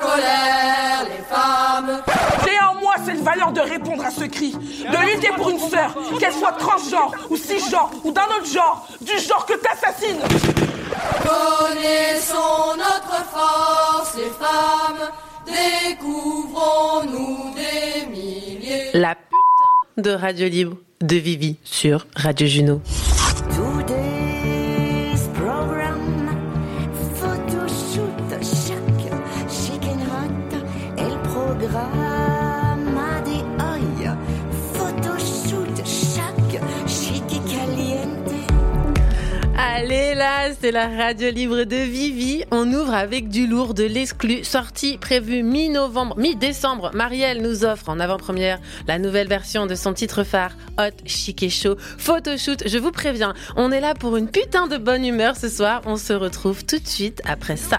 colère, les femmes. J'ai en moi cette valeur de répondre à ce cri, de lutter pour une sœur, qu'elle soit transgenre ou cisgenre ou d'un autre genre, du genre que t'assassines. Connaissons notre force, les femmes. Découvrons-nous des milliers. La putain de Radio Libre de Vivi sur Radio Juno. C'est la radio libre de Vivi. On ouvre avec du lourd, de l'exclu, sortie prévue mi-novembre, mi-décembre. Marielle nous offre en avant-première la nouvelle version de son titre phare, Hot, Chic et Chaud, Photoshoot. Je vous préviens, on est là pour une putain de bonne humeur ce soir. On se retrouve tout de suite après ça.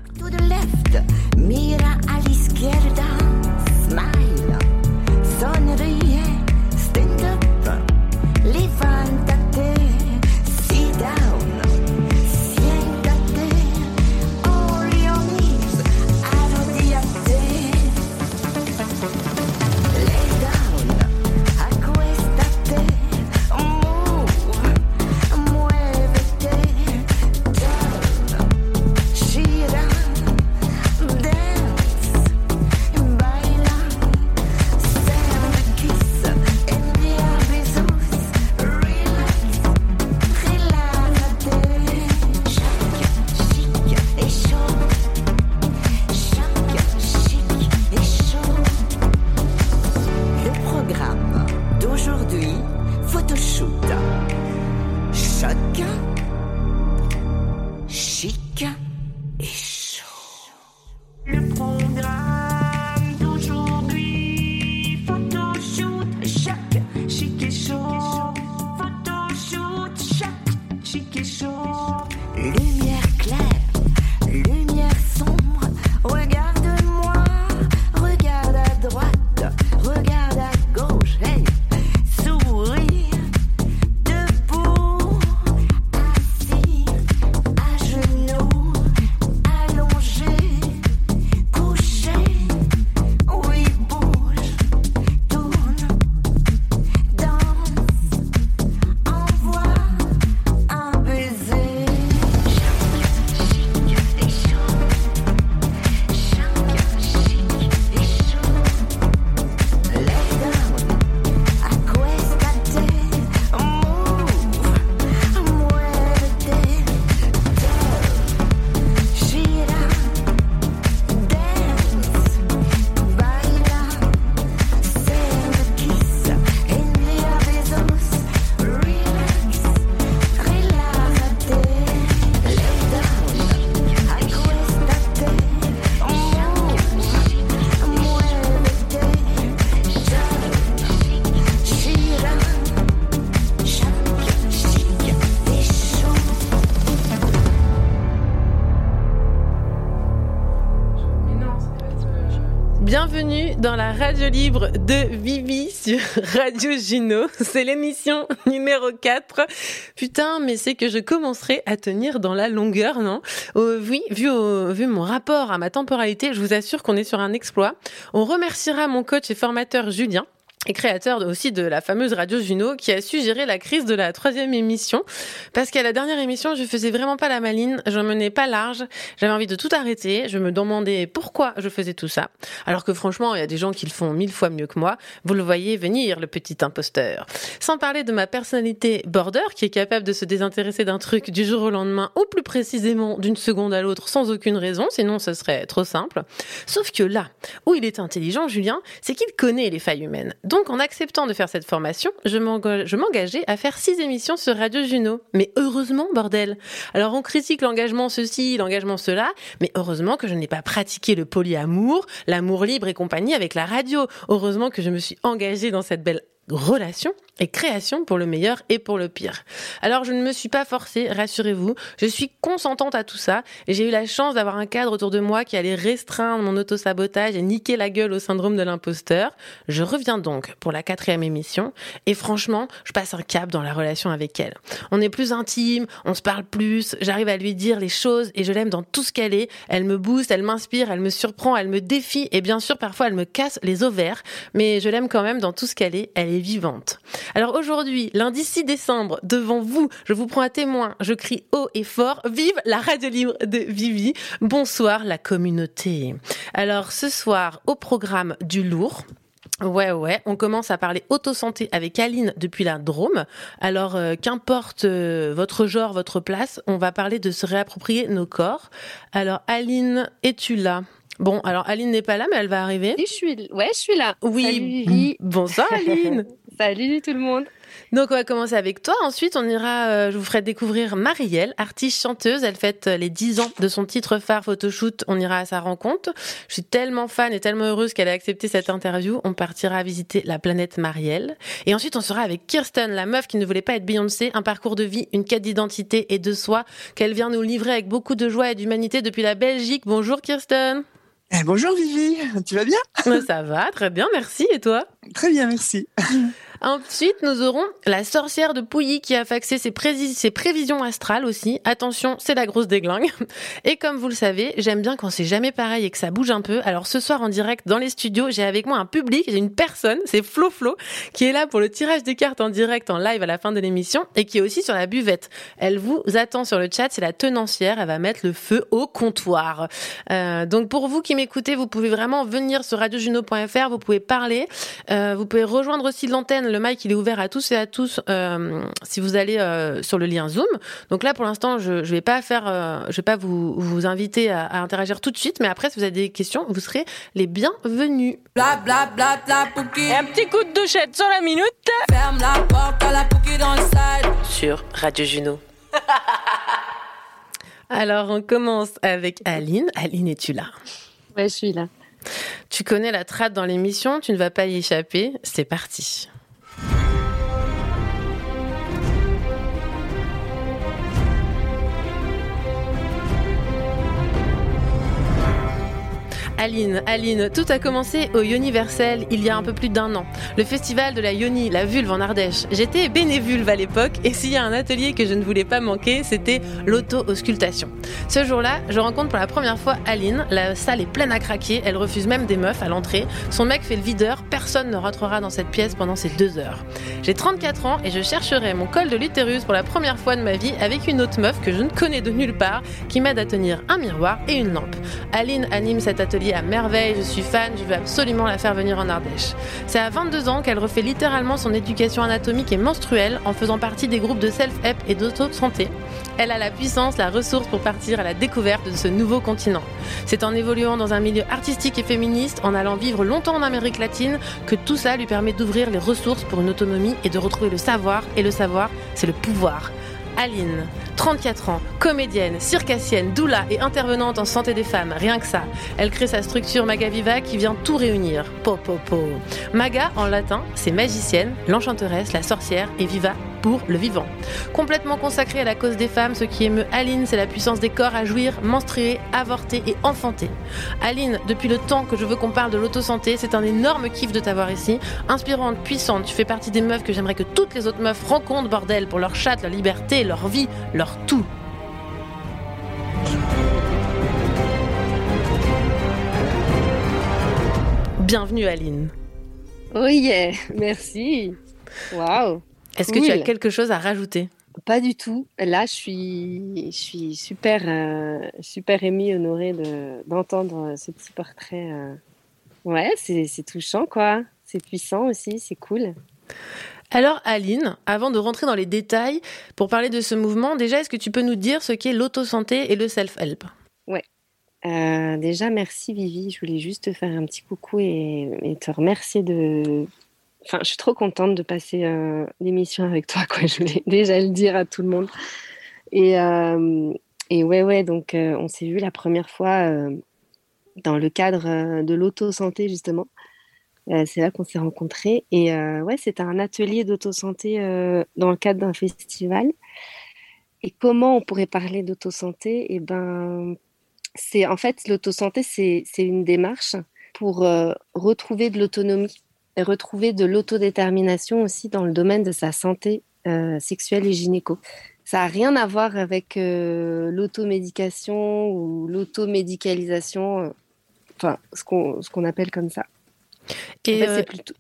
Dans la radio libre de Vivi sur Radio Juno. C'est l'émission numéro 4. Putain, mais c'est que je commencerai à tenir dans la longueur, non? Euh, Oui, vu, au- vu mon rapport à ma temporalité, je vous assure qu'on est sur un exploit. On remerciera mon coach et formateur Julien et créateur aussi de la fameuse radio Juno, qui a su gérer la crise de la troisième émission. Parce qu'à la dernière émission, je faisais vraiment pas la maline, je menais pas large, j'avais envie de tout arrêter, je me demandais pourquoi je faisais tout ça. Alors que franchement, il y a des gens qui le font mille fois mieux que moi. Vous le voyez venir, le petit imposteur. Sans parler de ma personnalité border, qui est capable de se désintéresser d'un truc du jour au lendemain, ou plus précisément d'une seconde à l'autre, sans aucune raison, sinon ce serait trop simple. Sauf que là, où il est intelligent, Julien, c'est qu'il connaît les failles humaines. En acceptant de faire cette formation, je m'engageais à faire six émissions sur Radio Juno. Mais heureusement, bordel. Alors, on critique l'engagement ceci, l'engagement cela, mais heureusement que je n'ai pas pratiqué le polyamour, l'amour libre et compagnie avec la radio. Heureusement que je me suis engagée dans cette belle relation et création pour le meilleur et pour le pire. Alors je ne me suis pas forcée, rassurez-vous, je suis consentante à tout ça et j'ai eu la chance d'avoir un cadre autour de moi qui allait restreindre mon auto-sabotage et niquer la gueule au syndrome de l'imposteur. Je reviens donc pour la quatrième émission et franchement, je passe un cap dans la relation avec elle. On est plus intime, on se parle plus, j'arrive à lui dire les choses et je l'aime dans tout ce qu'elle est. Elle me booste, elle m'inspire, elle me surprend, elle me défie et bien sûr parfois elle me casse les ovaires, mais je l'aime quand même dans tout ce qu'elle est, elle est vivante. Alors aujourd'hui, lundi 6 décembre, devant vous, je vous prends à témoin, je crie haut et fort, vive la radio libre de Vivi, bonsoir la communauté. Alors ce soir, au programme du lourd, Ouais, ouais, on commence à parler auto-santé avec Aline depuis la Drôme. Alors, euh, qu'importe euh, votre genre, votre place, on va parler de se réapproprier nos corps. Alors, Aline, es-tu là? Bon, alors Aline n'est pas là, mais elle va arriver. Oui, je suis, ouais, je suis là. Oui. Salut. Bonsoir Aline. Salut tout le monde. Donc on va commencer avec toi. Ensuite, on ira, euh, je vous ferai découvrir Marielle, artiste chanteuse. Elle fête euh, les 10 ans de son titre phare photoshoot. On ira à sa rencontre. Je suis tellement fan et tellement heureuse qu'elle ait accepté cette interview. On partira visiter la planète Marielle. Et ensuite, on sera avec Kirsten, la meuf qui ne voulait pas être Beyoncé, un parcours de vie, une quête d'identité et de soi qu'elle vient nous livrer avec beaucoup de joie et d'humanité depuis la Belgique. Bonjour Kirsten. Eh, bonjour Vivi, tu vas bien? Ça va, très bien, merci. Et toi? Très bien, merci. Ensuite, nous aurons la sorcière de Pouilly qui a faxé ses, prévisions astrales aussi. Attention, c'est la grosse déglingue. Et comme vous le savez, j'aime bien quand c'est jamais pareil et que ça bouge un peu. Alors ce soir en direct dans les studios, j'ai avec moi un public, j'ai une personne, c'est Flo Flo, qui est là pour le tirage des cartes en direct, en live à la fin de l'émission et qui est aussi sur la buvette. Elle vous attend sur le chat, c'est la tenancière, elle va mettre le feu au comptoir. Euh, donc pour vous qui m'écoutez, vous pouvez vraiment venir sur radiojuno.fr, vous pouvez parler, euh, vous pouvez rejoindre aussi l'antenne, le mic il est ouvert à tous et à tous euh, si vous allez euh, sur le lien Zoom. Donc là pour l'instant je je vais pas faire, euh, je vais pas vous vous inviter à, à interagir tout de suite, mais après si vous avez des questions, vous serez les bienvenus. Bla bla bla bla pouki. Un petit coup de douchette sur la minute. Ferme la porte à la pouki dans le side. sur Radio Juno. Alors on commence avec Aline. Aline, es-tu là? Ouais, je suis là. Tu connais la trad dans l'émission, tu ne vas pas y échapper. C'est parti. Aline, Aline, tout a commencé au Universel il y a un peu plus d'un an. Le festival de la Yoni, la vulve en Ardèche. J'étais bénévulve à l'époque et s'il y a un atelier que je ne voulais pas manquer, c'était l'auto-auscultation. Ce jour-là, je rencontre pour la première fois Aline. La salle est pleine à craquer, elle refuse même des meufs à l'entrée. Son mec fait le videur, personne ne rentrera dans cette pièce pendant ces deux heures. J'ai 34 ans et je chercherai mon col de l'utérus pour la première fois de ma vie avec une autre meuf que je ne connais de nulle part qui m'aide à tenir un miroir et une lampe. Aline anime cet atelier à merveille, je suis fan, je veux absolument la faire venir en Ardèche. C'est à 22 ans qu'elle refait littéralement son éducation anatomique et menstruelle en faisant partie des groupes de self-help et d'auto-santé. Elle a la puissance, la ressource pour partir à la découverte de ce nouveau continent. C'est en évoluant dans un milieu artistique et féministe, en allant vivre longtemps en Amérique latine, que tout ça lui permet d'ouvrir les ressources pour une autonomie et de retrouver le savoir. Et le savoir, c'est le pouvoir. Aline, 34 ans, comédienne, circassienne, doula et intervenante en santé des femmes, rien que ça. Elle crée sa structure Maga Viva qui vient tout réunir. Po, po, po. Maga, en latin, c'est magicienne, l'enchanteresse, la sorcière et Viva pour le vivant. Complètement consacrée à la cause des femmes, ce qui émeut Aline, c'est la puissance des corps à jouir, menstruer, avorter et enfanter. Aline, depuis le temps que je veux qu'on parle de l'auto-santé, c'est un énorme kiff de t'avoir ici. Inspirante, puissante, tu fais partie des meufs que j'aimerais que toutes les autres meufs rencontrent, bordel, pour leur chatte, leur liberté, leur vie, leur tout. Bienvenue Aline. Oh yeah, merci. Waouh. Est-ce que tu as quelque chose à rajouter? Pas du tout. Là, je suis, je suis super, euh, super émue, honorée de, d'entendre ce petit portrait. euh. Ouais, c'est touchant, quoi. C'est puissant aussi, c'est cool. Alors Aline, avant de rentrer dans les détails, pour parler de ce mouvement, déjà est-ce que tu peux nous dire ce qu'est l'auto-santé et le self-help? Euh, déjà, merci Vivi. Je voulais juste te faire un petit coucou et, te remercier de. Enfin, je suis trop contente de passer euh, l'émission avec toi. Quoi. Je voulais déjà le dire à tout le monde. Et, euh, et ouais, ouais, donc euh, on s'est vu la première fois dans le cadre de l'auto-santé, justement. Euh, c'est là qu'on s'est rencontrés. Et euh, ouais, c'était un atelier d'autosanté euh, dans le cadre d'un festival. Et comment on pourrait parler d'autosanté? Eh ben, c'est en fait l'autosanté, c'est une démarche pour euh, retrouver de l'autonomie et retrouver de l'autodétermination aussi dans le domaine de sa santé sexuelle et gynéco. Ça n'a rien à voir avec l'automédication ou l'automédicalisation, enfin ce qu'on appelle comme ça. En Et fait, euh, c'est plutôt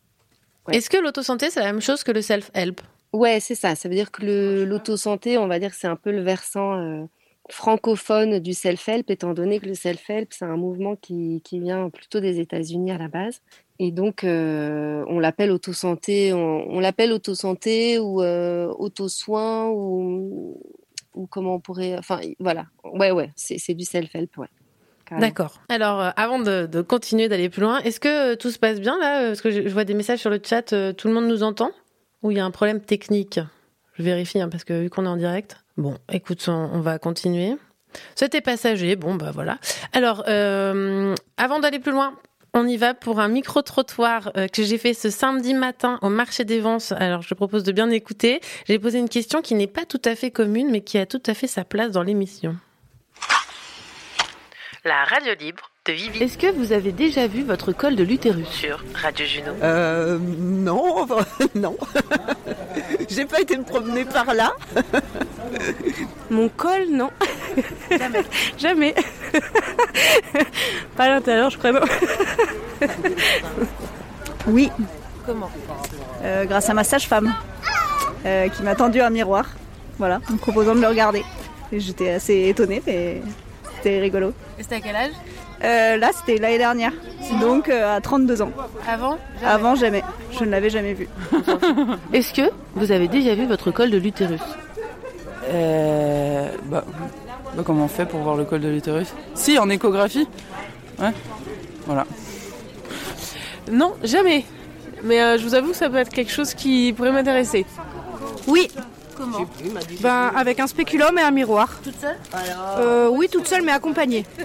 ouais. est-ce que l'autosanté, c'est la même chose que le self-help? Ouais, c'est ça. Ça veut dire que l'autosanté, on va dire que c'est un peu le versant euh, francophone du self-help, étant donné que le self-help, c'est un mouvement qui, qui vient plutôt des États-Unis à la base. Et donc, euh, on l'appelle autosanté, on, on l'appelle autosanté ou auto-soin ou, ou comment on pourrait. Enfin, voilà. Ouais, ouais, c'est c'est du self-help, ouais. D'accord. Alors, euh, avant de, de continuer d'aller plus loin, est-ce que euh, tout se passe bien là Parce que je, je vois des messages sur le chat, euh, tout le monde nous entend Ou il y a un problème technique? Je vérifie, hein, parce que vu qu'on est en direct. Bon, écoute, on, on va continuer. C'était passager, bon bah voilà. Alors, euh, avant d'aller plus loin, on y va pour un micro-trottoir euh, que j'ai fait ce samedi matin au marché des Vences. Alors, je propose de bien écouter. J'ai posé une question qui n'est pas tout à fait commune, mais qui a tout à fait sa place dans l'émission. La radio libre de Vivi. Est-ce que vous avez déjà vu votre col de l'utérus sur Radio Juno Euh, non, enfin, non. J'ai pas été me promener par là. Mon col, non. Jamais. Jamais. Pas à l'intérieur, je crois. non. Oui, Comment euh, grâce à ma sage-femme euh, qui m'a tendu un miroir, voilà, en me proposant de le regarder. J'étais assez étonnée, mais c'était rigolo. Et c'était à quel âge Euh, là, c'était l'année dernière, donc euh, à 32 ans. Avant Avant, jamais. Je ne l'avais jamais vu. Est-ce que vous avez déjà vu votre col de l'utérus? Euh, bah, bah, comment on fait pour voir le col de l'utérus? Si, en échographie. Ouais. Voilà. Non, jamais. Mais euh, je vous avoue que ça peut être quelque chose qui pourrait m'intéresser. Oui, Comment ben, avec un spéculum et un miroir. Toute seule? Euh, oui, toute seule mais accompagnée.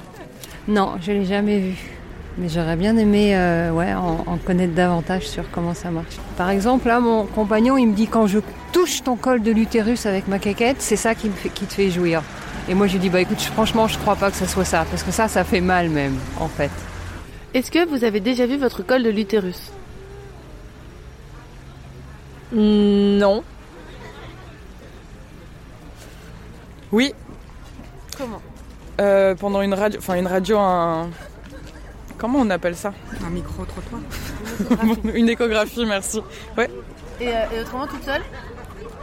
Non, je l'ai jamais vu. Mais j'aurais bien aimé euh, ouais, en, en connaître davantage sur comment ça marche. Par exemple, là, mon compagnon, il me dit quand je touche ton col de l'utérus avec ma caquette, c'est ça qui, me fait, qui te fait jouir. Et moi, je lui dis, bah écoute, franchement, je crois pas que ça soit ça. Parce que ça, ça fait mal même, en fait. Est-ce que vous avez déjà vu votre col de l'utérus? Non. Oui, Comment euh, pendant une radio, enfin une radio, un... Comment on appelle ça? Un micro-trottoir. Une échographie, merci. Ouais. et, euh, et autrement toute seule?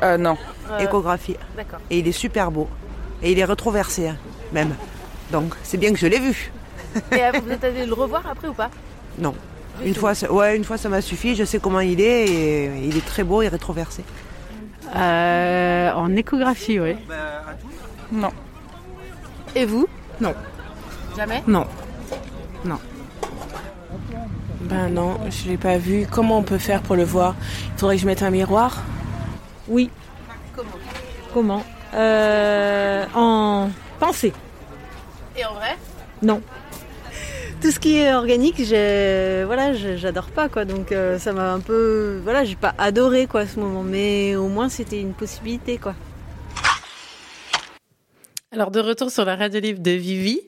Euh, non. Échographie. D'accord. Et il est super beau. Et il est rétroversé, hein, même. Donc, c'est bien que je l'ai vu. Et euh, vous êtes allé le revoir après ou pas? Non. Une fois, ça- ouais, une fois, ça m'a suffi. Je sais comment il est et il est très beau et rétroversé. Euh, en échographie, oui. Non. Et vous? Non. Jamais? Non. Ben non, je l'ai pas vu. Comment on peut faire pour le voir? Il faudrait que je mette un miroir? Oui. Comment? Comment? Euh, En pensée. Et en vrai? Non. Tout ce qui est organique, j'ai- voilà, je- j'adore pas quoi. Donc euh, ça m'a un peu, voilà, j'ai pas adoré quoi à ce moment, mais au moins c'était une possibilité quoi. Alors de retour sur la radio libre de Vivi.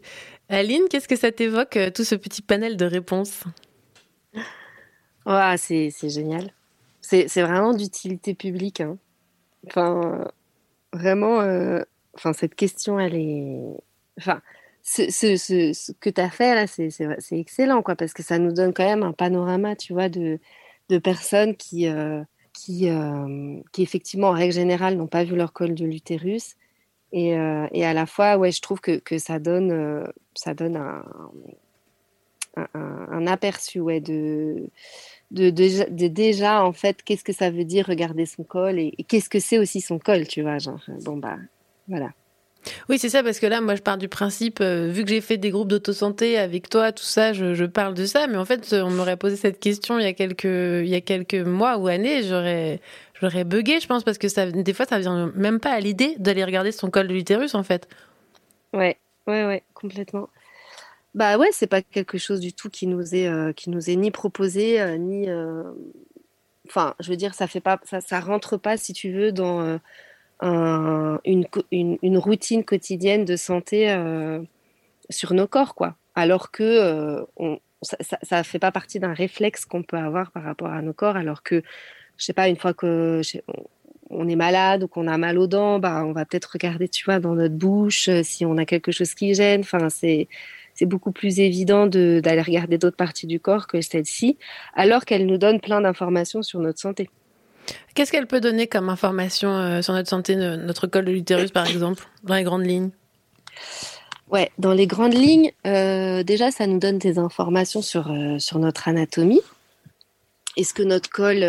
Aline, qu'est-ce que ça t'évoque euh, tout ce petit panel de réponses? Ouais, c'est c'est génial. C'est c'est vraiment d'utilité publique. hein. Enfin, vraiment, euh, enfin, cette question, elle est. Enfin, ce, que tu as fait là, c'est excellent, quoi, parce que ça nous donne quand même un panorama, tu vois, de, personnes qui, euh, qui, euh, qui, effectivement, en règle générale, n'ont pas vu leur col de l'utérus. Et, euh, à la fois, ouais, je trouve que, ça donne, ça donne un, aperçu ouais, de, déjà- en fait, qu'est-ce que ça veut dire regarder son col et, et qu'est-ce que c'est aussi son col, tu vois. Genre, bon, bah, voilà. Oui, c'est ça, parce que là, moi, je pars du principe, euh, vu que j'ai fait des groupes d'autosanté avec toi, tout ça, je, parle de ça, mais en fait, on m'aurait posé cette question il y a quelques, mois ou années, j'aurais, j'aurais bugué, je pense, parce que ça, des fois, ça vient même pas à l'idée d'aller regarder son col de l'utérus, en fait. Ouais, ouais, ouais, complètement. Bah ouais, c'est pas quelque chose du tout qui nous est euh, qui nous est ni proposé euh, ni enfin, je veux dire ça fait pas ça rentre pas si tu veux dans un- une, routine quotidienne de santé euh, sur nos corps quoi. Alors que euh, ça, ça fait pas partie d'un réflexe qu'on peut avoir par rapport à nos corps alors que je sais pas une fois que on est malade ou qu'on a mal aux dents, bah on va peut-être regarder tu vois dans notre bouche euh, si on a quelque chose qui gêne. Enfin c'est c'est beaucoup plus évident de- d'aller regarder d'autres parties du corps que celle-ci, alors qu'elle nous donne plein d'informations sur notre santé. Qu'est-ce qu'elle peut donner comme information euh, sur notre santé, no- notre col de l'utérus par exemple, dans les grandes lignes? Ouais, dans les grandes lignes, euh, déjà, ça nous donne des informations sur, euh, sur notre anatomie. Est-ce que notre col,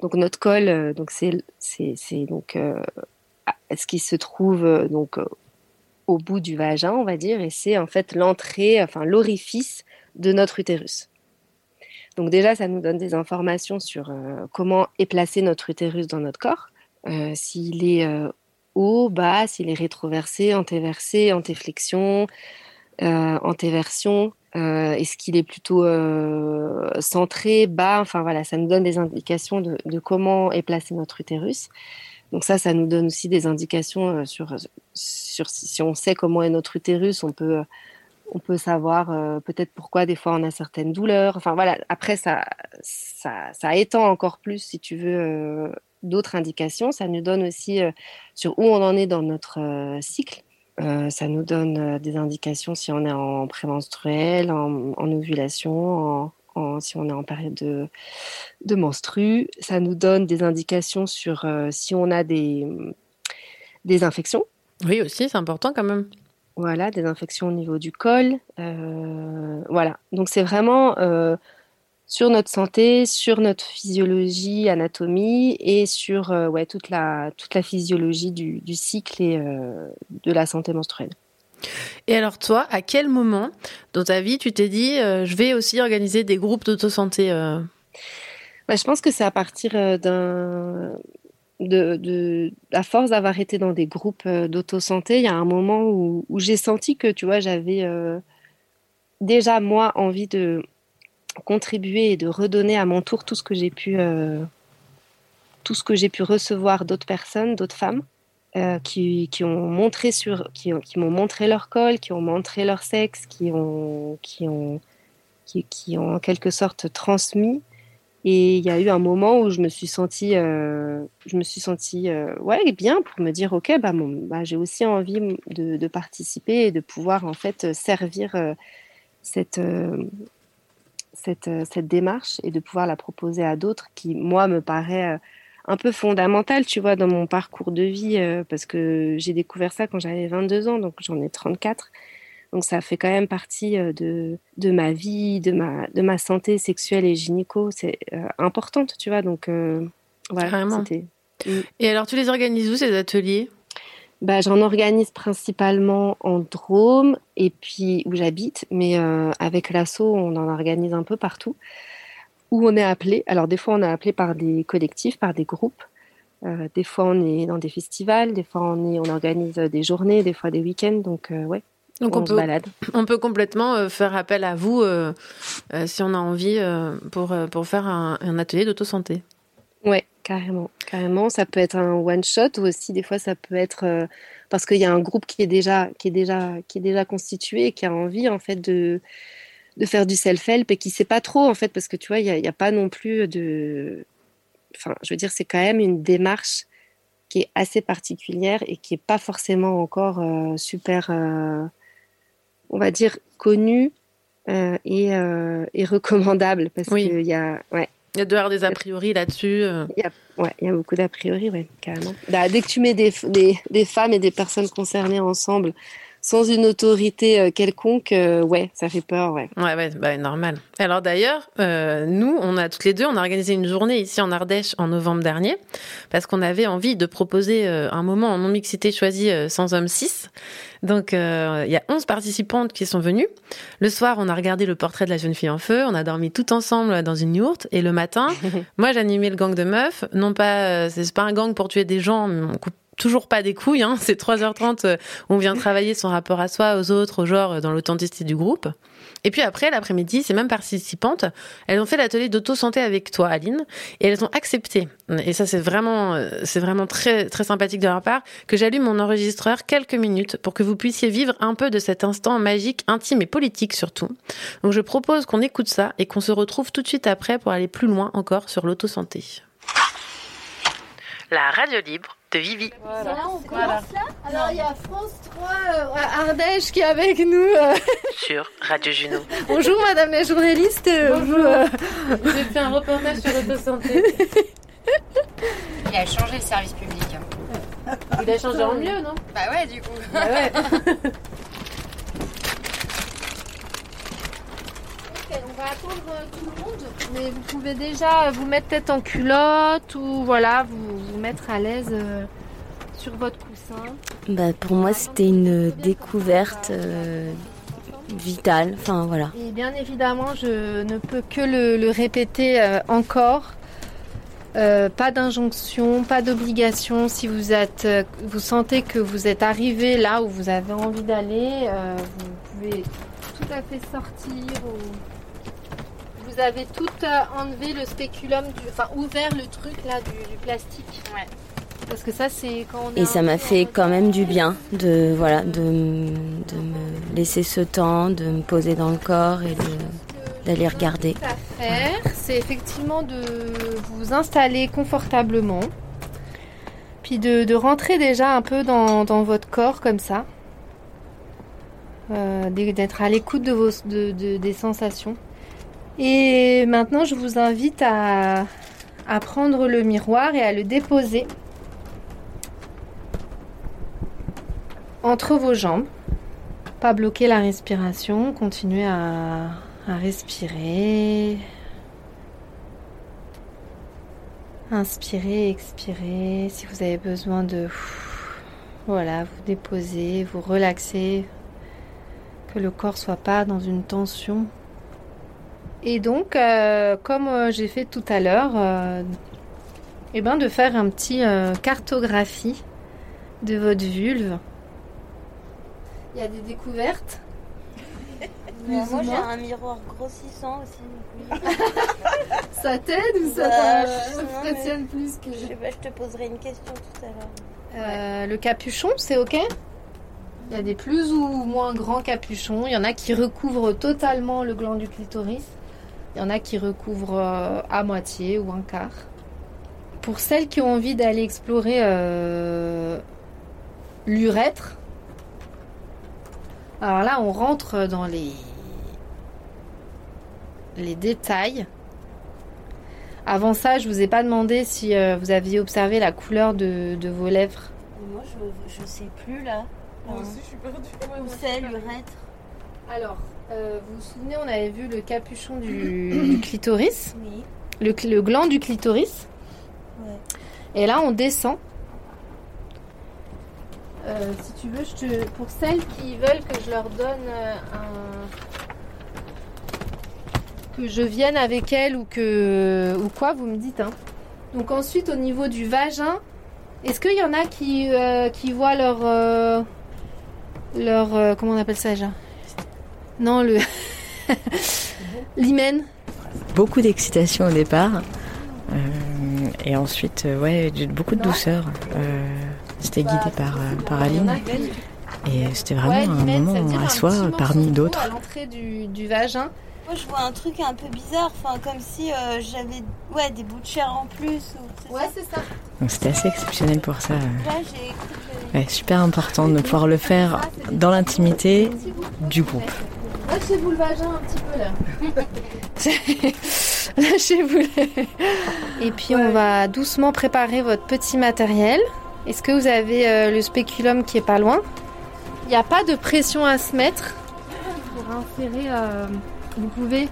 donc notre col, donc c'est, c'est, donc, ce qui se trouve donc au bout du vagin, on va dire, et c'est en fait l'entrée, enfin l'orifice de notre utérus. Donc déjà, ça nous donne des informations sur euh, comment est placé notre utérus dans notre corps, euh, s'il est euh, haut, bas, s'il est rétroversé, antéversé, antéflexion, antéversion, est-ce qu'il est plutôt centré, bas, enfin voilà, ça nous donne des indications de, comment est placé notre utérus. Donc ça, ça nous donne aussi des indications sur, sur si on sait comment est notre utérus, on peut, on peut savoir euh, peut-être pourquoi des fois on a certaines douleurs. Enfin voilà, après ça, ça, étend encore plus, si tu veux, euh, d'autres indications. Ça nous donne aussi euh, sur où on en est dans notre cycle. Ça nous donne des indications si on est en prémenstruel, en, ovulation, si on est en période de, de menstru. Ça nous donne des indications sur si on a des, des infections. Oui, aussi, c'est important quand même. Voilà, des infections au niveau du col. euh, voilà, donc c'est vraiment euh, sur notre santé, sur notre physiologie, anatomie et sur euh, ouais, toute, la, toute la physiologie du, du cycle et de la santé menstruelle. Et alors toi, à quel moment dans ta vie tu t'es dit, je vais aussi organiser des groupes d'autosanté. Bah, je pense que c'est à partir d'un de, de à force d'avoir été dans des groupes euh, d'autosanté, il y a un moment où, j'ai senti que tu vois, j'avais euh, déjà moi envie de contribuer et de redonner à mon tour tout ce que j'ai pu euh, pu recevoir d'autres personnes, d'autres femmes qui, qui ont montré qui, qui m'ont montré leur col, qui ont montré leur sexe, qui ont qui ont qui ont en quelque sorte transmis et il y a eu un moment où je me suis sentie, euh, je me suis sentie euh, ouais, bien pour me dire, ok, bah, bah, j'ai aussi envie de, participer et de pouvoir en fait servir euh, cette, cette, cette démarche et de pouvoir la proposer à d'autres qui, moi, me paraît un peu fondamentale, tu vois, dans mon parcours de vie, parce que j'ai découvert ça quand j'avais 22 ans, donc j'en ai 34. Donc ça fait quand même partie de, de ma vie, de ma, de ma santé sexuelle et gynéco. C'est euh, importante, tu vois. Donc euh, voilà, Carrément. c'était- Et alors tu les organises où ces ateliers? Bah, j'en organise principalement en Drôme et puis où j'habite, mais euh, avec l'asso, on en organise un peu partout où on est appelé. Alors des fois, on est appelé par des collectifs, par des groupes. Euh, des fois, on est dans des festivals, des fois, on, est, on organise des journées, des fois des week-ends. Donc, euh, ouais, Donc on, peut, balade. on peut complètement euh, faire appel à vous euh, euh, si on a envie euh, pour, pour faire un, un atelier d'autosanté. Ouais, carrément, carrément. Ça peut être un one shot ou aussi des fois ça peut être parce qu'il y a un groupe qui est déjà qui est déjà qui est déjà constitué et qui a envie en fait de de faire du self-help et qui sait pas trop en fait parce que tu vois il y a, a pas non plus de enfin je veux dire c'est quand même une démarche qui est assez particulière et qui est pas forcément encore super on va dire connue euh, et, euh, et recommandable parce Oui. qu'il y a ouais Il y a dehors des a priori là-dessus. euh. il y a, ouais, il y a beaucoup d'a priori, ouais, carrément. Bah, dès que tu mets des, des, des femmes et des personnes concernées ensemble, sans une autorité euh, quelconque, euh, ouais, ça fait peur, ouais. Ouais, ouais, bah, normal. Alors d'ailleurs, euh, nous, on a toutes les deux, on a organisé une journée ici en Ardèche en novembre dernier, parce qu'on avait envie de proposer euh, un moment en non-mixité choisi sans hommes 6. Donc il y a 11 participantes qui sont venues. Le soir, on a regardé le portrait de la jeune fille en feu, on a dormi tout ensemble dans une yourte, et le matin, moi j'animais le gang de meufs. Non pas, c'est pas un gang pour tuer des gens, mais on coupe toujours pas des couilles. Hein. C'est 3h30 euh, où on vient travailler son rapport à soi, aux autres, au genre, euh, dans l'authenticité du groupe. Et puis après, l'après-midi, ces mêmes participantes, elles ont fait l'atelier d'auto-santé avec toi, Aline, et elles ont accepté. Et ça, c'est vraiment, euh, c'est vraiment très, très sympathique de leur part, que j'allume mon enregistreur quelques minutes pour que vous puissiez vivre un peu de cet instant magique, intime et politique surtout. Donc je propose qu'on écoute ça et qu'on se retrouve tout de suite après pour aller plus loin encore sur l'auto-santé. La radio libre de Vivi. Là, on commence là Alors, il y a France 3 euh, Ardèche qui est avec nous. euh. Sur Radio Juno. Bonjour, madame la journaliste. euh, Bonjour. vous, euh, J'ai fait un reportage sur l'auto-santé. Il a changé le service public. hein. Il a changé en mieux, non? Bah ouais, du coup. Bah ouais. On va attendre euh, tout le monde, mais vous pouvez déjà euh, vous mettre tête en culotte ou voilà, vous, vous mettre à l'aise euh, sur votre coussin. Bah, pour moi, c'était une découverte euh, vitale. Enfin, voilà. Et bien évidemment, je ne peux que le, le répéter euh, encore. Euh, pas d'injonction, pas d'obligation. Si vous êtes, vous sentez que vous êtes arrivé là où vous avez envie d'aller, vous pouvez tout à fait sortir. ou- Vous avez tout euh, enlevé le spéculum, du, enfin ouvert le truc là du, du plastique. Parce que ça, c'est quand on Et ça m'a fait quand même du bien de, voilà, de, de me laisser ce temps, de me poser dans le corps et d'aller regarder. à faire, c'est effectivement de vous installer confortablement, puis de, de rentrer déjà un peu dans, dans votre corps comme ça, Euh, d'être à l'écoute de vos, de, de- des sensations. Et maintenant, je vous invite à, prendre le miroir et à le déposer entre vos jambes. Pas bloquer la respiration, continuer à, respirer. Inspirez, expirez. Si vous avez besoin de voilà, vous déposer, vous relaxer, que le corps soit pas dans une tension. Et donc, euh, comme euh, j'ai fait tout à l'heure, euh, eh ben de faire un petit euh, cartographie de votre vulve. Il y a des découvertes. Moi j'ai un miroir grossissant aussi. Ça t'aide ou ça Bah, te- non, mais impressionne plus que- Je sais pas, je te poserai une question tout à l'heure. Euh, le capuchon, c'est ok? Il y a des plus ou moins grands capuchons. Il y en a qui recouvrent totalement le gland du clitoris. Il y en a qui recouvrent euh, à moitié ou un quart. Pour celles qui ont envie d'aller explorer euh, l'urètre, alors là, on rentre dans les, les détails. Avant ça, je vous ai pas demandé si euh, vous aviez observé la couleur de, de vos lèvres. Moi je, je sais plus là. Moi aussi, je suis perdue. Où c'est l'urètre? Alors, euh, vous vous souvenez, on avait vu le capuchon du, du clitoris, Oui. le, gland du clitoris. Ouais. Et là, on descend. Euh, si tu veux, je te, pour celles qui veulent que je leur donne euh, un. que je vienne avec elles ou que. ou quoi, vous me dites. Hein. Donc, ensuite, au niveau du vagin, est-ce qu'il y en a qui, euh, qui voient leur. leur. comment on appelle ça déjà? Non, le. L'hymen. Beaucoup d'excitation au départ. Euh, et ensuite, euh, ouais, beaucoup de douceur. Euh, c'était guidé par, euh, par Aline. Et c'était vraiment Ouais, un moment à un soi parmi d'autres. À l'entrée du, du vagin. Moi je vois un truc un peu bizarre, enfin comme si euh, j'avais ouais, des bouts de chair en plus. Ou, ouais, c'est ça. Donc c'était assez exceptionnel pour ça. Ouais, super important de pouvoir le faire dans l'intimité du groupe. Lâchez-vous le vagin un petit peu là. Lâchez-vous. Et puis on va doucement préparer votre petit matériel. Est-ce que vous avez euh, le spéculum qui est pas loin? Il n'y a pas de pression à se mettre. Pour insérer, euh, vous pouvez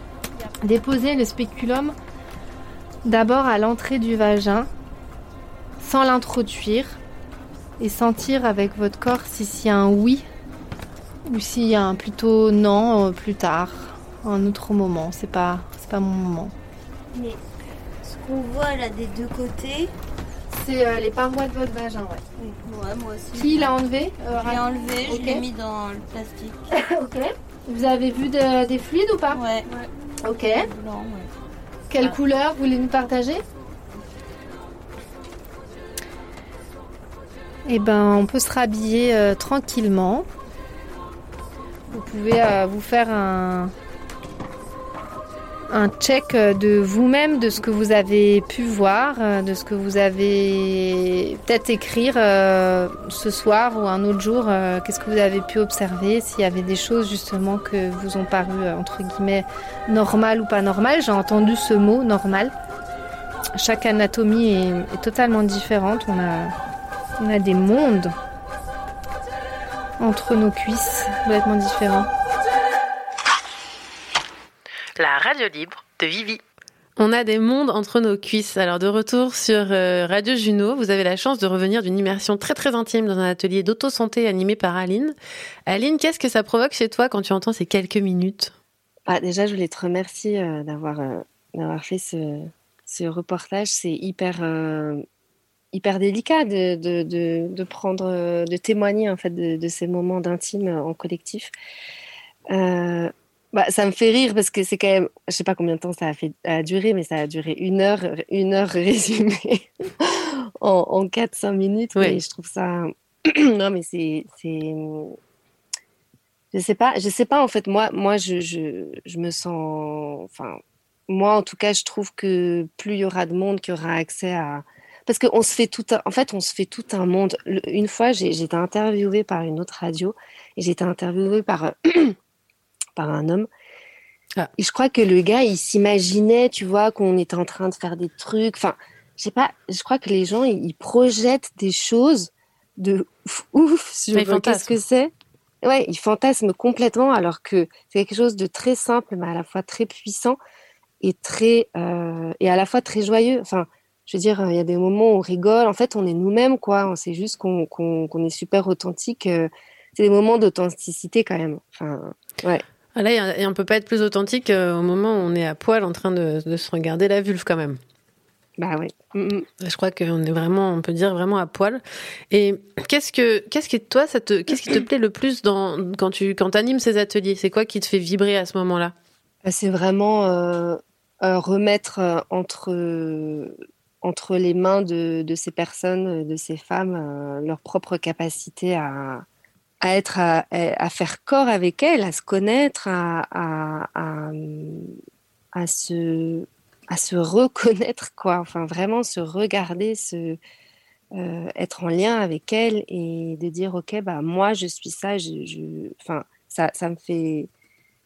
déposer le spéculum d'abord à l'entrée du vagin, sans l'introduire, et sentir avec votre corps si s'il y a un oui ou s'il y a un plutôt non euh, plus tard, un autre moment. C'est pas, c'est pas mon moment. Mais ce qu'on voit là des deux côtés, c'est euh, les parois de votre vagin, ouais. Ouais, moi aussi. Qui l'a enlevé euh, Je l'ai enlevé, Ok. je l'ai mis dans le plastique. ok. Vous avez vu de- des fluides ou pas Ouais. Ok. Blanc, ouais. Quelle couleur vous voulez nous partager Eh ben, on peut se rhabiller euh, tranquillement. Vous pouvez euh, vous faire un, un check euh, de vous-même, de ce que vous avez pu voir, euh, de ce que vous avez peut-être écrire ce soir ou un autre jour. Qu'est-ce que vous avez pu observer S'il y avait des choses justement que vous ont paru entre guillemets normales ou pas normales. J'ai entendu ce mot normal. Chaque anatomie est, est totalement différente. On a, on a des mondes entre nos cuisses complètement différents. La radio libre de Vivi. On a des mondes entre nos cuisses. Alors de retour sur euh, Radio Juno, vous avez la chance de revenir d'une immersion très très intime dans un atelier d'auto-santé animé par Aline. Aline, qu'est-ce que ça provoque chez toi quand tu entends ces quelques minutes? Ah, déjà, je voulais te remercier euh, d'avoir euh, d'avoir fait ce, ce reportage. C'est hyper, euh, hyper délicat de, de, de, de prendre, de témoigner en fait de, ces moments d'intime en collectif. Euh, bah, ça me fait rire parce que c'est quand même, je sais pas combien de temps ça a, fait, a duré, mais ça a duré une heure, une heure résumée en, en 4-5 minutes. Mais je trouve ça. non, mais c'est. c'est- Je sais pas, je sais pas en fait, moi, moi je, je, je me sens. Enfin, moi en tout cas, je trouve que plus il y aura de monde qui aura accès à. Parce qu'on se fait tout un... En fait, on se fait tout un monde. Le- Une fois, j'ai été interviewée par une autre radio et j'ai été interviewée par, par un homme. Et je crois que le gars, il s'imaginait, tu vois, qu'on était en train de faire des trucs. Enfin, je sais pas, je crois que les gens, ils ils projettent des choses de ouf, ouf sur qu'est-ce que c'est. Ouais, ils fantasment complètement alors que c'est quelque chose de très simple, mais à la fois très puissant et très euh, et à la fois très joyeux. Enfin, je veux dire, il y a des moments où on rigole. En fait, on est nous-mêmes, quoi. C'est juste qu'on est super authentique. euh, C'est des moments d'authenticité quand même. Enfin, ouais. Ah là, et on peut pas être plus authentique euh, au moment où on est à poil en train de, de se regarder la vulve quand même. Bah oui. Je crois qu'on est vraiment, on peut dire vraiment à poil. Et qu'est-ce que, qu'est-ce qui toi, ça te, qu'est-ce qui te plaît le plus dans quand tu, quand animes ces ateliers? C'est quoi qui te fait vibrer à ce moment-là? Bah, C'est vraiment euh, euh, remettre euh, entre, euh, entre les mains de, de ces personnes, de ces femmes, euh, leur propre capacité à, à être, à, à faire corps avec elles, à se connaître, à, à, se, à se reconnaître, quoi. Enfin, vraiment se regarder, se, euh, être en lien avec elles et de dire, OK, bah, moi, je suis ça, je, ça, ça me fait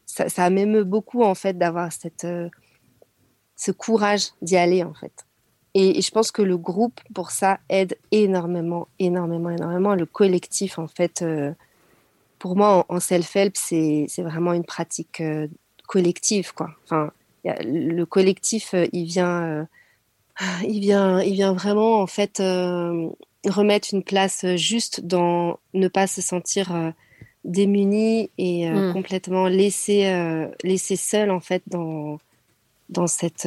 ça, ça m'émeut beaucoup en fait d'avoir cette euh, ce courage d'y aller en fait. Et, et je pense que le groupe pour ça aide énormément, énormément, énormément. Le collectif en fait, euh, pour moi en, en self-help c'est vraiment une pratique euh, collective quoi. Enfin, il y a- le collectif euh, il vient il vient il vient vraiment en fait remettre une place juste dans ne pas se sentir démuni et Mm. complètement laissé laissé seul en fait dans dans cette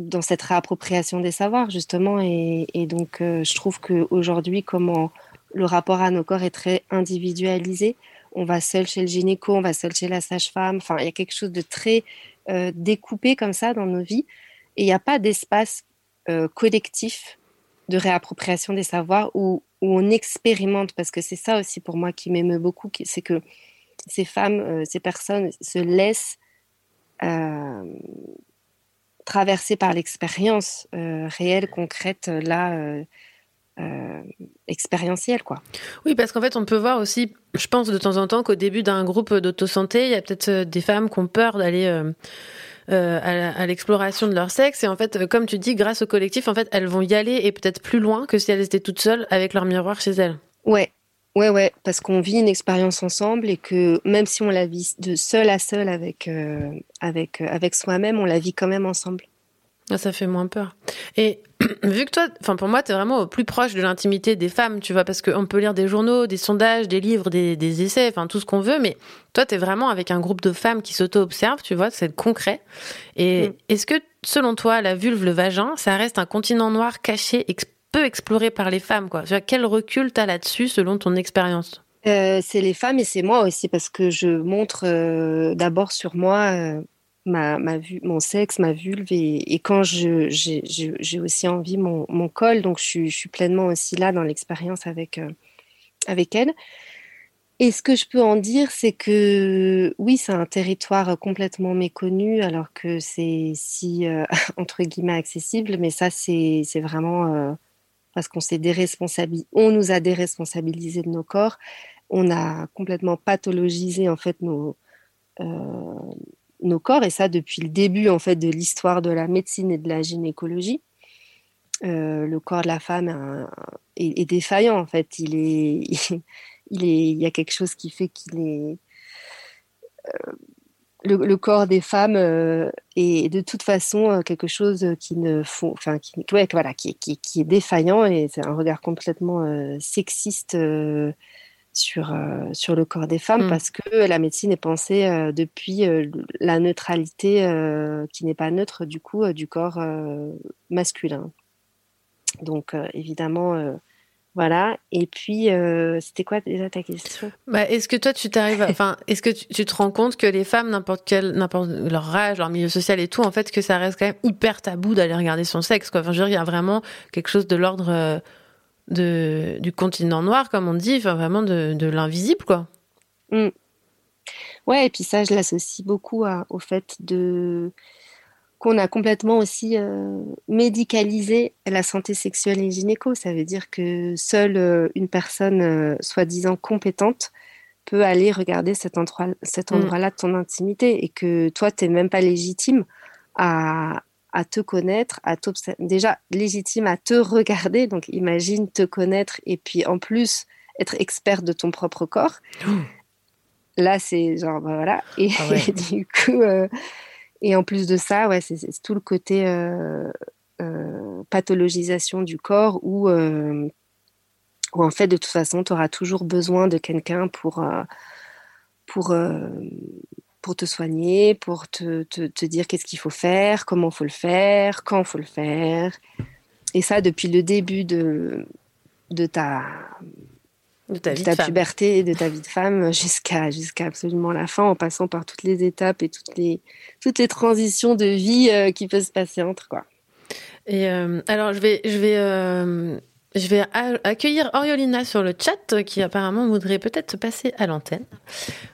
dans cette réappropriation des savoirs justement. Et, donc euh, je trouve que aujourd'hui comment le rapport à nos corps est très individualisé. On va seul chez le gynéco on va seul chez la sage-femme. Enfin il y a quelque chose de très euh, découpé comme ça dans nos vies. Et il n'y a pas d'espace euh, collectif de réappropriation des savoirs où, où on expérimente, parce que c'est ça aussi pour moi qui m'émeut beaucoup, c'est que ces femmes, ces personnes se laissent traverser par l'expérience euh, réelle, concrète, euh, là, euh, euh, expérientielle, quoi. Oui, parce qu'en fait, on peut voir aussi, je pense de temps en temps qu'au début d'un groupe d'autosanté, il y a peut-être des femmes qui ont peur d'aller euh, à l'exploration de leur sexe. Et en fait, comme tu dis, grâce au collectif, en fait, elles vont y aller et peut-être plus loin que si elles étaient toutes seules avec leur miroir chez elles. Ouais, ouais, ouais, parce qu'on vit une expérience ensemble et que même si on la vit de seul à seul avec, euh, avec, euh, avec soi-même, on la vit quand même ensemble. Ah, ça fait moins peur. Et vu que toi, enfin pour moi, tu es vraiment au plus proche de l'intimité des femmes, tu vois, parce qu'on peut lire des journaux, des sondages, des livres, des, des essais, enfin tout ce qu'on veut, mais toi, tu es vraiment avec un groupe de femmes qui s'auto-observent, tu vois, c'est concret. Et est-ce que selon toi, la vulve, le vagin, ça reste un continent noir caché, peu exploré par les femmes, quoi. Tu Quel recul t'as là-dessus selon ton expérience? Euh, c'est les femmes et c'est moi aussi parce que je montre euh, d'abord sur moi euh, ma, vue, mon sexe, ma vulve et, quand j'ai, aussi envie mon, col, donc je, suis- pleinement aussi là dans l'expérience avec, avec elle. Et ce que je peux en dire, c'est que oui, c'est un territoire complètement méconnu alors que c'est si, entre guillemets, accessible, mais ça, c'est, vraiment parce qu'on s'est déresponsabilisé, on nous a déresponsabilisé de nos corps, on a complètement pathologisé en fait nos, euh, nos corps et ça depuis le début en fait de l'histoire de la médecine et de la gynécologie. Euh, le corps de la femme est défaillant en fait. Il est, il est, il y a quelque chose qui fait qu'il est euh, le, le corps des femmes euh, est de toute façon euh, quelque chose qui ne font, enfin, qui, ouais, voilà, qui, qui, qui est défaillant et c'est un regard complètement euh, sexiste euh, sur, euh, sur le corps des femmes Mm. parce que la médecine est pensée euh, depuis euh, la neutralité euh, qui n'est pas neutre du coup euh, du corps euh, masculin. Donc euh, évidemment, euh, voilà. Et puis, euh, c'était quoi déjà ta question? Bah, est-ce que toi, tu t'arrives, enfin, est-ce que tu, tu te rends compte que les femmes, n'importe quel, n'importe leur âge, leur milieu social et tout, en fait, que ça reste quand même hyper tabou d'aller regarder son sexe, quoi. Enfin, je veux dire, il y a vraiment quelque chose de l'ordre euh, de du continent noir, comme on dit, enfin, vraiment de, de l'invisible, quoi. Mm. Ouais, et puis ça, je l'associe beaucoup à- au fait de qu'on a complètement aussi euh, médicalisé la santé sexuelle et gynéco. Ça veut dire que seule euh, une personne euh, soi-disant compétente peut aller regarder cet endroit, cet Mm. endroit-là de ton intimité et que toi, tu n'es même pas légitime à, à te connaître, à. Déjà, légitime à te regarder. Donc, imagine te connaître et puis en plus être expert de ton propre corps. Là, c'est genre, bah, voilà. Et, Ah ouais. du coup, et en plus de ça, ouais, c'est tout le côté euh, euh, pathologisation du corps où, euh, où, en fait, de toute façon, tu auras toujours besoin de quelqu'un pour, pour, pour te soigner, pour te, te, te dire qu'est-ce qu'il faut faire, comment faut le faire, quand il faut le faire. Et ça, depuis le début de, de ta, De ta de vie ta de femme. puberté, de ta vie de femme jusqu'à jusqu'à absolument la fin, en passant par toutes les étapes et toutes les, toutes les transitions de vie euh, qui peuvent se passer entre quoi. Et euh, alors, je vais, je vais, euh, je vais accueillir Oriolina sur le chat, euh, qui apparemment voudrait peut-être passer à l'antenne.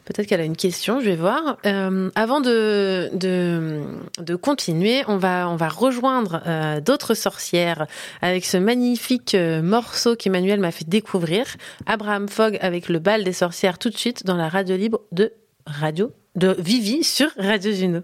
Peut-être qu'elle a une question, je vais voir. Euh, avant de, de, continuer, on va, on va rejoindre euh, d'autres sorcières avec ce magnifique morceau qu'Emmanuel m'a fait découvrir. Abraham Fogg avec le bal des sorcières tout de suite dans la radio libre de radio de Vivi sur Radio Juno.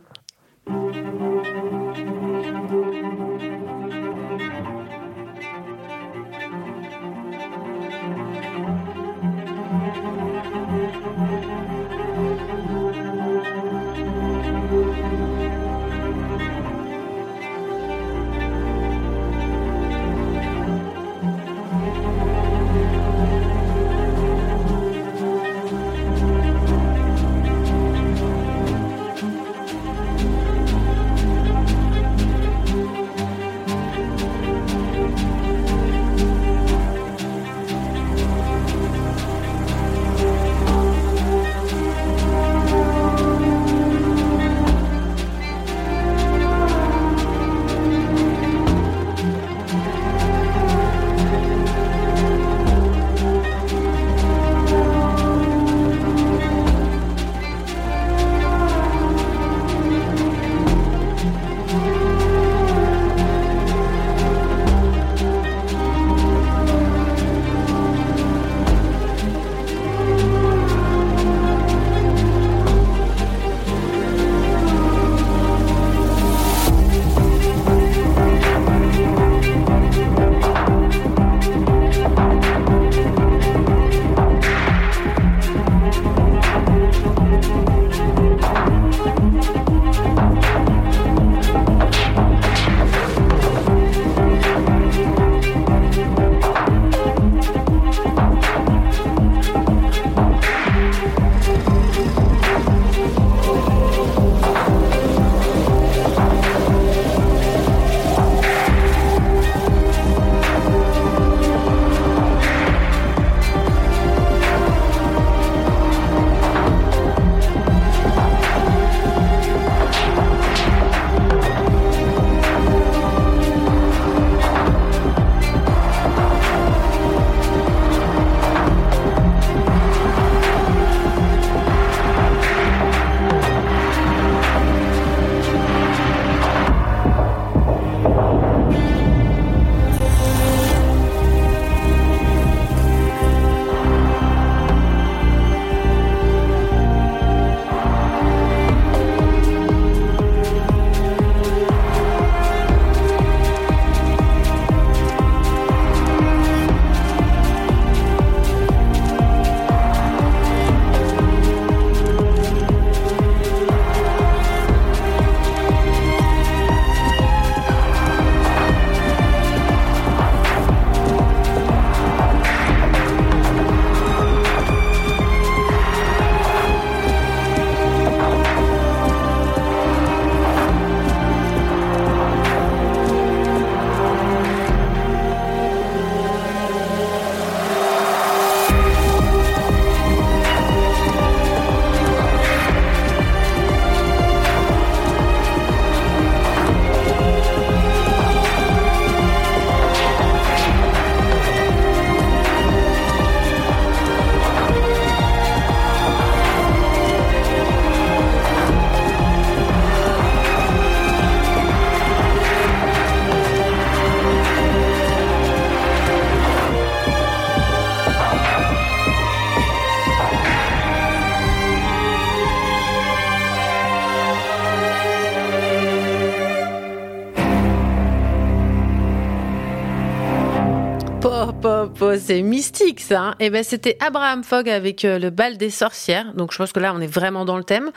Propos, c'est mystique ça. Hein et ben c'était Abraham Fogg avec euh, le bal des sorcières. Donc je pense que là on est vraiment dans le thème.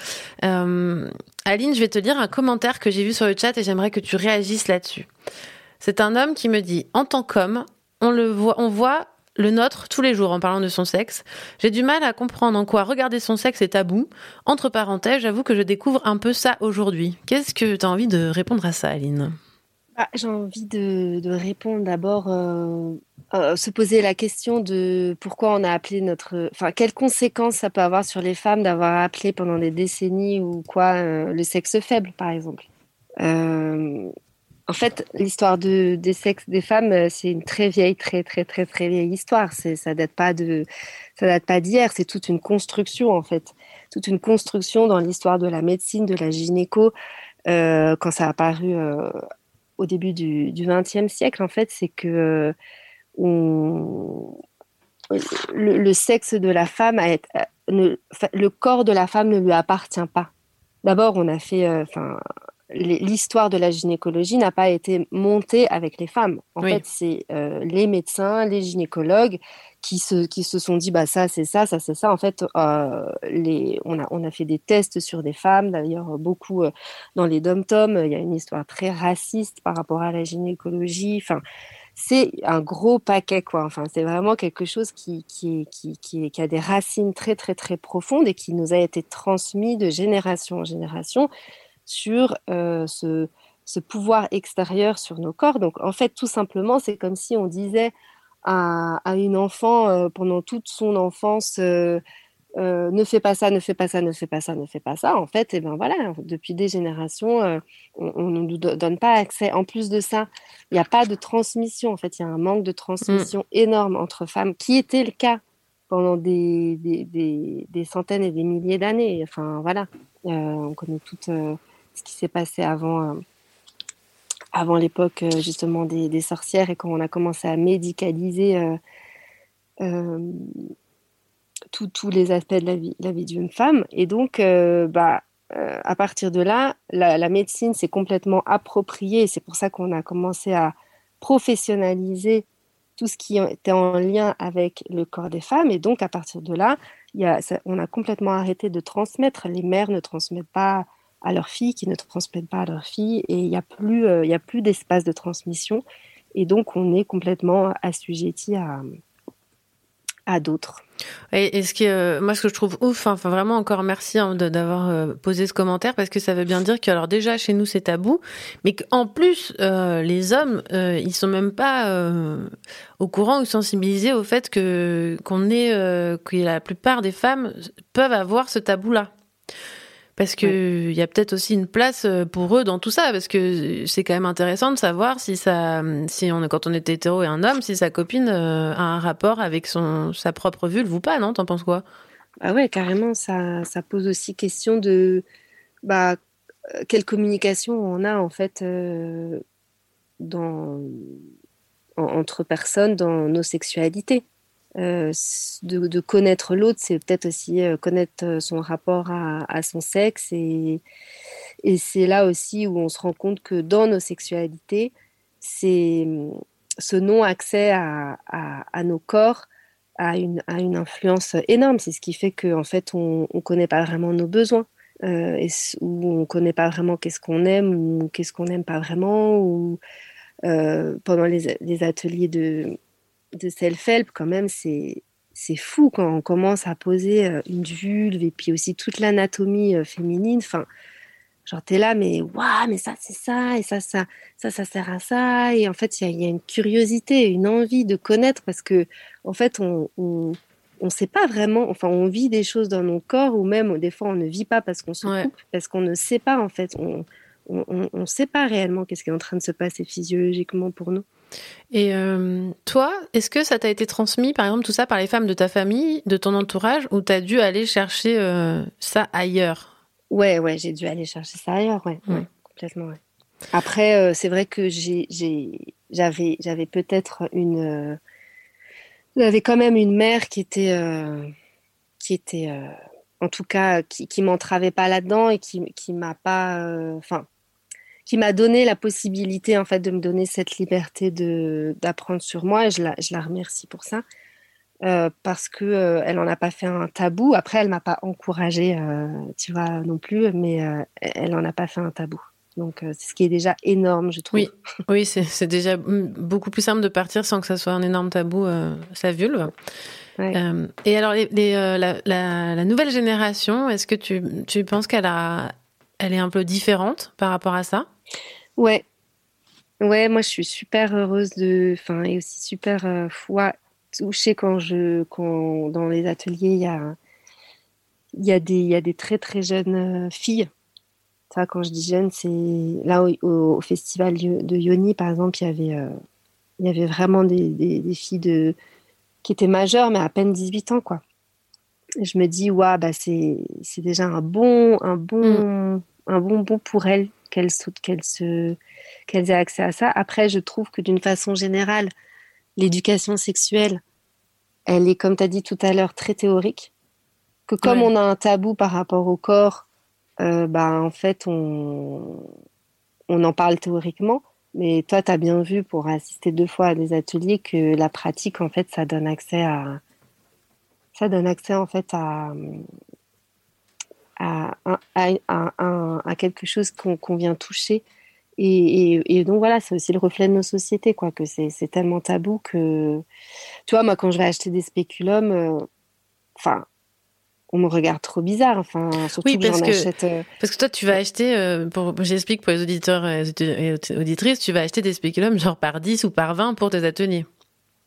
Euh, Aline, je vais te lire un commentaire que j'ai vu sur le chat et j'aimerais que tu réagisses là-dessus. C'est un homme qui me dit en tant qu'homme, on le voit, on voit le nôtre tous les jours en parlant de son sexe. J'ai du mal à comprendre en quoi regarder son sexe est tabou. Entre parenthèses, j'avoue que je découvre un peu ça aujourd'hui. Qu'est-ce que tu as envie de répondre à ça, Aline? Ah, J'ai envie de, de répondre d'abord, euh, euh, se poser la question de pourquoi on a appelé notre... Enfin, quelles conséquences ça peut avoir sur les femmes d'avoir appelé pendant des décennies ou quoi euh, le sexe faible, par exemple. Euh, en fait, l'histoire de, des sexes des femmes, c'est une très vieille, très, très, très, très vieille histoire. Ça date pas de, ça date pas d'hier. C'est toute une construction, en fait. Toute une construction dans l'histoire de la médecine, de la gynéco. Quand ça a apparu au début du XXe siècle, en fait, c'est que on- le, le sexe de la femme, a été- ne- le corps de la femme ne lui appartient pas. D'abord, on a fait, euh, enfin, l'histoire de la gynécologie n'a pas été montée avec les femmes. En Oui. fait, c'est euh, les médecins, les gynécologues qui se, qui se sont dit, bah ça, c'est ça, ça, c'est ça. En fait, euh, les, on, a, on a fait des tests sur des femmes, d'ailleurs, beaucoup dans les dom-toms. Il y a une histoire très raciste par rapport à la gynécologie. Enfin, c'est un gros paquet, quoi. Enfin, c'est vraiment quelque chose qui, a des racines très, très, très profondes et qui nous a été transmis de génération en génération sur euh, ce, pouvoir extérieur sur nos corps. Donc, en fait, tout simplement, c'est comme si on disait à, à une enfant euh, pendant toute son enfance euh, euh, ne fais pas ça, ne fais pas ça, ne fais pas ça, ne fais pas ça. En fait, et ben voilà, depuis des générations, euh, on ne nous do- donne pas accès. En plus de ça, il n'y a pas de transmission. En fait, il y a un manque de transmission énorme entre femmes, qui était le cas pendant des, des, des, des centaines et des milliers d'années. Enfin, voilà, Euh, on connaît tout ce qui s'est passé avant, avant l'époque justement des, sorcières et quand on a commencé à médicaliser tous- les aspects de la vie, la vie d'une femme. Et donc, euh, bah, euh, à partir de là, la, médecine s'est complètement appropriée. C'est pour ça qu'on a commencé à professionnaliser tout ce qui était en lien avec le corps des femmes. Et donc, à partir de là, y a, on a complètement arrêté de transmettre. Les mères ne transmettent pas à leurs filles, qui ne transmettent pas à leurs filles. Et il n'y a plus, euh, a plus d'espace de transmission. Et donc, on est complètement assujetti à, à d'autres. Et, ce qui, euh, moi, ce que je trouve ouf, hein, enfin vraiment encore merci hein, d'avoir euh, posé ce commentaire parce que ça veut bien dire que alors déjà chez nous c'est tabou, mais qu'en plus euh, les hommes euh, ils sont même pas au courant ou sensibilisés au fait que qu'on est que la plupart des femmes peuvent avoir ce tabou là. Parce que il y a peut-être aussi une place euh, pour eux dans tout ça, parce que c'est quand même intéressant de savoir si ça, si on, quand on est hétéro et un homme, si sa copine euh, a un rapport avec son, sa propre vulve ou pas, non? T'en penses quoi? Ah ouais, carrément, ça, ça pose aussi question de bah, quelle communication on a en fait euh, dans, en- entre personnes dans nos sexualités. Euh, de, connaître l'autre, c'est peut-être aussi euh, connaître euh, son rapport à, son sexe et, c'est là aussi où on se rend compte que dans nos sexualités, c'est ce non-accès à, nos corps a une, influence énorme. C'est ce qui fait qu'en fait, on ne connaît pas vraiment nos besoins. euh, ou on ne connaît pas vraiment qu'est-ce qu'on aime ou qu'est-ce qu'on n'aime pas vraiment. Ou pendant les ateliers de, de self-help, quand même, c'est c'est fou quand on commence à poser euh, une vulve et puis aussi toute l'anatomie euh, féminine. Enfin, genre, t'es là, mais waouh, mais ça, c'est ça, et ça, ça, ça, ça sert à ça. Et en fait, il y, a- il y a une curiosité, une envie de connaître parce que, en fait, on, on, on sait pas vraiment, enfin, on vit des choses dans nos corps ou même des fois, on ne vit pas parce qu'on se coupe, parce qu'on ne sait pas, en fait. On on, on, on sait pas réellement qu'est-ce qui est en train de se passer physiologiquement pour nous. Et euh, toi, est-ce que ça t'a été transmis, par exemple, tout ça par les femmes de ta famille, de ton entourage, ou t'as dû aller chercher euh, ça ailleurs? Ouais, ouais, j'ai dû aller chercher ça ailleurs, ouais, ouais, complètement, ouais. Après, euh, c'est vrai que j'avais, j'avais peut-être une, j'avais quand même une mère qui était, qui était, en tout cas, qui, qui m'entravait pas là-dedans et qui, qui m'a pas, enfin, qui m'a donné la possibilité en fait de me donner cette liberté de d'apprendre sur moi et je la, je la remercie pour ça euh, parce que euh, elle en a pas fait un tabou. Après elle m'a pas encouragée euh, tu vois non plus mais euh, elle en a pas fait un tabou. Donc c'est ce qui est déjà énorme je trouve. Oui, oui c'est c'est déjà beaucoup plus simple de partir sans que ça soit un énorme tabou, sa vulve. Et alors, les, les, la, la- la nouvelle génération, est-ce que tu, tu penses qu'elle a, elle est un peu différente par rapport à ça? Ouais. Ouais, moi je suis super heureuse de. Enfin, et aussi super euh, foi touchée quand je. Quand dans les ateliers, il y a, il y, a des, il y a des très très jeunes euh, filles. Ça, quand je dis jeunes, c'est. Là, au, festival de Yoni, par exemple, il y avait, euh, il y avait vraiment des, des, des filles de, qui étaient majeures, mais à peine 18 ans, quoi. Et je me dis, waouh, bah, c'est c'est déjà un bon, un bon, un bon bon pour elles qu'elles qu'elles se, qu'elles aient accès à ça. Après, je trouve que d'une façon générale, l'éducation sexuelle, elle est, comme tu as dit tout à l'heure, très théorique. Que comme Ouais. on a un tabou par rapport au corps, euh, bah, en fait, on, on en parle théoriquement. Mais toi, tu as bien vu pour assister deux fois à des ateliers que la pratique, en fait, ça donne accès à, ça donne accès en fait à, à, à, à- à- à quelque chose qu'on vient toucher. Et, et- et donc voilà, c'est aussi le reflet de nos sociétés, quoi, que c'est tellement tabou que, tu vois, moi, quand je vais acheter des spéculums, euh, enfin, on me regarde trop bizarre, enfin, surtout Oui, parce que, achète. euh, parce que toi, tu vas acheter, euh, pour, j'explique pour les auditeurs et et auditrices, tu vas acheter des spéculums genre par 10 ou par 20 pour tes ateliers.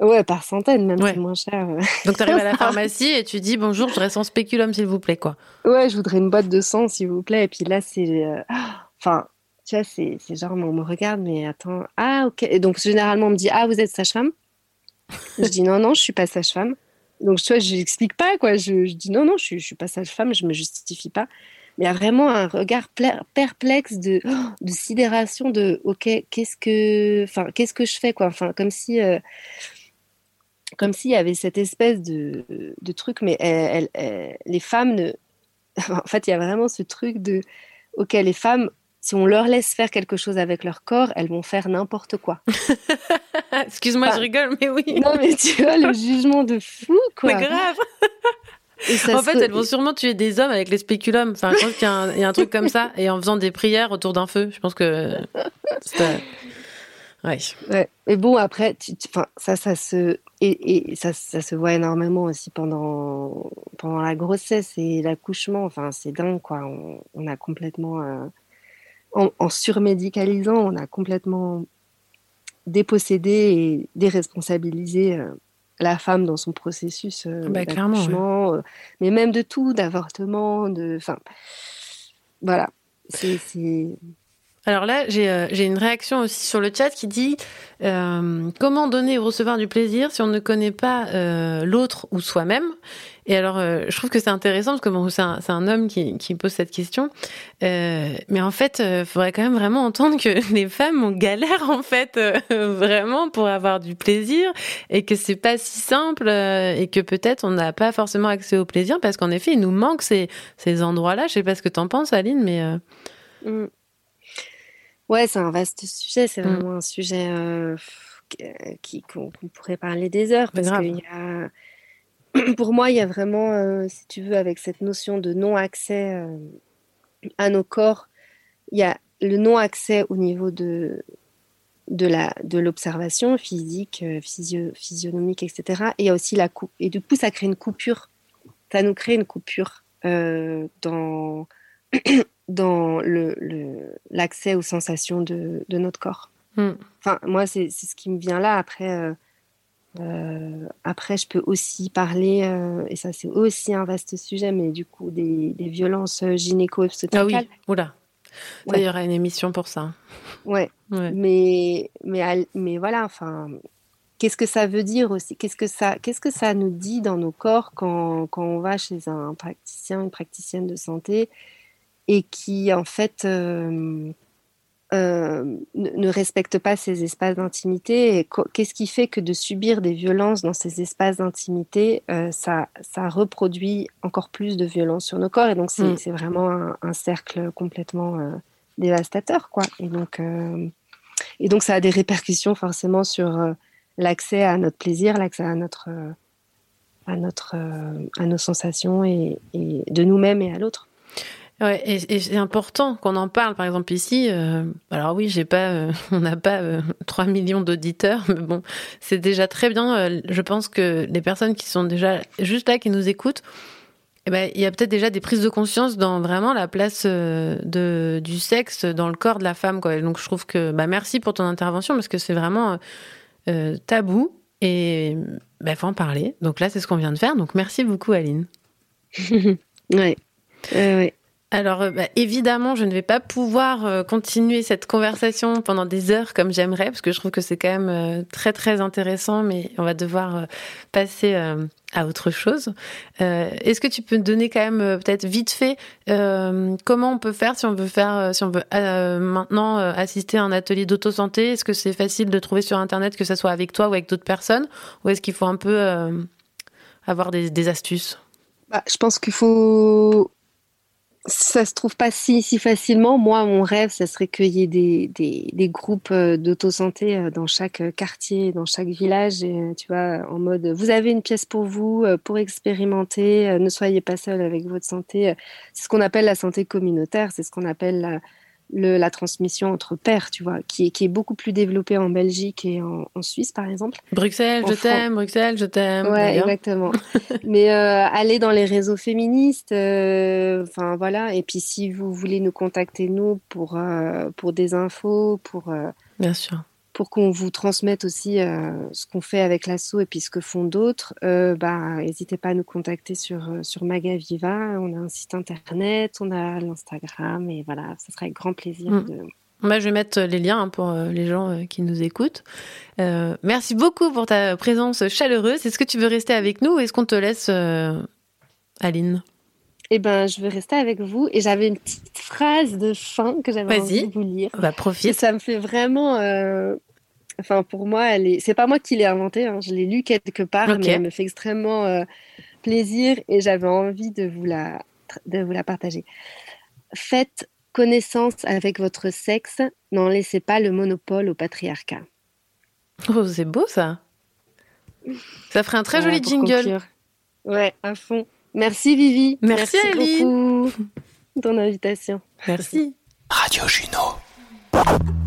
Ouais, par centaines, même, c'est moins cher. Donc, tu arrives à la pharmacie et tu dis bonjour, je voudrais 100 spéculums, s'il vous plaît, quoi. Ouais, je voudrais une boîte de 100, s'il vous plaît. Et puis là, c'est. euh, Enfin, tu vois, c'est c'est genre, on me regarde, mais attends. Ah, ok. Et donc, généralement, on me dit Ah, vous êtes sage-femme? Je dis Non, non, je suis pas sage-femme. Donc, tu vois, je n'explique pas, quoi. Je, je dis Non, non, je je suis pas sage-femme, je me justifie pas. Mais il y a vraiment un regard perplexe de, de sidération de Ok, qu'est-ce que. Enfin, qu'est-ce que je fais, quoi Enfin, comme si. euh, comme s'il y avait cette espèce de, de truc, mais elles- elles- elles- les femmes ne. En fait, il y a vraiment ce truc de. Ok, les femmes, si on leur laisse faire quelque chose avec leur corps, elles vont faire n'importe quoi. Excuse-moi, je rigole, mais oui. Non, mais tu vois, le jugement de fou, quoi. Mais grave. En fait, se- elles vont sûrement tuer des hommes avec les spéculums. Enfin, je pense qu'il y a un truc comme ça. Et en faisant des prières autour d'un feu. Je pense que. Ouais. Ouais. Mais bon, après, tu, ça, ça se, et, et ça, ça se voit énormément aussi pendant, pendant la grossesse et l'accouchement. Enfin, c'est dingue, quoi. On, on a complètement, euh, en, en surmédicalisant, on a complètement dépossédé et déresponsabilisé euh, la femme dans son processus euh, Bah, d'accouchement, euh, mais même de tout, d'avortement, de, enfin, voilà. C'est- Alors là, j'ai euh, j'ai une réaction aussi sur le chat qui dit euh, comment donner ou recevoir du plaisir si on ne connaît pas euh, l'autre ou soi-même? Et alors, je trouve que c'est intéressant parce que c'est un, homme qui, qui pose cette question. Mais en fait, il faudrait quand même vraiment entendre que les femmes on galère en fait vraiment pour avoir du plaisir et que c'est pas si simple et que peut-être on n'a pas forcément accès au plaisir parce qu'en effet, il nous manque ces, ces endroits-là. Je sais pas ce que t'en penses, Aline, mais euh, Mm. Ouais, c'est un vaste sujet. C'est Mm. vraiment un sujet euh, qui qu'on pourrait parler des heures parce y a, pour moi, il y a vraiment, euh, si tu veux, avec cette notion de non-accès euh, à nos corps, il y a le non-accès au niveau de de la de l'observation physique, physio- physionomique, etc. Et il y a aussi la coupe. Et du coup, ça crée une coupure. Ça nous crée une coupure euh, dans dans le le- l'accès aux sensations de, de notre corps. Hmm. Enfin, moi, c'est ce qui me vient là. Après, euh, euh, après, je peux aussi parler, euh, et ça, c'est aussi un vaste sujet, mais du coup, des, des violences ah gynéco-obstétricales. oui, oula. Ça, Ouais. il y aura une émission pour ça. Ouais. Ouais. Mais, mais, mais voilà, enfin, qu'est-ce que ça veut dire aussi? Qu'est-ce que ça, qu'est-ce que ça nous dit dans nos corps quand, quand on va chez un praticien, une praticienne de santé et qui, en fait, euh, euh, ne, ne respecte pas ces espaces d'intimité et qu'est-ce qui fait que de subir des violences dans ces espaces d'intimité, euh, ça, ça reproduit encore plus de violences sur nos corps? Et donc c'est Mm. vraiment un, un cercle complètement dévastateur, quoi. Et donc, et donc, ça a des répercussions forcément sur l'accès à notre plaisir, l'accès à notre, à notre, à nos sensations et, et de nous-mêmes et à l'autre. Ouais, et, c'est important qu'on en parle. Par exemple ici, euh, alors oui, j'ai pas, euh, on n'a pas euh, 3 millions d'auditeurs, mais bon, c'est déjà très bien. Euh, je pense que les personnes qui sont déjà juste là, qui nous écoutent, eh ben, il y a peut-être déjà des prises de conscience dans vraiment la place euh, de, du sexe dans le corps de la femme. Quoi. Donc je trouve que, bah, merci pour ton intervention parce que c'est vraiment euh, euh, tabou et il faut en parler. Donc là, c'est ce qu'on vient de faire. Donc merci beaucoup, Aline. ouais. ouais. Alors, euh, bah, évidemment, je ne vais pas pouvoir euh, continuer cette conversation pendant des heures comme j'aimerais, parce que je trouve que c'est quand même euh, très très intéressant, mais on va devoir passer à autre chose. Est-ce que tu peux donner quand même peut-être vite fait comment on peut faire si on veut faire, si on veut maintenant assister à un atelier d'auto-santé? Est-ce que c'est facile de trouver sur Internet, que ce soit avec toi ou avec d'autres personnes, ou est-ce qu'il faut un peu avoir des, des astuces? Bah, je pense qu'il faut. Ça se trouve pas si, si facilement. Moi, mon rêve, ça serait qu'il y ait des, des, des groupes euh, d'auto-santé euh, dans chaque euh, quartier, dans chaque village, et, tu vois, en mode vous avez une pièce pour vous, pour expérimenter, ne soyez pas seul avec votre santé. C'est ce qu'on appelle la santé communautaire, c'est ce qu'on appelle la, le- la transmission entre pairs, tu vois, qui est, qui est beaucoup plus développée en Belgique et en, en Suisse, par exemple. Bruxelles, En je t'aime, Bruxelles, je t'aime. Ouais, exactement. Mais euh, allez dans les réseaux féministes, euh, enfin voilà. Et puis si vous voulez nous contacter nous pour euh, pour des infos, pour euh, Bien sûr. Pour qu'on vous transmette aussi euh, ce qu'on fait avec l'asso et puis ce que font d'autres, euh, bah n'hésitez pas à nous contacter sur euh, sur Magaviva. On a un site internet, on a l'Instagram et voilà, ça sera avec grand plaisir Mm. de Moi, je vais mettre les liens hein, pour les gens qui nous écoutent. Euh, merci beaucoup pour ta présence chaleureuse. Est-ce que tu veux rester avec nous ou est-ce qu'on te laisse, Aline? Eh ben, je vais rester avec vous et j'avais une petite phrase de fin que j'avais envie de vous lire. Bah, profite. Et ça me fait vraiment. euh, Enfin, pour moi, elle est. C'est pas moi qui l'ai inventée. hein, Je l'ai lu quelque part, mais elle me fait extrêmement euh, plaisir et j'avais envie de vous la de vous la partager. Faites connaissance avec votre sexe. N'en laissez pas le monopole au patriarcat. Oh, c'est beau ça. Ça ferait un très Voilà, joli jingle. conclure. Ouais, à fond. Merci Vivi. Merci, Aline. beaucoup de ton invitation. Merci. Radio Juno.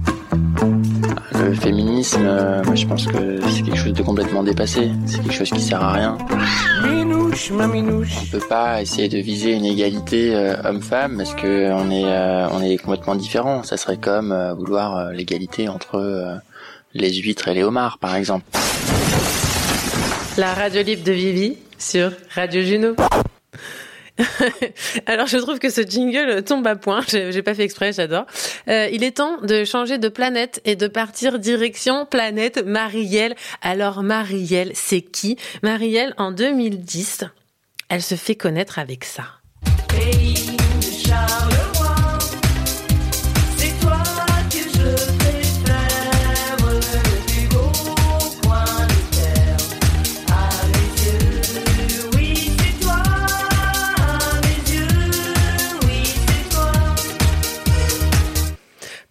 Le féminisme, euh, moi je pense que c'est quelque chose de complètement dépassé. C'est quelque chose qui sert à rien. Minouche, ma minouche. On peut pas essayer de viser une égalité euh, homme-femme parce que on est euh, on est complètement différents. Ça serait comme euh, vouloir euh, l'égalité entre euh, les huîtres et les homards, par exemple. La radio libre de Vivi sur Radio Juno. Alors je trouve que ce jingle tombe à point, j'ai pas fait exprès, j'adore. Euh, il est temps de changer de planète et de partir direction planète Marielle. Alors Marielle, c'est qui? Marielle, en 2010, elle se fait connaître avec ça.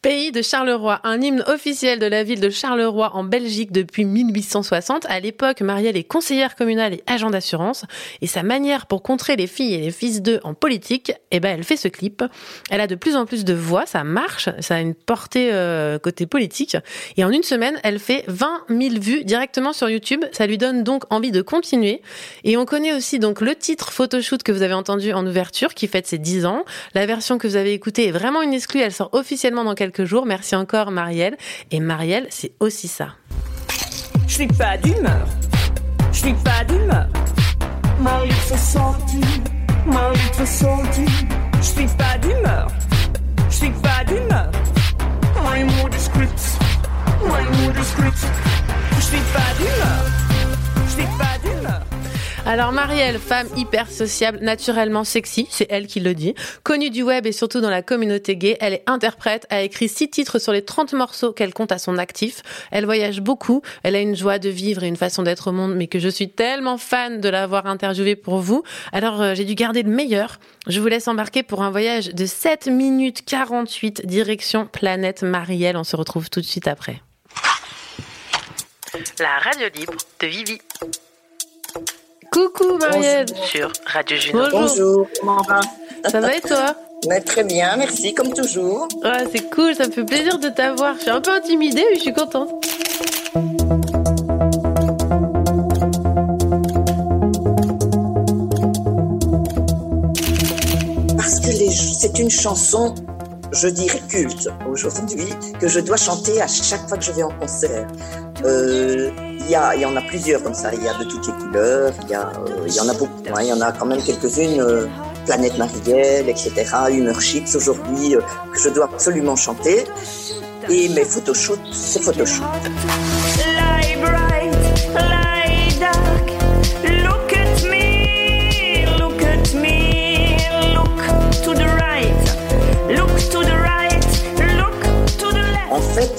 Peace. De Charleroi, un hymne officiel de la ville de Charleroi en Belgique depuis 1860. À l'époque, Marielle est conseillère communale et agent d'assurance. Et sa manière pour contrer les filles et les fils d'eux en politique, eh ben, elle fait ce clip. Elle a de plus en plus de voix, ça marche, ça a une portée euh, côté politique. Et en une semaine, elle fait 20 000 vues directement sur YouTube. Ça lui donne donc envie de continuer. Et on connaît aussi donc le titre photoshoot que vous avez entendu en ouverture, qui fête ses 10 ans. La version que vous avez écoutée est vraiment une exclue. Elle sort officiellement dans quelques jours. Merci encore, Marielle. Et Marielle, c'est aussi ça. Je je suis pas d'humeur. Je suis pas d'humeur, je je suis pas d'humeur. Alors Marielle, femme hyper sociable, naturellement sexy, c'est elle qui le dit. Connue du web et surtout dans la communauté gay, elle est interprète, a écrit six titres sur les 30 morceaux qu'elle compte à son actif. Elle voyage beaucoup, elle a une joie de vivre et une façon d'être au monde, mais que je suis tellement fan de l'avoir interviewée pour vous. Alors euh, j'ai dû garder le meilleur. Je vous laisse embarquer pour un voyage de 7 minutes 48 direction planète Marielle. On se retrouve tout de suite après. La radio libre de Vivi. Coucou Marielle sur Radio Juno. Bonjour, comment va Ça va et toi Mais Très bien, merci, comme toujours. Ouais, c'est cool, ça me fait plaisir de t'avoir. Je suis un peu intimidée, mais je suis contente. Parce que les- c'est une chanson, je dirais culte aujourd'hui, que je dois chanter à chaque fois que je vais en concert. Euh, Il y, en a plusieurs comme ça, il y a de toutes les couleurs, il y, euh, en a beaucoup, hein. il y en a quand même quelques-unes, euh, Planète Marielle, etc., Humeur Chips aujourd'hui, euh, que je dois absolument chanter. Et mes photoshoots, c'est photoshoot.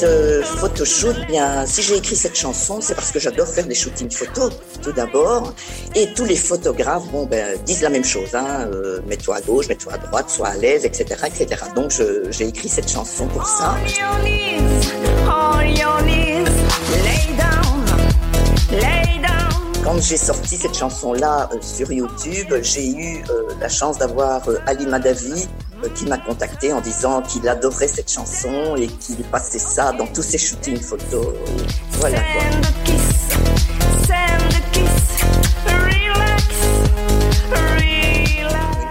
Euh, photoshoot, bien, si j'ai écrit cette chanson, c'est parce que j'adore faire des shootings photos, tout d'abord. Et tous les photographes, bon, ben, disent la même chose, hein. euh, mets-toi à gauche, mets-toi à droite, sois à l'aise, etc., etc. Donc, j'ai écrit cette chanson pour ça. Quand j'ai sorti cette chanson-là euh, sur YouTube, j'ai eu la chance d'avoir Ali Madavi qui m'a contacté en disant qu'il adorait cette chanson et qu'il passait ça dans tous ses shootings photos. Voilà quoi.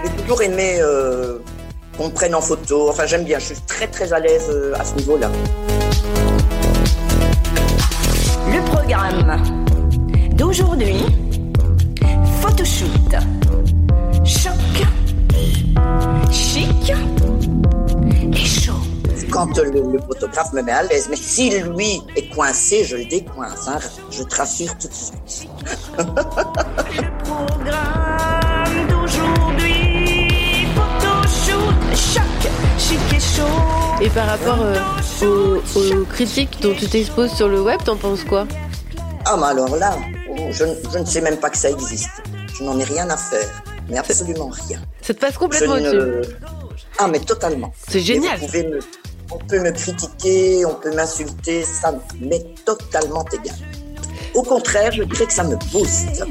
J'ai toujours aimé euh, qu'on me prenne en photo. Enfin, j'aime bien. Je suis très très à l'aise euh, à ce niveau-là. Le programme d'aujourd'hui, photoshoot, Quand le, le photographe me met à l'aise, mais si lui est coincé, je le décoince. hein. Je te rassure tout de suite. Programme d'aujourd'hui, choc, chic et chaud. Et par rapport euh, aux, aux critiques dont tu t'exposes sur le web, t'en penses quoi? Ah, mais alors là, oh, je, ne- je ne sais même pas que ça existe. Je n'en ai rien à faire. Mais absolument rien. Ça te passe complètement ne- Ah, mais totalement. C'est génial. Et vous pouvez me- On peut me critiquer, on peut m'insulter, ça m'est totalement égal. Au contraire, je dirais que ça me booste.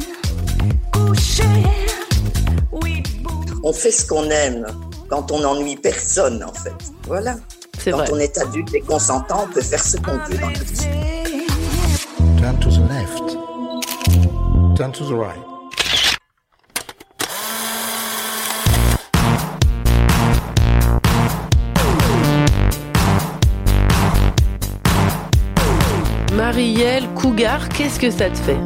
On fait ce qu'on aime quand on n'ennuie personne, en fait. Voilà. C'est Quand vrai. on est adulte et consentant, on peut faire ce qu'on veut dans la vie. Turn to the left. Turn to the right. Marielle, Cougar, qu'est-ce que ça te fait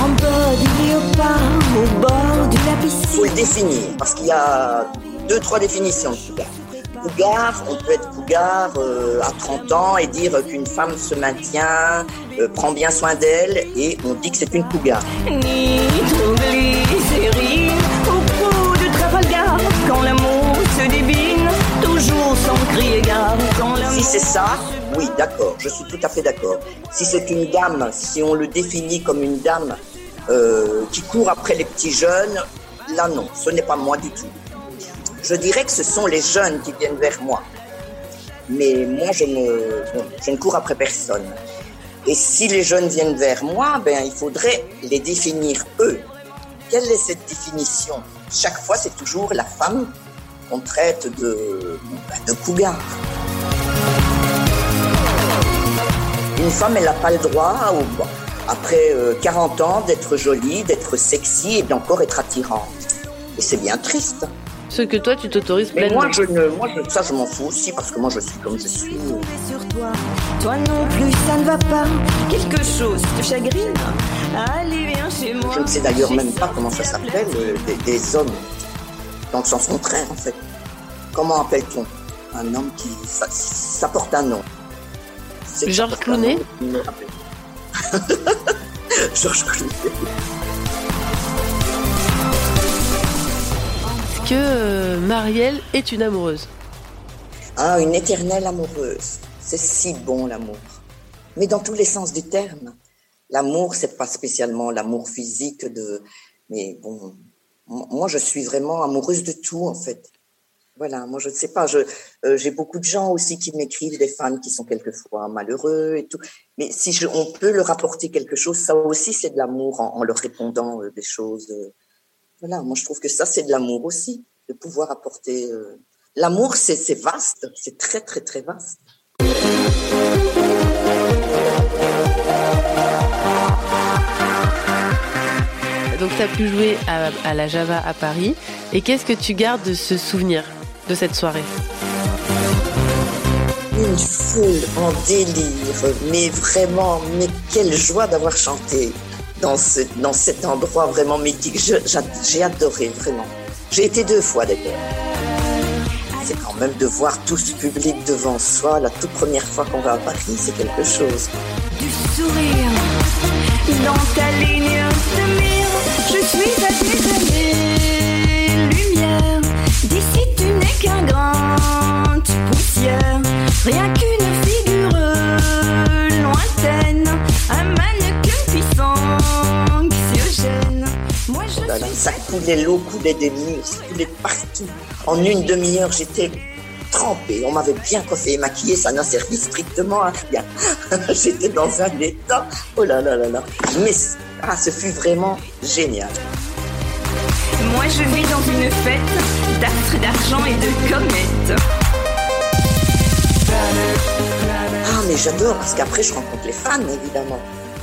En bord du léopard, au bord de la Il piscine. faut le définir, parce qu'il y a deux, trois définitions de cougar. Cougar, on peut être cougar euh, à 30 ans et dire qu'une femme se maintient, euh, prend bien soin d'elle, et on dit que c'est une cougar. Ni trop glycérine au bout de Trafalgar. Quand l'amour Si c'est ça, oui, d'accord, je suis tout à fait d'accord. Si c'est une dame, si on le définit comme une dame euh, qui court après les petits jeunes, là non, ce n'est pas moi du tout. Je dirais que ce sont les jeunes qui viennent vers moi. Mais moi, je ne, bon, je ne cours après personne. Et si les jeunes viennent vers moi, ben, il faudrait les définir eux. Quelle est cette définition? Chaque fois, c'est toujours la femme qu'on traite de, ben, de cougar. Une femme, elle n'a pas le droit, au- après euh, 40 ans, d'être jolie, d'être sexy et d'encore être attirante. Et c'est bien triste. Ce que toi, tu t'autorises Mais pleinement. moi, je ne, moi je- ça, je m'en fous aussi parce que moi, je suis comme je suis. sur toi, toi non plus, ça ne va pas. Quelque chose te chagrine. Allez, viens chez moi. Je ne sais d'ailleurs même pas comment ça s'appelle, euh, des, des hommes. Dans le sens contraire, en fait. Comment appelle-t-on un homme qui. Ça, ça porte un nom? Me rappelle. Georges Clooney. Est-ce que euh, Marielle est une amoureuse Ah, une éternelle amoureuse. C'est si bon l'amour. Mais dans tous les sens du terme. L'amour, c'est pas spécialement l'amour physique de. Mais bon, moi, je suis vraiment amoureuse de tout, en fait. Voilà, moi, je ne sais pas. Euh, j'ai beaucoup de gens aussi qui m'écrivent, des fans qui sont quelquefois malheureux et tout. Mais si je, on peut leur apporter quelque chose, ça aussi, c'est de l'amour en, leur répondant euh, des choses. euh. Voilà, moi, je trouve que ça, c'est de l'amour aussi, de pouvoir apporter. euh, L'amour, c'est vaste, c'est très, très, très vaste. Donc tu as pu jouer à, à la Java à Paris. Et qu'est-ce que tu gardes de ce souvenir de cette soirée? Une foule en délire, mais vraiment, mais quelle joie d'avoir chanté dans, ce, dans cet endroit vraiment mythique. J'ai adoré, vraiment. J'ai été deux fois d'ailleurs. C'est quand même de voir tout ce public devant soi, la toute première fois qu'on va à Paris, c'est quelque chose. du sourire dans ta ligne de poussière. Rien qu'une figure lointaine. Un mannequin puissant, anxiogène. Moi, je ça coulait, l'eau coulait des murs, ça coulait partout. En une demi-heure, j'étais trempée. On m'avait bien coiffée et maquillée, ça n'a servi strictement à rien. j'étais dans un état. Oh là là là là. Mais ah, ce fut vraiment génial. Moi je vis dans une fête d'astres, d'argent et de comètes. Ah, mais j'adore parce qu'après, je rencontre les fans, évidemment.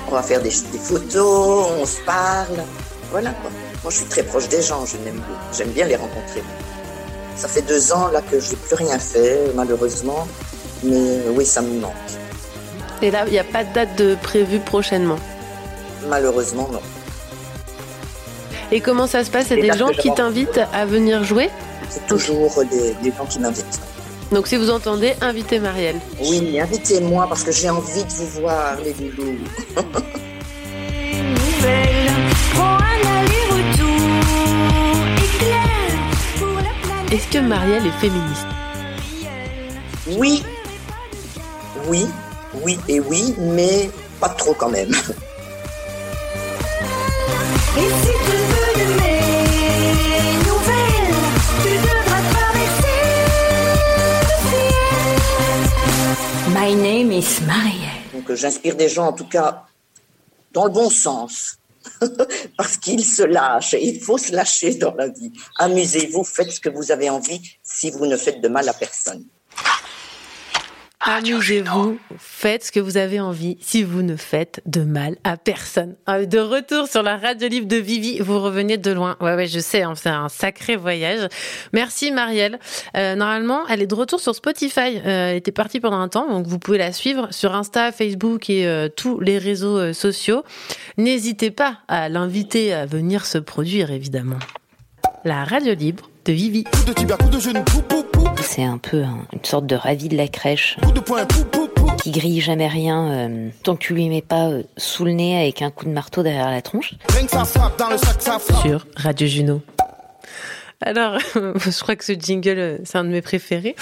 On va faire des, des photos, on se parle. Voilà quoi. Moi, je suis très proche des gens, je bien. J'aime bien les rencontrer. Ça fait deux ans là que je n'ai plus rien fait, malheureusement. Mais oui, ça me manque. Et là, il n'y a pas de date de prévue prochainement? Malheureusement, non. Et comment ça se passe? Il y a Et des gens qui t'invitent à venir jouer? C'est toujours des, des gens qui m'invitent. Donc si vous entendez, invitez Marielle. Oui, invitez-moi parce que j'ai envie de vous voir, les loulous. Est-ce que Marielle est féministe? Oui, oui, oui et oui, mais pas trop quand même. Et si My name is. Donc euh, j'inspire des gens en tout cas dans le bon sens. Parce qu'ils se lâchent et il faut se lâcher dans la vie. Amusez-vous, faites ce que vous avez envie si vous ne faites de mal à personne. Amusez-vous, faites ce que vous avez envie si vous ne faites de mal à personne. Ah, De retour sur la radio libre de Vivi, vous revenez de loin. Ouais, ouais, je sais, hein, c'est un sacré voyage. Merci Marielle. Euh, normalement, elle est de retour sur Spotify. Euh, elle était partie pendant un temps, donc vous pouvez la suivre sur Insta, Facebook et euh, tous les réseaux sociaux. N'hésitez pas à l'inviter à venir se produire, évidemment. La radio libre de Vivi. C'est un peu un- une sorte de ravi de la crèche. Qui grille jamais rien euh, tant que tu lui mets pas euh, sous le nez avec un coup de marteau derrière la tronche. sur Radio Juno. Alors, je crois que ce jingle, euh, c'est un de mes préférés.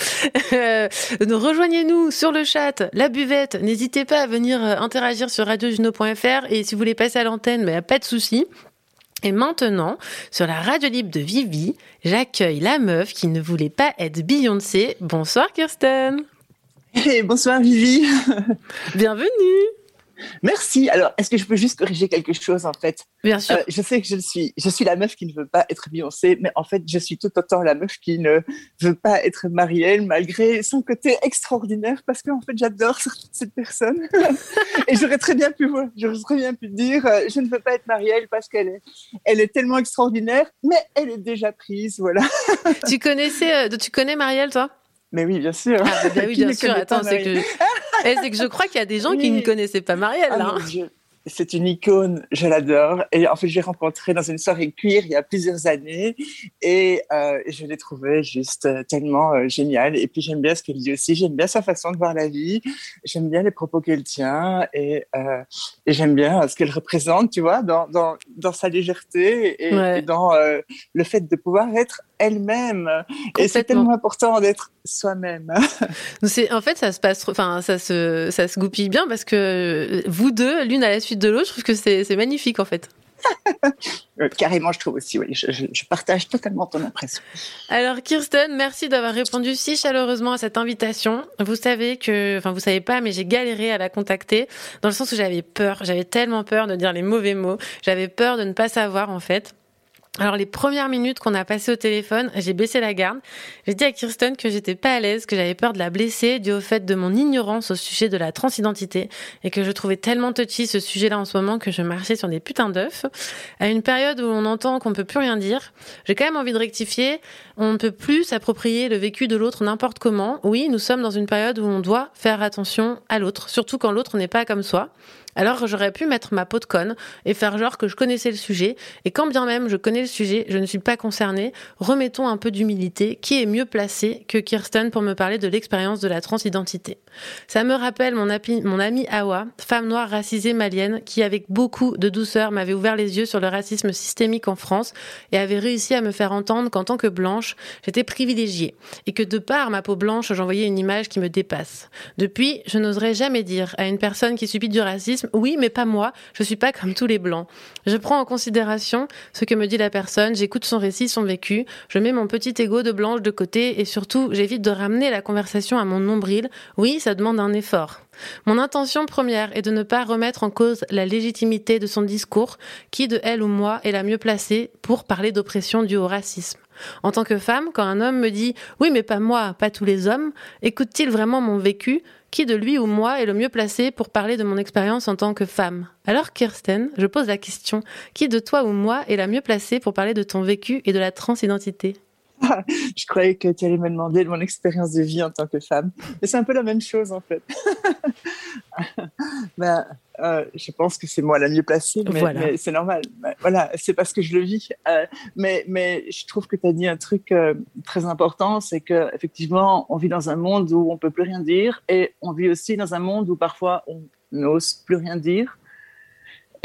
Euh, Rejoignez-nous sur le chat, la buvette. N'hésitez pas à venir interagir sur radiojuno.fr et si vous voulez passer à l'antenne, mais pas de souci. Et maintenant, sur la radio libre de Vivi, j'accueille la meuf qui ne voulait pas être Beyoncé. Bonsoir Kirsten. bonsoir Vivi. Bienvenue. Merci. Alors, est-ce que je peux juste corriger quelque chose en fait? Bien sûr. Euh, je sais que je suis, je suis la meuf qui ne veut pas être Beyoncé, mais en fait, je suis tout autant la meuf qui ne veut pas être Marielle malgré son côté extraordinaire parce qu'en fait, j'adore cette- cette personne. Et j'aurais très bien pu, j'aurais très bien pu dire, euh, je ne veux pas être Marielle parce qu'elle est, elle est tellement extraordinaire, mais elle est déjà prise, voilà. tu connaissais, euh, tu connais Marielle, toi? Mais oui, bien sûr. Ah, bah oui, bien sûr. Attends, c'est que, Marielle Eh, que je crois qu'il y a des gens qui ne connaissaient pas Marielle, Ah, Dieu. c'est une icône, je l'adore. Et en fait, je l'ai rencontré dans une soirée cuir il y a plusieurs années et euh, je l'ai trouvé juste euh, tellement euh, génial. Et puis j'aime bien ce qu'elle dit aussi, j'aime bien sa façon de voir la vie, j'aime bien les propos qu'elle tient et, euh, et j'aime bien ce qu'elle représente, tu vois, dans, dans, dans sa légèreté et, Ouais. et dans le fait de pouvoir être elle-même. Et c'est tellement important d'être soi-même. En fait, ça se passe, enfin, ça se, ça se goupille bien parce que vous deux, l'une à la suite de l'autre, je trouve que c'est magnifique en fait. Euh, Carrément, je trouve aussi, oui, je, je- je partage totalement ton impression. Alors Kirsten, merci d'avoir répondu si chaleureusement à cette invitation. Vous savez que, enfin vous savez pas, mais j'ai galéré à la contacter dans le sens où j'avais peur, j'avais tellement peur de dire les mauvais mots, j'avais peur de ne pas savoir en fait. Alors les premières minutes qu'on a passées au téléphone, j'ai baissé la garde. J'ai dit à Kirsten que j'étais pas à l'aise, que j'avais peur de la blesser dû au fait de mon ignorance au sujet de la transidentité et que je trouvais tellement touchy ce sujet-là en ce moment que je marchais sur des putains d'œufs. À une période où on entend qu'on peut plus rien dire, j'ai quand même envie de rectifier. On ne peut plus s'approprier le vécu de l'autre n'importe comment. Oui, nous sommes dans une période où on doit faire attention à l'autre, surtout quand l'autre n'est pas comme soi. Alors j'aurais pu mettre ma peau de conne et faire genre que je connaissais le sujet. Et quand bien même je connais le sujet, je ne suis pas concernée. Remettons un peu d'humilité. Qui est mieux placé que Kirsten pour me parler de l'expérience de la transidentité Ça me rappelle mon, api- mon amie Awa, femme noire racisée malienne, qui avec beaucoup de douceur m'avait ouvert les yeux sur le racisme systémique en France et avait réussi à me faire entendre qu'en tant que blanche, j'étais privilégiée et que de par ma peau blanche, j'envoyais une image qui me dépasse. Depuis, je n'oserais jamais dire à une personne qui subit du racisme, oui, mais pas moi, je suis pas comme tous les blancs. Je prends en considération ce que me dit la personne, j'écoute son récit, son vécu, je mets mon petit ego de blanche de côté et surtout, j'évite de ramener la conversation à mon nombril. Oui, ça demande un effort. Mon intention première est de ne pas remettre en cause la légitimité de son discours, qui de elle ou moi est la mieux placée pour parler d'oppression due au racisme. En tant que femme, quand un homme me dit oui mais pas moi, pas tous les hommes, écoute-t-il vraiment mon vécu? Qui de lui ou moi est le mieux placé pour parler de mon expérience en tant que femme? Alors Kirsten, je pose la question, qui de toi ou moi est la mieux placée pour parler de ton vécu et de la transidentité? je croyais que tu allais me demander de mon expérience de vie en tant que femme. Mais c'est un peu la même chose, en fait. ben, euh, je pense que c'est moi la mieux placée, mais, Voilà. mais c'est normal. Ben, voilà, c'est parce que je le vis. Euh, mais, mais je trouve que tu as dit un truc euh, très important, c'est que effectivement, on vit dans un monde où on peut plus rien dire, et on vit aussi dans un monde où parfois on n'ose plus rien dire.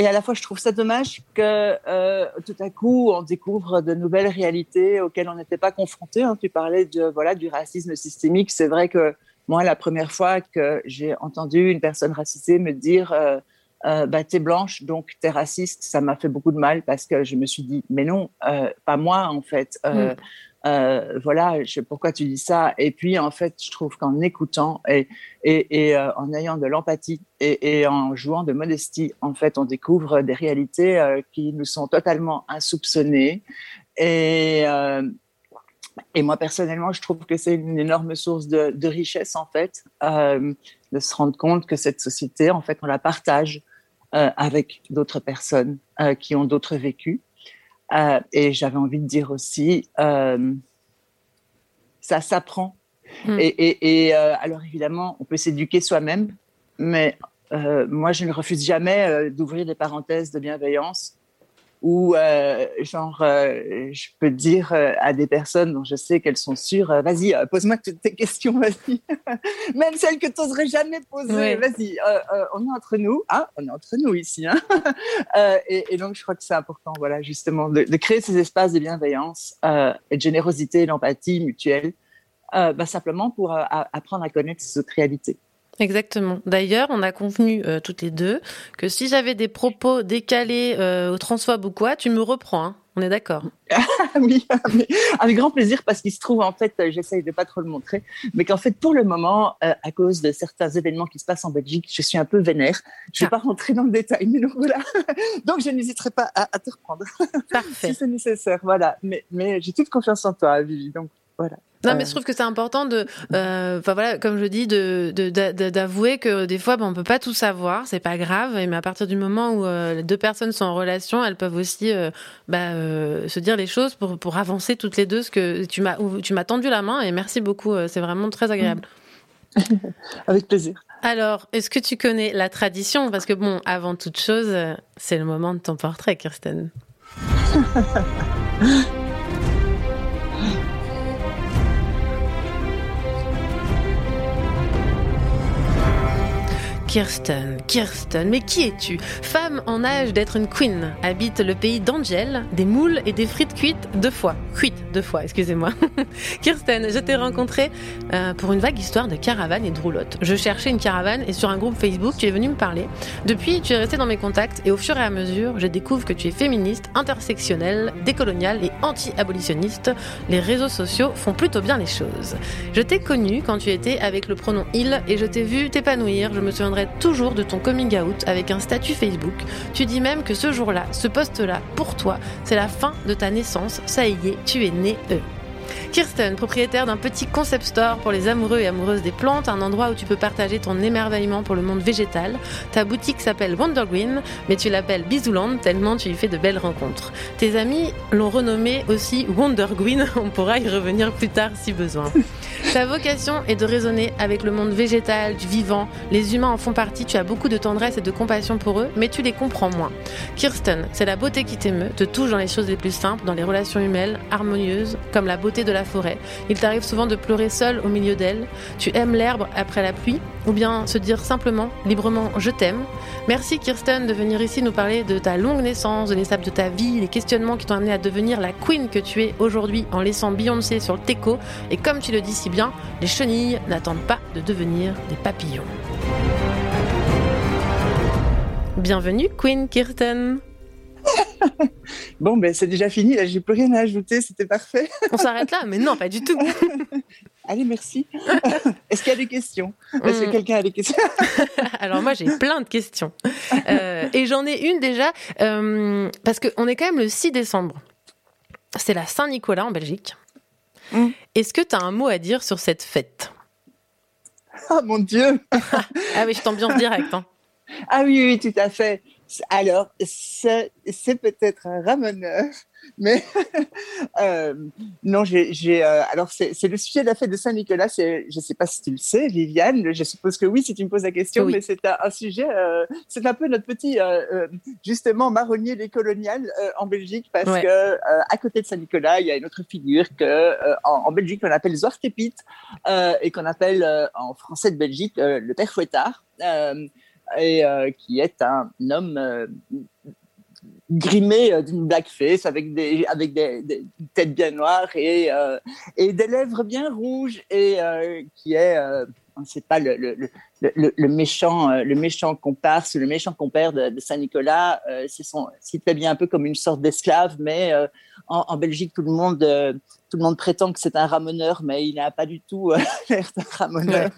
Et à la fois, je trouve ça dommage que euh, tout à coup, on découvre de nouvelles réalités auxquelles on n'était pas confronté. hein. Tu parlais de voilà du racisme systémique. C'est vrai que moi, la première fois que j'ai entendu une personne racisée me dire euh, euh, bah, t'es blanche, donc t'es raciste, ça m'a fait beaucoup de mal parce que je me suis dit mais non, euh, pas moi en fait. Euh, Mm. Euh, voilà, pourquoi tu dis ça Et puis en fait, je trouve qu'en écoutant et, euh, en ayant de l'empathie et, en jouant de modestie, en fait, on découvre des réalités euh, qui nous sont totalement insoupçonnées. Et, moi, personnellement, je trouve que c'est une énorme source de, de richesse, en fait, de se rendre compte que cette société, en fait, on la partage avec d'autres personnes qui ont d'autres vécus. Euh, et j'avais envie de dire aussi, euh, ça s'apprend. Mm. Et, et, et euh, alors évidemment, on peut s'éduquer soi-même, mais moi, je ne refuse jamais d'ouvrir des parenthèses de bienveillance où, euh, genre, euh, je peux dire euh, à des personnes dont je sais qu'elles sont sûres, vas-y, pose-moi toutes tes questions, vas-y. Même celles que tu n'oserais jamais poser, Ouais. vas-y. on est entre nous. Ah, on est entre nous ici. Hein et, et donc, je crois que c'est important, voilà, justement, de, de créer ces espaces de bienveillance et de générosité d'empathie mutuelle, bah, simplement pour apprendre à connaître ces autres réalités. Exactement. D'ailleurs, on a convenu euh, toutes les deux que si j'avais des propos décalés euh, au transphobe ou quoi, tu me reprends. hein. On est d'accord. oui, avec grand plaisir parce qu'il se trouve en fait, euh, j'essaye de pas trop le montrer, mais qu'en fait pour le moment, euh, à cause de certains événements qui se passent en Belgique, je suis un peu vénère. Je vais pas rentrer dans le détail, mais donc voilà. donc je n'hésiterai pas à, à te reprendre Parfait. si c'est nécessaire. Voilà, mais mais j'ai toute confiance en toi, Vivi. Donc voilà. Non, Euh, mais je trouve que c'est important de, euh, voilà, comme je dis, de de- d'avouer que des fois, ben, on peut pas tout savoir, c'est pas grave. Mais à partir du moment où euh, les deux personnes sont en relation, elles peuvent aussi, euh, bah, euh, se dire les choses pour pour avancer toutes les deux. Ce que tu m'as, tu m'as tendu la main et merci beaucoup. euh, C'est vraiment très agréable. Avec plaisir. Alors, est-ce que tu connais la tradition? Parce que bon, avant toute chose, euh, c'est le moment de ton portrait, Kirsten. Kirsten, Kirsten, mais qui es-tu? Femme en âge d'être une queen, habite le pays d'Angel, des moules et des frites cuites deux fois. Cuites deux fois, excusez-moi. Kirsten, je t'ai rencontrée euh, pour une vague histoire de caravane et de roulotte. Je cherchais une caravane et sur un groupe Facebook, tu es venu me parler. Depuis, tu es resté dans mes contacts et au fur et à mesure, je découvre que tu es féministe, intersectionnelle, décoloniale et anti-abolitionniste. Les réseaux sociaux font plutôt bien les choses. Je t'ai connu quand tu étais avec le pronom il et je t'ai vu t'épanouir. Je me souviendrai toujours de ton coming out avec un statut Facebook. Tu dis même que ce jour-là, ce poste-là, pour toi, c'est la fin de ta naissance. Ça y est, tu es né E. Kirsten, propriétaire d'un petit concept store pour les amoureux et amoureuses des plantes, un endroit où tu peux partager ton émerveillement pour le monde végétal. Ta boutique s'appelle Wonder Green, mais tu l'appelles Bisouland tellement tu y fais de belles rencontres. Tes amis l'ont renommé aussi Wonder Green, on pourra y revenir plus tard si besoin. Ta vocation est de raisonner avec le monde végétal, du vivant. Les humains en font partie, tu as beaucoup de tendresse et de compassion pour eux, mais tu les comprends moins. Kirsten, c'est la beauté qui t'émeut, te touche dans les choses les plus simples, dans les relations humaines, harmonieuses, comme la beauté de la forêt. Il t'arrive souvent de pleurer seul au milieu d'elle. Tu aimes l'herbe après la pluie, ou bien se dire simplement, librement, je t'aime. Merci Kirsten de venir ici nous parler de ta longue naissance, de l'étape de ta vie, les questionnements qui t'ont amené à devenir la queen que tu es aujourd'hui en laissant Beyoncé sur le teco. Et comme tu le dis si bien, les chenilles n'attendent pas de devenir des papillons. Bienvenue Queen Kirsten. Bon, ben c'est déjà fini, là, j'ai plus rien à ajouter, c'était parfait. On s'arrête là, mais non, pas du tout. Allez, merci. Est-ce qu'il y a des questions? Est-ce que Hmm. quelqu'un a des questions Alors moi j'ai plein de questions. Euh, et j'en ai une déjà, euh, parce qu'on est quand même le 6 décembre. C'est la Saint-Nicolas en Belgique. Est-ce que tu as un mot à dire sur cette fête? Ah mon Dieu Ah oui, je t'ambiance direct. hein. Ah oui, oui, tout à fait. Alors, c'est peut-être un ramoneur, mais euh, non, j'ai. euh, alors, c'est le sujet de la fête de Saint-Nicolas. Je ne sais pas si tu le sais, Viviane. Je suppose que oui, si tu me poses la question, Oui. mais c'est un, un sujet. euh, c'est un peu notre petit, justement, marronnier des coloniales en Belgique, parce Ouais. que à côté de Saint-Nicolas, il y a une autre figure que en, en Belgique on appelle euh, et qu'on appelle en français de Belgique le père Fouettard. Et euh, qui est un homme euh, grimé euh, d'une blackface avec des avec des, des têtes bien noires et et des lèvres bien rouges et qui est euh, sait pas le, le, le, méchant euh, le méchant comparse le méchant compère de, de Saint Nicolas euh, c'est son s'il bien un peu comme une sorte d'esclave mais euh, en, en Belgique tout le monde euh, tout le monde prétend que c'est un ramoneur mais il n'a pas du tout euh, l'air d'un ramoneur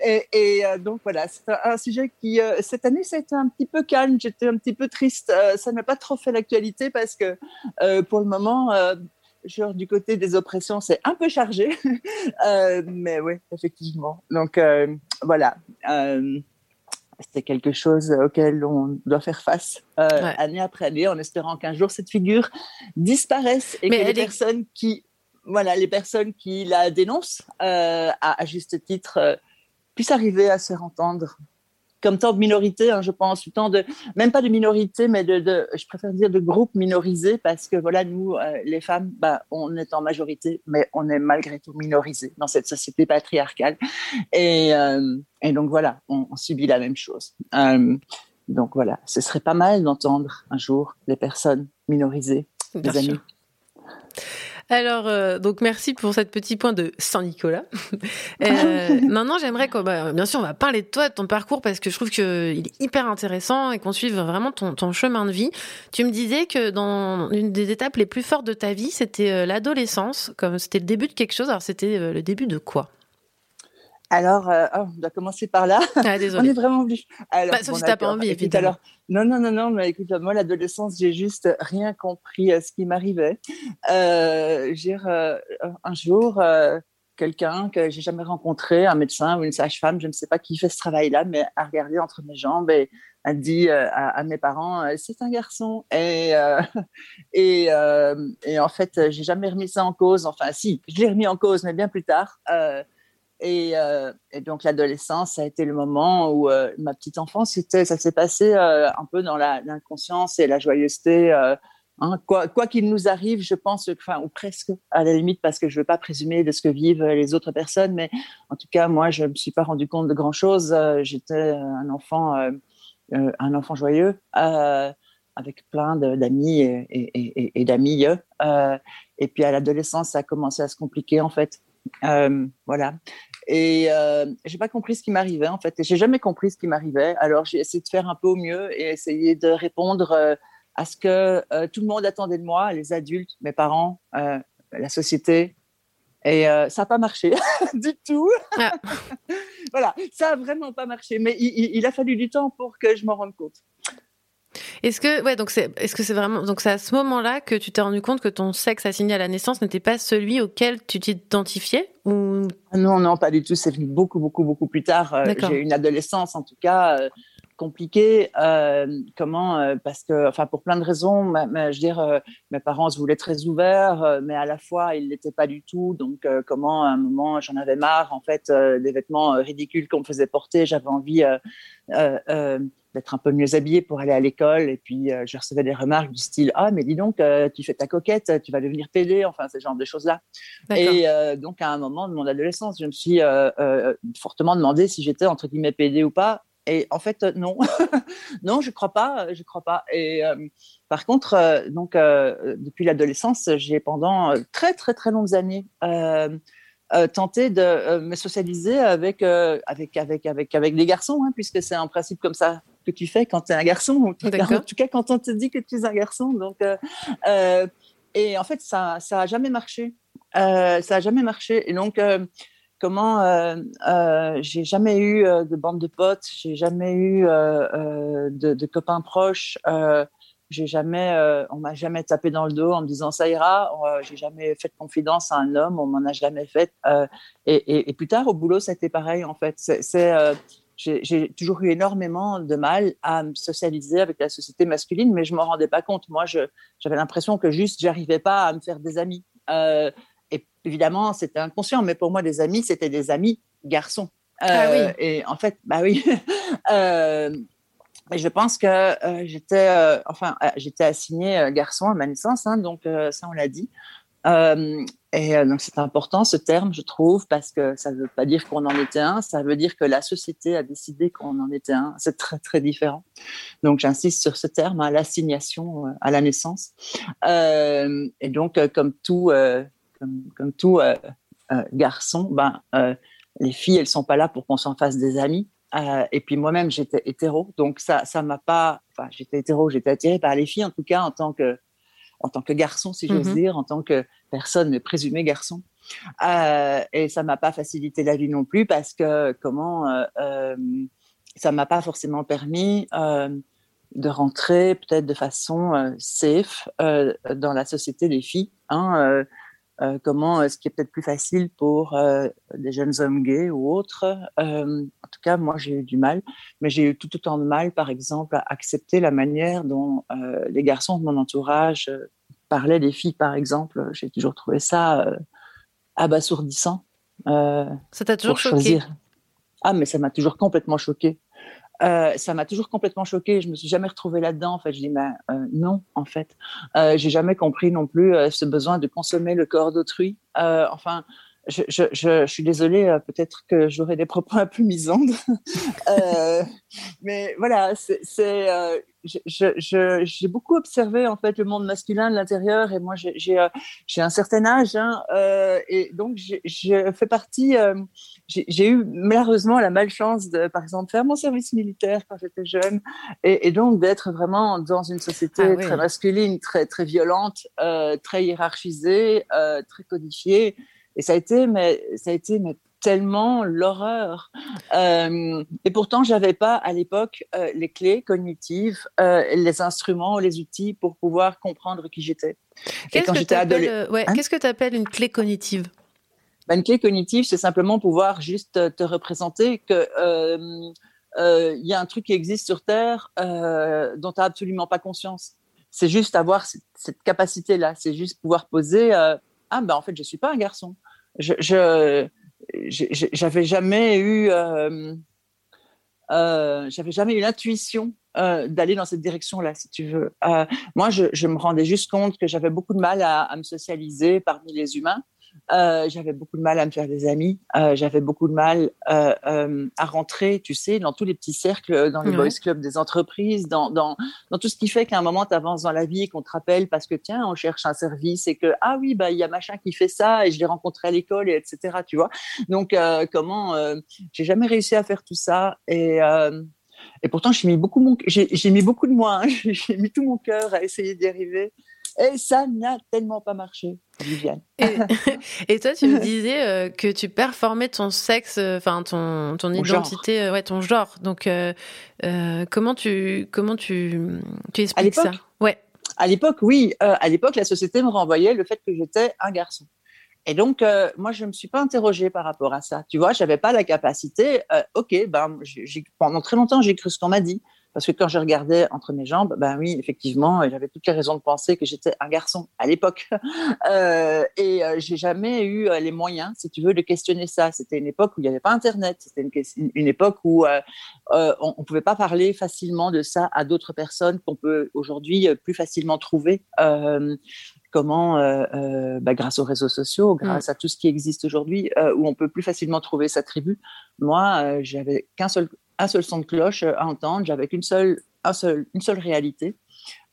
et, et, euh, donc voilà, c'est un, un sujet qui, euh, cette année, ça a été un petit peu calme. J'étais un petit peu triste. Euh, ça n'a pas trop fait l'actualité parce que euh, pour le moment, euh, genre du côté des oppressions, c'est un peu chargé. Euh, mais oui, effectivement. Donc euh, voilà. Euh, c'est quelque chose auquel on doit faire face Ouais. année après année en espérant qu'un jour cette figure disparaisse et Mais que les est- personnes qui voilà les personnes qui la dénoncent à, à juste titre puissent arriver à se faire entendre comme tant de minorités, hein, je pense, tant de même pas de minorités, mais de, de je préfère dire de groupes minorisés parce que voilà nous euh, les femmes, bah, on est en majorité, mais on est malgré tout minorisés dans cette société patriarcale et, euh, et donc voilà, on, on subit la même chose. Euh, donc voilà, ce serait pas mal d'entendre un jour les personnes minorisées, les amis. Alors, euh, donc merci pour cette petit point de Saint-Nicolas. Euh, maintenant, j'aimerais que, bah, bien sûr, on va parler de toi, de ton parcours, parce que je trouve qu'il est hyper intéressant et qu'on suive vraiment ton, ton chemin de vie. Tu me disais que dans une des étapes les plus fortes de ta vie, c'était euh, l'adolescence, comme c'était le début de quelque chose. Alors, c'était euh, le début de quoi? Alors, euh, oh, on doit commencer par là. Ah. On est vraiment obligé. Alors, Bah, sauf si t'as pas envie, Écoute, évidemment. alors, non, non, non, non, mais écoute, moi, l'adolescence, j'ai juste rien compris à ce qui m'arrivait. Euh, euh, un jour, euh, quelqu'un que j'ai jamais rencontré, un médecin ou une sage-femme, je ne sais pas qui fait ce travail-là, mais a regardé entre mes jambes et a dit euh, à, à mes parents, euh, c'est un garçon. Et, euh, et, euh, et en fait, j'ai jamais remis ça en cause. Enfin, si, je l'ai remis en cause, mais bien plus tard. Euh, Et, euh, et donc l'adolescence, a été le moment où euh, ma petite enfance, ça s'est passé euh, un peu dans l'inconscience et la joyeuseté. hein. quoi qu'il nous arrive, je pense, ou presque à la limite, parce que je ne veux pas présumer de ce que vivent les autres personnes, mais en tout cas, moi, je ne me suis pas rendu compte de grand-chose. J'étais un enfant, un enfant joyeux. avec plein d'amis et, et, et, d'amis. Et puis à l'adolescence, ça a commencé à se compliquer en fait. Euh, voilà. Et euh, j'ai pas compris ce qui m'arrivait en fait. J'ai jamais compris ce qui m'arrivait. Alors j'ai essayé de faire un peu au mieux et essayer de répondre euh, à ce que euh, tout le monde attendait de moi, les adultes, mes parents, la société. Et ça n'a pas marché du tout. voilà, ça a vraiment pas marché. Mais il, il- il a fallu du temps pour que je m'en rende compte. Est-ce que, ouais, donc c'est, est-ce que c'est vraiment, donc c'est à ce moment-là que tu t'es rendu compte que ton sexe assigné à la naissance n'était pas celui auquel tu t'identifiais ou? Ah Non, non, pas du tout. C'est venu beaucoup, beaucoup, beaucoup plus tard. Euh. J'ai eu une adolescence, en tout cas, euh, compliquée. Euh, comment Parce que, enfin, pour plein de raisons. ma- ma- je veux dire, mes parents se voulaient très ouverts, mais à la fois, ils l'étaient pas du tout. Donc, comment, à un moment, j'en avais marre, en fait, des vêtements ridicules qu'on me faisait porter. J'avais envie d'être un peu mieux habillée pour aller à l'école. Et puis, euh, je recevais des remarques du style Ah, mais dis donc, euh, tu fais ta coquette, tu vas devenir PD. Enfin, ce genre de choses-là. Et euh, donc, à un moment de mon adolescence, je me suis fortement demandé si j'étais entre guillemets PD ou pas. Et en fait, non, non, je crois pas, je crois pas. Et par contre, donc depuis l'adolescence, j'ai pendant très très très longues années euh, tenté de euh, me socialiser avec euh, avec avec avec avec des garçons, hein, puisque c'est un principe comme ça que tu fais quand tu es un garçon, ou en tout cas- quand on te dit que tu es un garçon. Donc, et en fait, ça ça a jamais marché. Ça a jamais marché. Et donc, comment j'ai jamais eu de bande de potes, j'ai jamais eu de, de copains proches. Euh, j'ai jamais, euh, on m'a jamais tapé dans le dos en me disant ça ira. Euh, j'ai jamais fait de confidence à un homme, on m'en a jamais fait. Euh, et, et, et plus tard au boulot, c'était pareil en fait. C'est, euh, j'ai, toujours eu énormément de mal à me socialiser avec la société masculine, mais je m'en rendais pas compte. Moi, j'avais l'impression que juste j'arrivais pas à me faire des amis. Et évidemment, c'était inconscient, mais pour moi, des amis, c'était des amis garçons. Ah oui. Et en fait, bah oui. je pense que euh, j'étais, euh, enfin, euh, j'étais assignée garçon à ma naissance, hein, donc ça on l'a dit. Et donc c'est important ce terme, je trouve, parce que ça ne veut pas dire qu'on en était un, ça veut dire que la société a décidé qu'on en était un. C'est très très différent. Donc j'insiste sur ce terme, hein, l'assignation à la naissance. Et donc comme tout, comme, tout garçon, ben les filles elles sont pas là pour qu'on s'en fasse des amis. Euh, et puis moi-même j'étais hétéro, donc ça ça m'a pas, enfin j'étais hétéro, j'étais attirée par les filles en tout cas en tant que en tant que garçon, si j'ose Mhm. dire, en tant que personne présumée garçon. Euh, et ça m'a pas facilité la vie non plus parce que comment euh, euh, ça m'a pas forcément permis de rentrer peut-être de façon safe dans la société des filles. Hein, euh, comment euh, ce qui est peut-être plus facile pour euh, des jeunes hommes gays ou autres. Euh, en tout cas, moi, j'ai eu du mal, mais j'ai eu tout autant de mal, par exemple, à accepter la manière dont les garçons de mon entourage parlaient des filles, par exemple. J'ai toujours trouvé ça abasourdissant. Ça t'a toujours choqué? Ah, mais ça m'a toujours complètement choqué. Euh, ça m'a toujours complètement choqué. Je me suis jamais retrouvée là-dedans. En fait, je dis, mais euh, non, en fait, euh, j'ai jamais compris non plus euh, ce besoin de consommer le corps d'autrui. Euh, enfin, je, je, je, je suis désolée. euh, Peut-être que j'aurais des propos un peu misandres, Euh, mais voilà, c'est, euh, j'ai beaucoup observé en fait le monde masculin de l'intérieur et moi j'ai, un certain âge hein, euh, et donc j'ai, je fais partie. j'ai, eu malheureusement la malchance de, par exemple, faire mon service militaire quand j'étais jeune et, et donc d'être vraiment dans une société Ah oui. très masculine, très très violente, très hiérarchisée, très codifiée. Et ça a été, mais ça a été mais tellement l'horreur. Euh, et pourtant, j'avais pas à l'époque euh, les clés cognitives, euh, les instruments, les outils pour pouvoir comprendre qui j'étais. Qu'est-ce que ouais, Hein? qu'est-ce que tu appelles une clé cognitive? Ben, une clé cognitive, c'est simplement pouvoir juste te, te représenter que il y a un truc qui existe sur Terre dont tu n'as absolument pas conscience. C'est juste avoir cette, cette capacité-là. C'est juste pouvoir poser ah ben en fait je suis pas un garçon. Je, j'avais jamais eu, euh, euh, j'avais jamais eu l'intuition euh, d'aller dans cette direction-là, si tu veux. Moi, je, me rendais juste compte que j'avais beaucoup de mal à me socialiser parmi les humains. Euh, j'avais beaucoup de mal à me faire des amis. Euh, j'avais beaucoup de mal euh, à rentrer, tu sais, dans tous les petits cercles, dans les Ouais. boys clubs des entreprises, dans, dans, dans tout ce qui fait qu'à un moment, tu avances dans la vie et qu'on te rappelle parce que, tiens, on cherche un service et que, ah oui, bah, il y a machin qui fait ça et je l'ai rencontré à l'école, et etc., tu vois. Donc, comment, j'ai jamais réussi à faire tout ça et, et pourtant, j'ai mis beaucoup, mon, j'ai, j'ai mis beaucoup de moi, hein. j'ai mis tout mon cœur à essayer d'y arriver. Et ça n'a tellement pas marché, Viviane. Et, et toi, tu me disais euh, que tu performais ton sexe, euh, enfin ton, ton identité, euh, ouais, ton genre. Donc, euh, euh, comment tu comment tu expliques ça? Ouais. À l'époque, oui. À l'époque, la société me renvoyait le fait que j'étais un garçon. Et donc, moi, je me suis pas interrogée par rapport à ça. Tu vois, j'avais pas la capacité. ok, ben, pendant très longtemps, j'ai cru ce qu'on m'a dit. Parce que quand je regardais entre mes jambes, ben oui, effectivement, j'avais toutes les raisons de penser que j'étais un garçon à l'époque. Euh, et euh, j'ai jamais eu euh, les moyens, si tu veux, de questionner ça. C'était une époque où il n'y avait pas Internet. C'était une, époque où euh, euh, on ne pouvait pas parler facilement de ça à d'autres personnes qu'on peut aujourd'hui euh, plus facilement trouver. Euh, comment, euh, euh, bah, grâce aux réseaux sociaux, grâce à tout ce qui existe aujourd'hui, euh, où on peut plus facilement trouver sa tribu. Moi, j'avais qu'un seul, un seul son de cloche à entendre, j'avais qu'une seule, un seul, une seule réalité.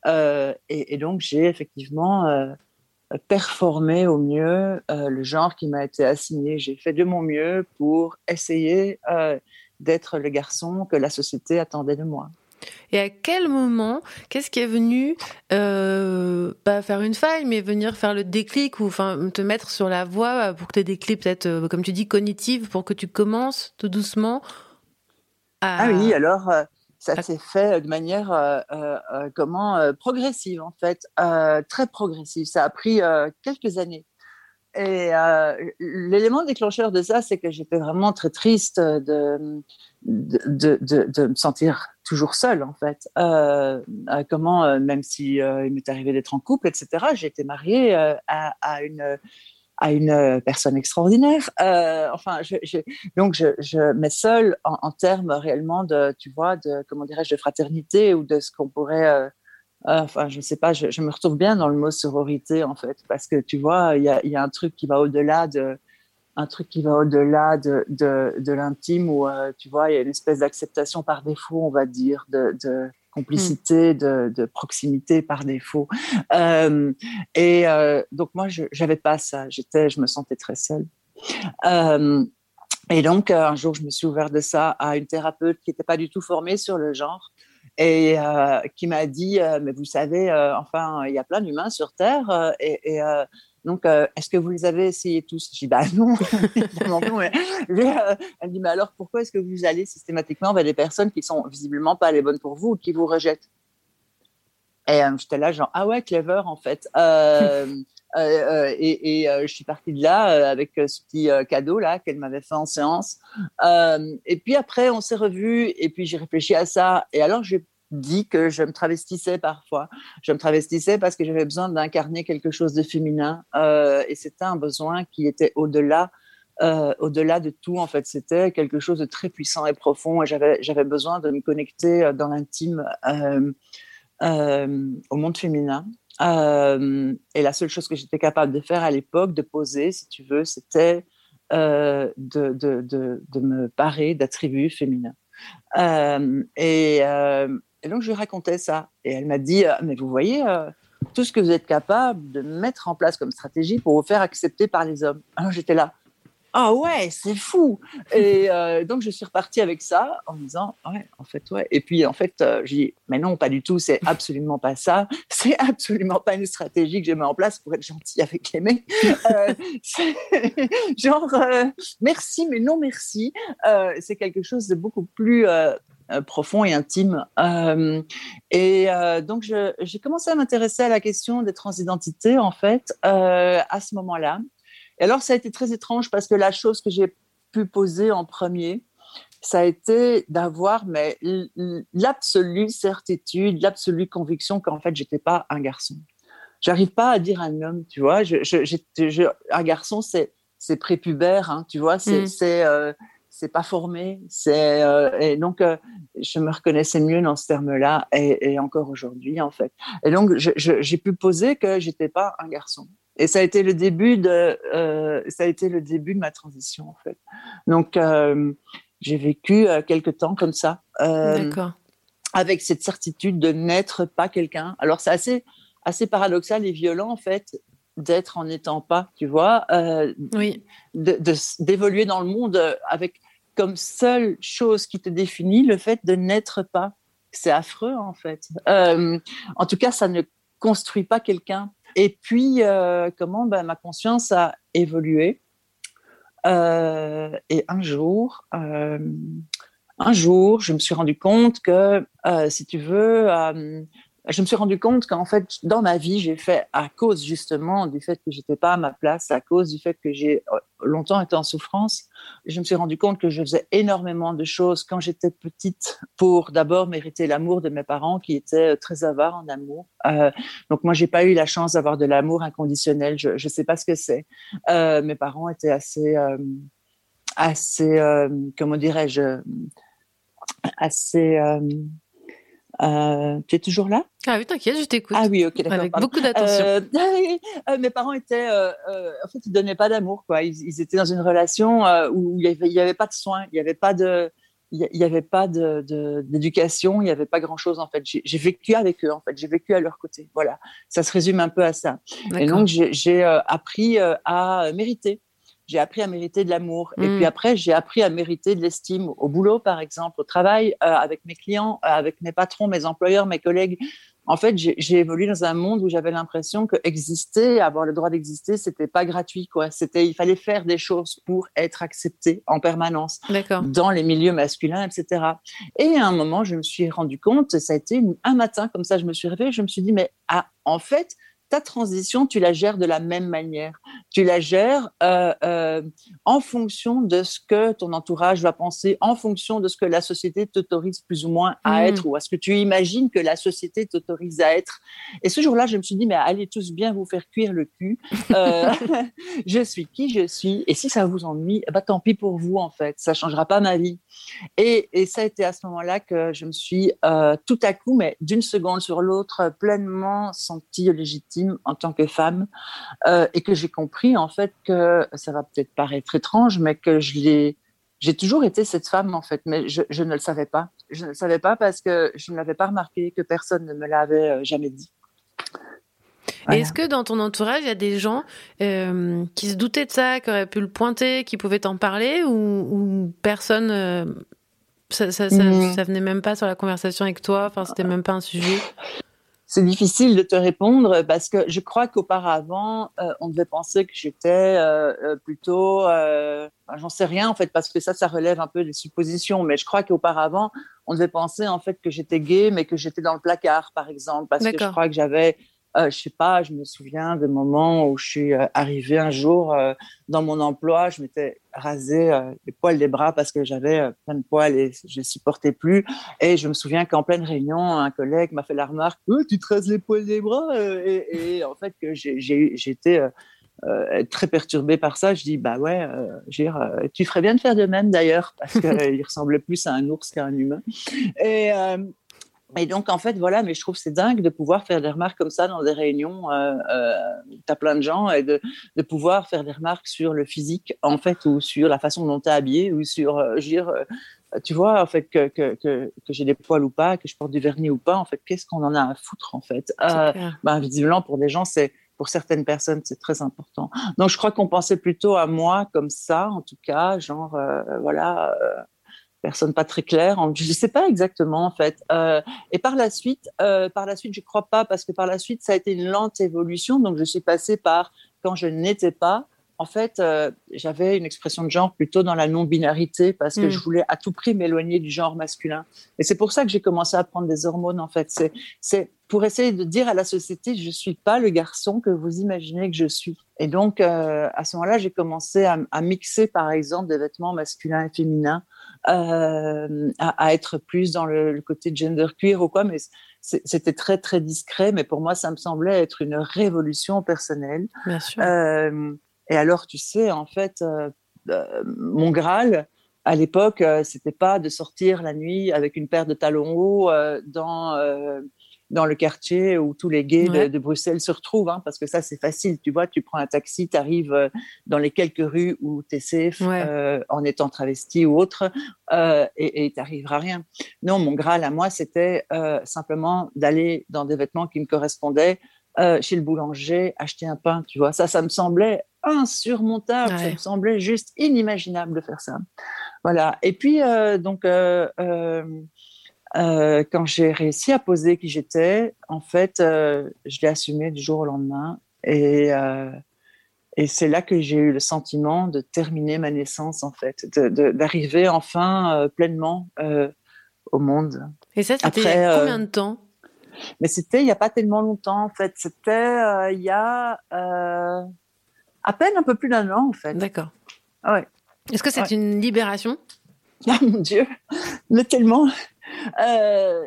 Et, et donc, j'ai effectivement performé au mieux euh, le genre qui m'a été assigné. J'ai fait de mon mieux pour essayer euh, d'être le garçon que la société attendait de moi. Et à quel moment, qu'est-ce qui est venu, euh, pas faire une faille, mais venir faire le déclic ou enfin te mettre sur la voie pour que tu aies des clés peut-être, euh, comme tu dis, cognitives, pour que tu commences tout doucement à... Ah oui, alors euh, ça s'est fait de manière euh, euh, euh, comment progressive en fait, euh, très progressive. Ça a pris quelques années. Et euh, l'élément déclencheur de ça, c'est que j'étais vraiment très triste de, de, de, me sentir toujours seule, en fait. Euh, euh, comment, même si euh, m'est arrivé d'être en couple, etc., j'ai été mariée à, une à une personne extraordinaire. Enfin, je, je, donc je, je mets seule en, termes réellement de, tu vois, de comment dirais-je, de fraternité ou de ce qu'on pourrait enfin, je sais pas, je, je, me retrouve bien dans le mot sororité en fait, parce que tu vois, il y a, y a, un truc qui va au-delà de, un truc qui va au-delà de, de, de l'intime où euh, tu vois, il y a une espèce d'acceptation par défaut, on va dire, de, de complicité, mmh. de, de, proximité par défaut. Euh, et euh, donc moi, je j'avais pas ça. J'étais, je me sentais très seule. Et donc un jour, je me suis ouverte de ça à une thérapeute qui n'était pas du tout formée sur le genre et euh, qui m'a dit euh, mais vous savez euh, enfin il y a plein d'humains sur terre euh, et, et euh, donc est-ce que vous les avez essayés tous? Je dis bah non mais, elle dit mais alors pourquoi est-ce que vous allez systématiquement vers des personnes qui sont visiblement pas les bonnes pour vous ou qui vous rejettent? Et euh, j'étais là genre ah ouais clever en fait euh, euh, et, et je suis partie de là avec ce petit cadeau là qu'elle m'avait fait en séance. et puis après, on s'est revus et puis j'ai réfléchi à ça. Et alors j'ai dit que je me travestissais parfois. Je me travestissais parce que j'avais besoin d'incarner quelque chose de féminin. et c'était un besoin qui était au-delà. Euh, au-delà de tout, en fait, c'était quelque chose de très puissant et profond. Et j'avais, besoin de me connecter dans l'intime euh, euh, au monde féminin. Euh, et la seule chose que j'étais capable de faire à l'époque, de poser, si tu veux, c'était euh, de, de, de, me parer d'attributs féminins. Euh, et, et, donc, je lui racontais ça. Et elle m'a dit, mais vous voyez, tout ce que vous êtes capable de mettre en place comme stratégie pour vous faire accepter par les hommes. Alors, j'étais là. Ah oh ouais, c'est fou. Et euh, donc je suis repartie avec ça en me disant ouais, en fait ouais. Et puis en fait euh, j'ai dit mais non pas du tout, c'est absolument pas ça. C'est absolument pas une stratégie que je mets en place pour être gentille avec les mecs. Euh, genre merci mais non merci. c'est quelque chose de beaucoup plus profond et intime. Euh, et euh, donc, j'ai commencé à m'intéresser à la question des transidentités, en fait, euh, à ce moment-là. Et alors, ça a été très étrange parce que la chose que j'ai pu poser en premier, ça a été d'avoir mais l'absolue certitude, l'absolue conviction qu'en fait, j'étais pas un garçon. J'arrive pas à dire un homme, tu vois. Je, je, je, un garçon, c'est c'est prépubère, hein, tu vois, c'est Mm. c'est euh, pas formé, c'est euh, et donc euh, je me reconnaissais mieux dans ce terme-là et, et encore aujourd'hui en fait. Et donc j'ai pu poser que j'étais pas un garçon. Et ça a été le début de euh, ça a été le début de ma transition en fait. Donc euh, j'ai vécu euh, quelque temps comme ça. euh, avec cette certitude de n'être pas quelqu'un. Alors c'est assez, assez paradoxal et violent en fait d'être en n'étant pas, tu vois, oui. d'évoluer dans le monde avec comme seule chose qui te définit le fait de n'être pas. C'est affreux en fait. En tout cas, ça ne construit pas quelqu'un. Et puis, euh, comment ben, ma conscience a évolué. Euh, et un jour, euh, un jour, je me suis rendu compte que, si tu veux, je me suis rendu compte qu'en fait, dans ma vie, j'ai fait, à cause justement du fait que j'étais pas à ma place, à cause du fait que j'ai euh, longtemps été en souffrance, je me suis rendu compte que je faisais énormément de choses quand j'étais petite pour d'abord mériter l'amour de mes parents qui étaient euh, très avares en amour. Euh, donc moi, j'ai pas eu la chance d'avoir de l'amour inconditionnel. Je, je sais pas ce que c'est. Mes parents étaient assez, assez, comment dirais-je, assez. Euh, tu es toujours là? Ah oui, t'inquiète, je t'écoute. Ah oui, ok, d'accord. Avec pardon. beaucoup d'attention. Euh, euh, mes parents étaient, en fait, ils donnaient pas d'amour, quoi. Ils, ils étaient dans une relation où il y avait, pas de soins, il y avait pas de, il y- il y avait pas d'éducation, il y avait pas grand chose en fait. J'ai vécu avec eux en fait, j'ai vécu à leur côté. Voilà, ça se résume un peu à ça. Et donc j'ai appris à mériter. J'ai appris à mériter de l'amour. Et Mm. puis après, j'ai appris à mériter de l'estime au boulot, par exemple, au travail, euh, avec mes clients, euh, avec mes patrons, mes employeurs, mes collègues. En fait, j'ai évolué dans un monde où j'avais l'impression que exister, avoir le droit d'exister, c'était pas gratuit, quoi. C'était, il fallait faire des choses pour être accepté en permanence dans les milieux masculins, etc. Et à un moment, je me suis rendu compte, ça a été un matin comme ça, je me suis réveillée, je me suis dit, mais ah, en fait, ta transition, tu la gères de la même manière. Tu la gères euh, euh, en fonction de ce que ton entourage va penser, en fonction de ce que la société t'autorise plus ou moins à Mhm. être, ou à ce que tu imagines que la société t'autorise à être. Et ce jour-là, je me suis dit, mais allez tous bien vous faire cuire le cul. Euh, je suis qui je suis. Et si ça vous ennuie, bah, tant pis pour vous, en fait. Ça changera pas ma vie. Et, et ça a été à ce moment-là que je me suis tout à coup, mais d'une seconde sur l'autre, pleinement sentie légitime en tant que femme euh, et que j'ai compris en fait que ça va peut-être paraître étrange, mais que je l'ai, j'ai toujours été cette femme en fait, mais je, je ne le savais pas. Je ne le savais pas parce que je ne l'avais pas remarqué, que personne ne me l'avait euh, jamais dit. Est-ce que dans ton entourage, il y a des gens euh, qui se doutaient de ça, qui auraient pu le pointer, qui pouvaient t'en parler, ou, ou personne, euh, ça, ça, ça, Mhm. ça venait même pas sur la conversation avec toi, enfin c'était même pas un sujet? C'est difficile de te répondre parce que je crois qu'auparavant, euh, on devait penser que j'étais euh, euh, plutôt, euh, enfin, j'en sais rien en fait, parce que ça, ça relève un peu des suppositions. Mais je crois qu'auparavant, on devait penser en fait que j'étais gay, mais que j'étais dans le placard, par exemple, parce que je crois que j'avais, je sais pas, je me souviens des moments où je suis euh, arrivée un jour euh, dans mon emploi, je m'étais rasé euh, les poils des bras parce que j'avais euh, plein de poils et je ne supportais plus. Et je me souviens qu'en pleine réunion, un collègue m'a fait la remarque Tu te rases les poils des bras euh, et, en fait, euh, euh, très perturbée par ça. Je dis Bah ouais, euh, euh, tu ferais bien de faire de même d'ailleurs, parce qu'il ressemblait plus à un ours qu'à un humain. Et. Et donc, en fait, voilà, mais je trouve c'est dingue de pouvoir faire des remarques comme ça dans des réunions euh, euh, où tu as plein de gens et de, de pouvoir faire des remarques sur le physique, en fait, ou sur la façon dont tu es habillé, ou sur, euh, je veux dire, euh, tu vois, en fait, que, que, que, que j'ai des poils ou pas, que je porte du vernis ou pas, en fait, qu'est-ce qu'on en a à foutre, en fait? Euh, ben, Visiblement, pour des gens, c'est pour certaines personnes, c'est très important. Donc, je crois qu'on pensait plutôt à moi comme ça, en tout cas, genre, voilà. Personne pas très claire. Je ne sais pas exactement en fait. Euh, et par la suite, euh, par la suite, je crois pas parce que par la suite, ça a été une lente évolution. Donc je suis passée par quand je n'étais pas. En fait, euh, j'avais une expression de genre plutôt dans la non-binarité parce que Mm. je voulais à tout prix m'éloigner du genre masculin. Et c'est pour ça que j'ai commencé à prendre des hormones. En fait, c'est pour essayer de dire à la société, je suis pas le garçon que vous imaginez que je suis. Et donc, euh, à ce moment-là, j'ai commencé à, à mixer, par exemple, des vêtements masculins et féminins euh, à, à être plus dans le, le côté gender queer ou quoi, mais c'était très très discret. Mais pour moi, ça me semblait être une révolution personnelle. Bien sûr. Euh, Et alors, tu sais, en fait, euh, mon Graal, à l'époque, c'était pas de sortir la nuit avec une paire de talons hauts dans dans le quartier où tous les gays de- Ouais. de, Bruxelles se retrouvent, hein, parce que ça c'est facile. Tu vois, tu prends un taxi, tu arrives dans les quelques rues où tu es safe euh, en étant travesti ou autre, euh, et tu n'arriveras rien. Non, mon Graal à moi, c'était euh, simplement d'aller dans des vêtements qui me correspondaient, euh, chez le boulanger, acheter un pain, tu vois. Ça, ça me semblait insurmontable, ça me semblait juste inimaginable de faire ça. Voilà. Et puis, euh, donc, euh, quand j'ai réussi à poser qui j'étais, en fait, euh, je l'ai assumé du jour au lendemain. Et, euh, et c'est là que j'ai eu le sentiment de terminer ma naissance, en fait, d'arriver enfin pleinement au monde. Et ça, c'était il y a combien de temps? mais c'était il n'y a pas tellement longtemps, en fait. C'était il y a à peine un peu plus d'un an, en fait. D'accord. Ouais. Est-ce que c'est Ouais. une libération? Ah mon Dieu, mais tellement. Euh,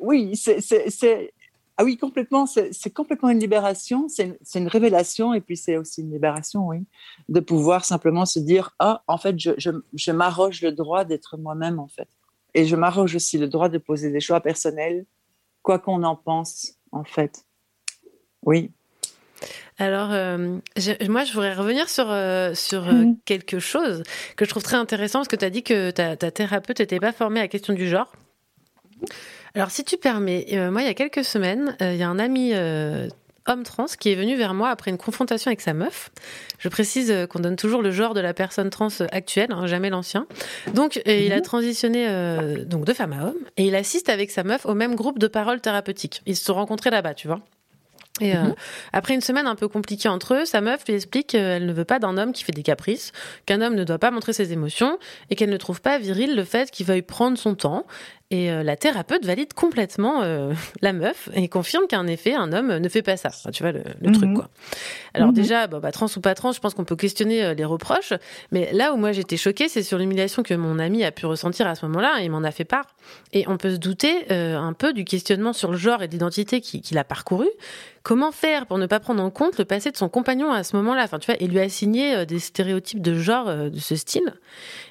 oui, c'est, ah oui, complètement. C'est, complètement une libération. C'est, une- une révélation et puis c'est aussi une libération, oui, de pouvoir simplement se dire ah, en fait, je, je, je m'arroge le droit d'être moi-même, en fait, et je m'arroge aussi le droit de poser des choix personnels, quoi qu'on en pense, en fait. Oui. Alors, euh, moi, je voudrais revenir sur, euh, sur euh, Mhm. quelque chose que je trouve très intéressant, parce que tu as dit que ta, ta thérapeute n'était pas formée à la question du genre. Alors, si tu permets, euh, moi, il y a quelques semaines, euh, il y a un ami euh, homme trans qui est venu vers moi après une confrontation avec sa meuf. Je précise qu'on donne toujours le genre de la personne trans actuelle, hein, jamais l'ancien. Donc, il a transitionné euh, donc de femme à homme et il assiste avec sa meuf au même groupe de paroles thérapeutiques. Ils se sont rencontrés là-bas, tu vois. Et euh, après une semaine un peu compliquée entre eux, sa meuf lui explique qu'elle ne veut pas d'un homme qui fait des caprices, qu'un homme ne doit pas montrer ses émotions et qu'elle ne trouve pas viril le fait qu'il veuille prendre son temps. Et euh, la thérapeute valide complètement euh, la meuf et confirme qu'en effet, un homme ne fait pas ça. Enfin, tu vois le, le truc, quoi. Alors Mhm. déjà, bah, trans ou pas trans, je pense qu'on peut questionner euh, les reproches. Mais là où moi j'étais choquée, c'est sur l'humiliation que mon ami a pu ressentir à ce moment-là. Il m'en a fait part. Et on peut se douter un peu du questionnement sur le genre et l'identité qui- qu'il a parcouru. Comment faire pour ne pas prendre en compte le passé de son compagnon à ce moment-là? Enfin, tu vois, et lui assigner des stéréotypes de genre de ce style.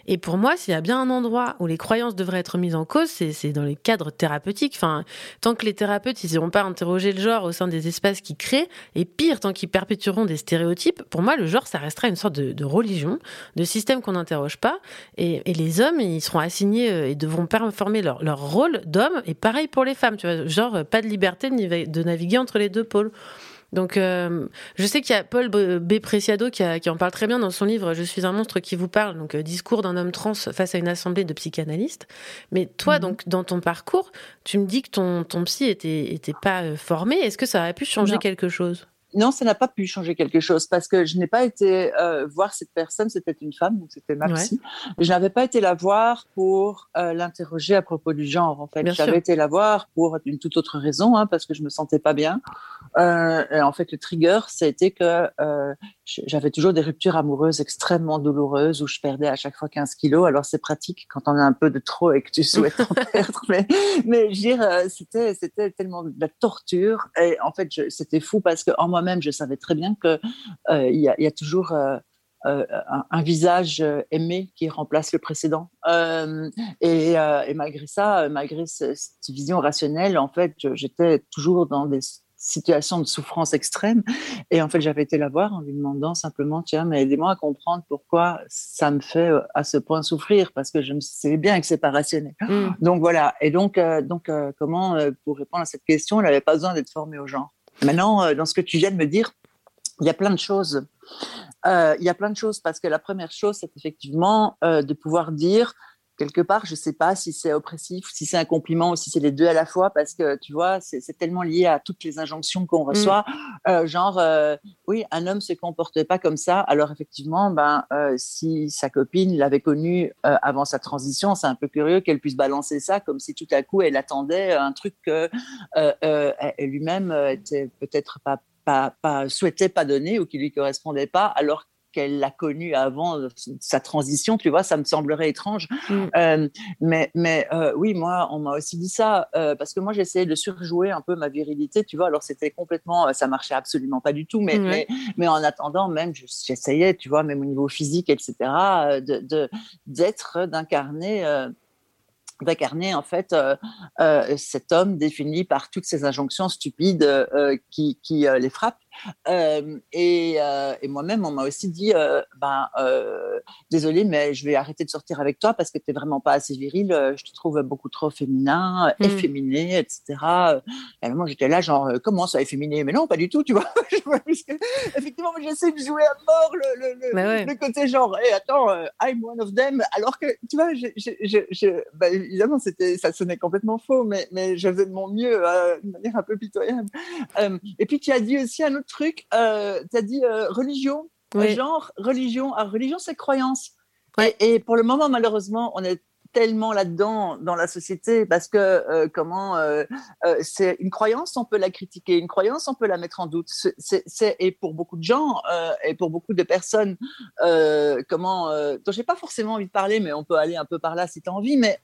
Et pour moi, s'il y a bien un endroit où les croyances devraient être mises en cause, c'est dans les cadres thérapeutiques. Enfin, tant que les thérapeutes, ils n'iront pas interroger le genre au sein des espaces qu'ils créent, et pire, tant qu'ils perpétueront des stéréotypes, pour moi, le genre, ça restera une sorte de, religion, de système qu'on n'interroge pas. Et, les hommes, ils seront assignés euh, et devront performer leur, rôle d'homme. Et pareil pour les femmes, tu vois, genre, pas de liberté de naviguer entre les deux pôles. Donc, euh, je sais qu'il y a Paul B. Preciado qui, a- qui en parle très bien dans son livre Je suis un monstre qui vous parle, donc euh, discours d'un homme trans face à une assemblée de psychanalystes. Mais toi, donc, dans ton parcours, tu me dis que ton, ton psy était, était pas euh, formé. Est-ce que ça aurait pu changer Non. quelque chose? Non, ça n'a pas pu changer quelque chose parce que je n'ai pas été euh, voir cette personne, c'était une femme, donc c'était ma Ouais. Je n'avais pas été la voir pour euh, l'interroger à propos du genre, en fait. J'avais été la voir pour une toute autre raison, hein, parce que je me sentais pas bien. Euh, et en fait, le trigger, ça a été que j'avais toujours des ruptures amoureuses extrêmement douloureuses où je perdais à chaque fois 15 kilos. Alors, c'est pratique quand on a un peu de trop et que tu souhaites en perdre. Mais, mais je veux dire, euh, c'était, c'était tellement de la torture. Et en fait, c'était fou parce qu'en moi-même, je savais très bien que euh, y, a, il y a toujours euh, euh, un, un visage aimé qui remplace le précédent. Et, et malgré ça, malgré ce- cette vision rationnelle, en fait, j'étais toujours dans des situations de souffrance extrême. Et en fait, j'avais été la voir en lui demandant simplement, tiens, mais aidez-moi à comprendre pourquoi ça me fait euh, à ce point souffrir, parce que je me sais bien que c'est pas rationnel. Mm. Donc voilà. Et donc, euh, donc euh, comment, euh, pour répondre à cette question, elle n'avait pas besoin d'être formée au genre. Maintenant, dans ce que tu viens de me dire, il y a plein de choses. Il y a plein de choses parce que la première chose, c'est effectivement de pouvoir dire quelque part, je sais pas si c'est oppressif, si c'est un compliment ou si c'est les deux à la fois, parce que tu vois, c'est tellement lié à toutes les injonctions qu'on reçoit. Euh, genre, euh, oui, un homme se comporte pas comme ça. Alors effectivement, ben, euh, si sa copine l'avait connu avant sa transition, c'est un peu curieux qu'elle puisse balancer ça comme si tout à coup elle attendait un truc que lui-même était peut-être pas, pas, pas souhaitait pas donner ou qui lui correspondait pas, alors qu'elle l'a connu avant euh, sa transition, tu vois, ça me semblerait étrange. Mm. Euh, mais mais euh, oui, moi, on m'a aussi dit ça euh, parce que moi, j'essayais de surjouer un peu ma virilité, tu vois. Alors c'était complètement, ça marchait absolument pas du tout, mais mais, mais en attendant, même je- j'essayais, tu vois, même au niveau physique, etc., de d'être, d'incarner. d'incarner en fait euh, euh, cet homme défini par toutes ces injonctions stupides euh, qui, qui les frappent. Euh, et euh, et moi-même, on m'a aussi dit, ben, désolé, mais je vais arrêter de sortir avec toi parce que tu vraiment pas assez viril. Je te trouve beaucoup trop féminin, euh, Mm. efféminé, etc. Et moi, j'étais là, genre, comment ça, efféminé? Mais non, pas du tout, tu vois. Effectivement, j'essaie de jouer à mort le, Bah ouais. le côté genre, hé, attends, euh, I'm one of them. Alors que, tu vois, je, je, je, je- bah, évidemment, c'était, ça sonnait complètement faux, mais, mais je faisais de mon mieux euh, de manière un peu pitoyable. Euh, et puis, tu as dit aussi un autre truc, euh, tu as dit euh, religion, Oui. genre, religion. Alors, religion, c'est croyance. Et, et pour le moment, malheureusement, on est tellement là-dedans dans la société parce que euh, comment c'est une croyance on peut la critiquer une croyance on peut la mettre en doute c'est et pour beaucoup de gens et pour beaucoup de personnes comment dont j'ai pas forcément envie de parler mais on peut aller un peu par là si tu as envie mais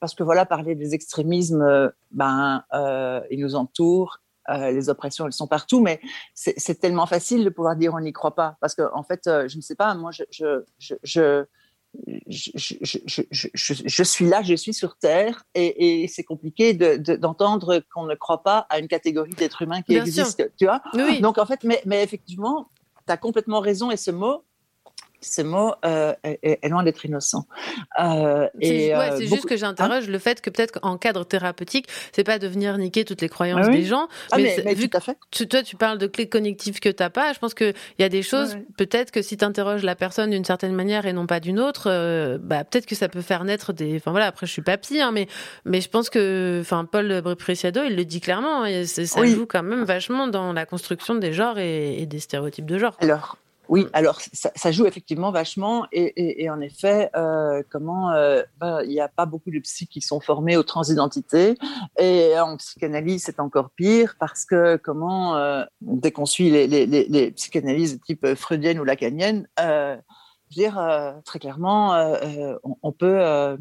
parce que voilà parler des extrémismes ben euh, ils nous entourent les oppressions, elles sont partout, mais c'est tellement facile de pouvoir dire on n'y croit pas. Parce qu'en en fait, je ne sais pas, moi, je je je, je, je, je, suis là, je suis sur Terre, et, c'est compliqué d'entendre qu'on ne croit pas à une catégorie d'êtres humains qui existe. Tu vois. Donc, en fait, mais, mais effectivement, tu as complètement raison, et ce mot, ce mot euh, est, loin d'être innocent. Euh, C'est ouais, euh, juste que j'interroge le fait que peut-être qu'en cadre thérapeutique, c'est pas de venir niquer toutes les croyances Ah oui. des gens, Ah, mais- vu tout à fait. que tu- toi tu parles de clés cognitives que t'as pas, je pense que il y a des choses Ouais, peut-être que si tu interroges la personne d'une certaine manière et non pas d'une autre, euh, bah peut-être que ça peut faire naître des enfin voilà, après je suis pas psy hein, mais mais je pense que enfin Paul Preciado, il le dit clairement, c'est- ça Oui. joue quand même vachement dans la construction des genres et, et des stéréotypes de genre. Alors, oui, alors ça, ça joue effectivement vachement et, et- et en effet, euh, comment euh, ben, il n'y a pas beaucoup de psys qui sont formés aux transidentités et en psychanalyse c'est encore pire parce que comment euh, dès qu'on suit les, les, les, les psychanalyses de type freudienne ou lacanienne, je veux dire très clairement, on, on peut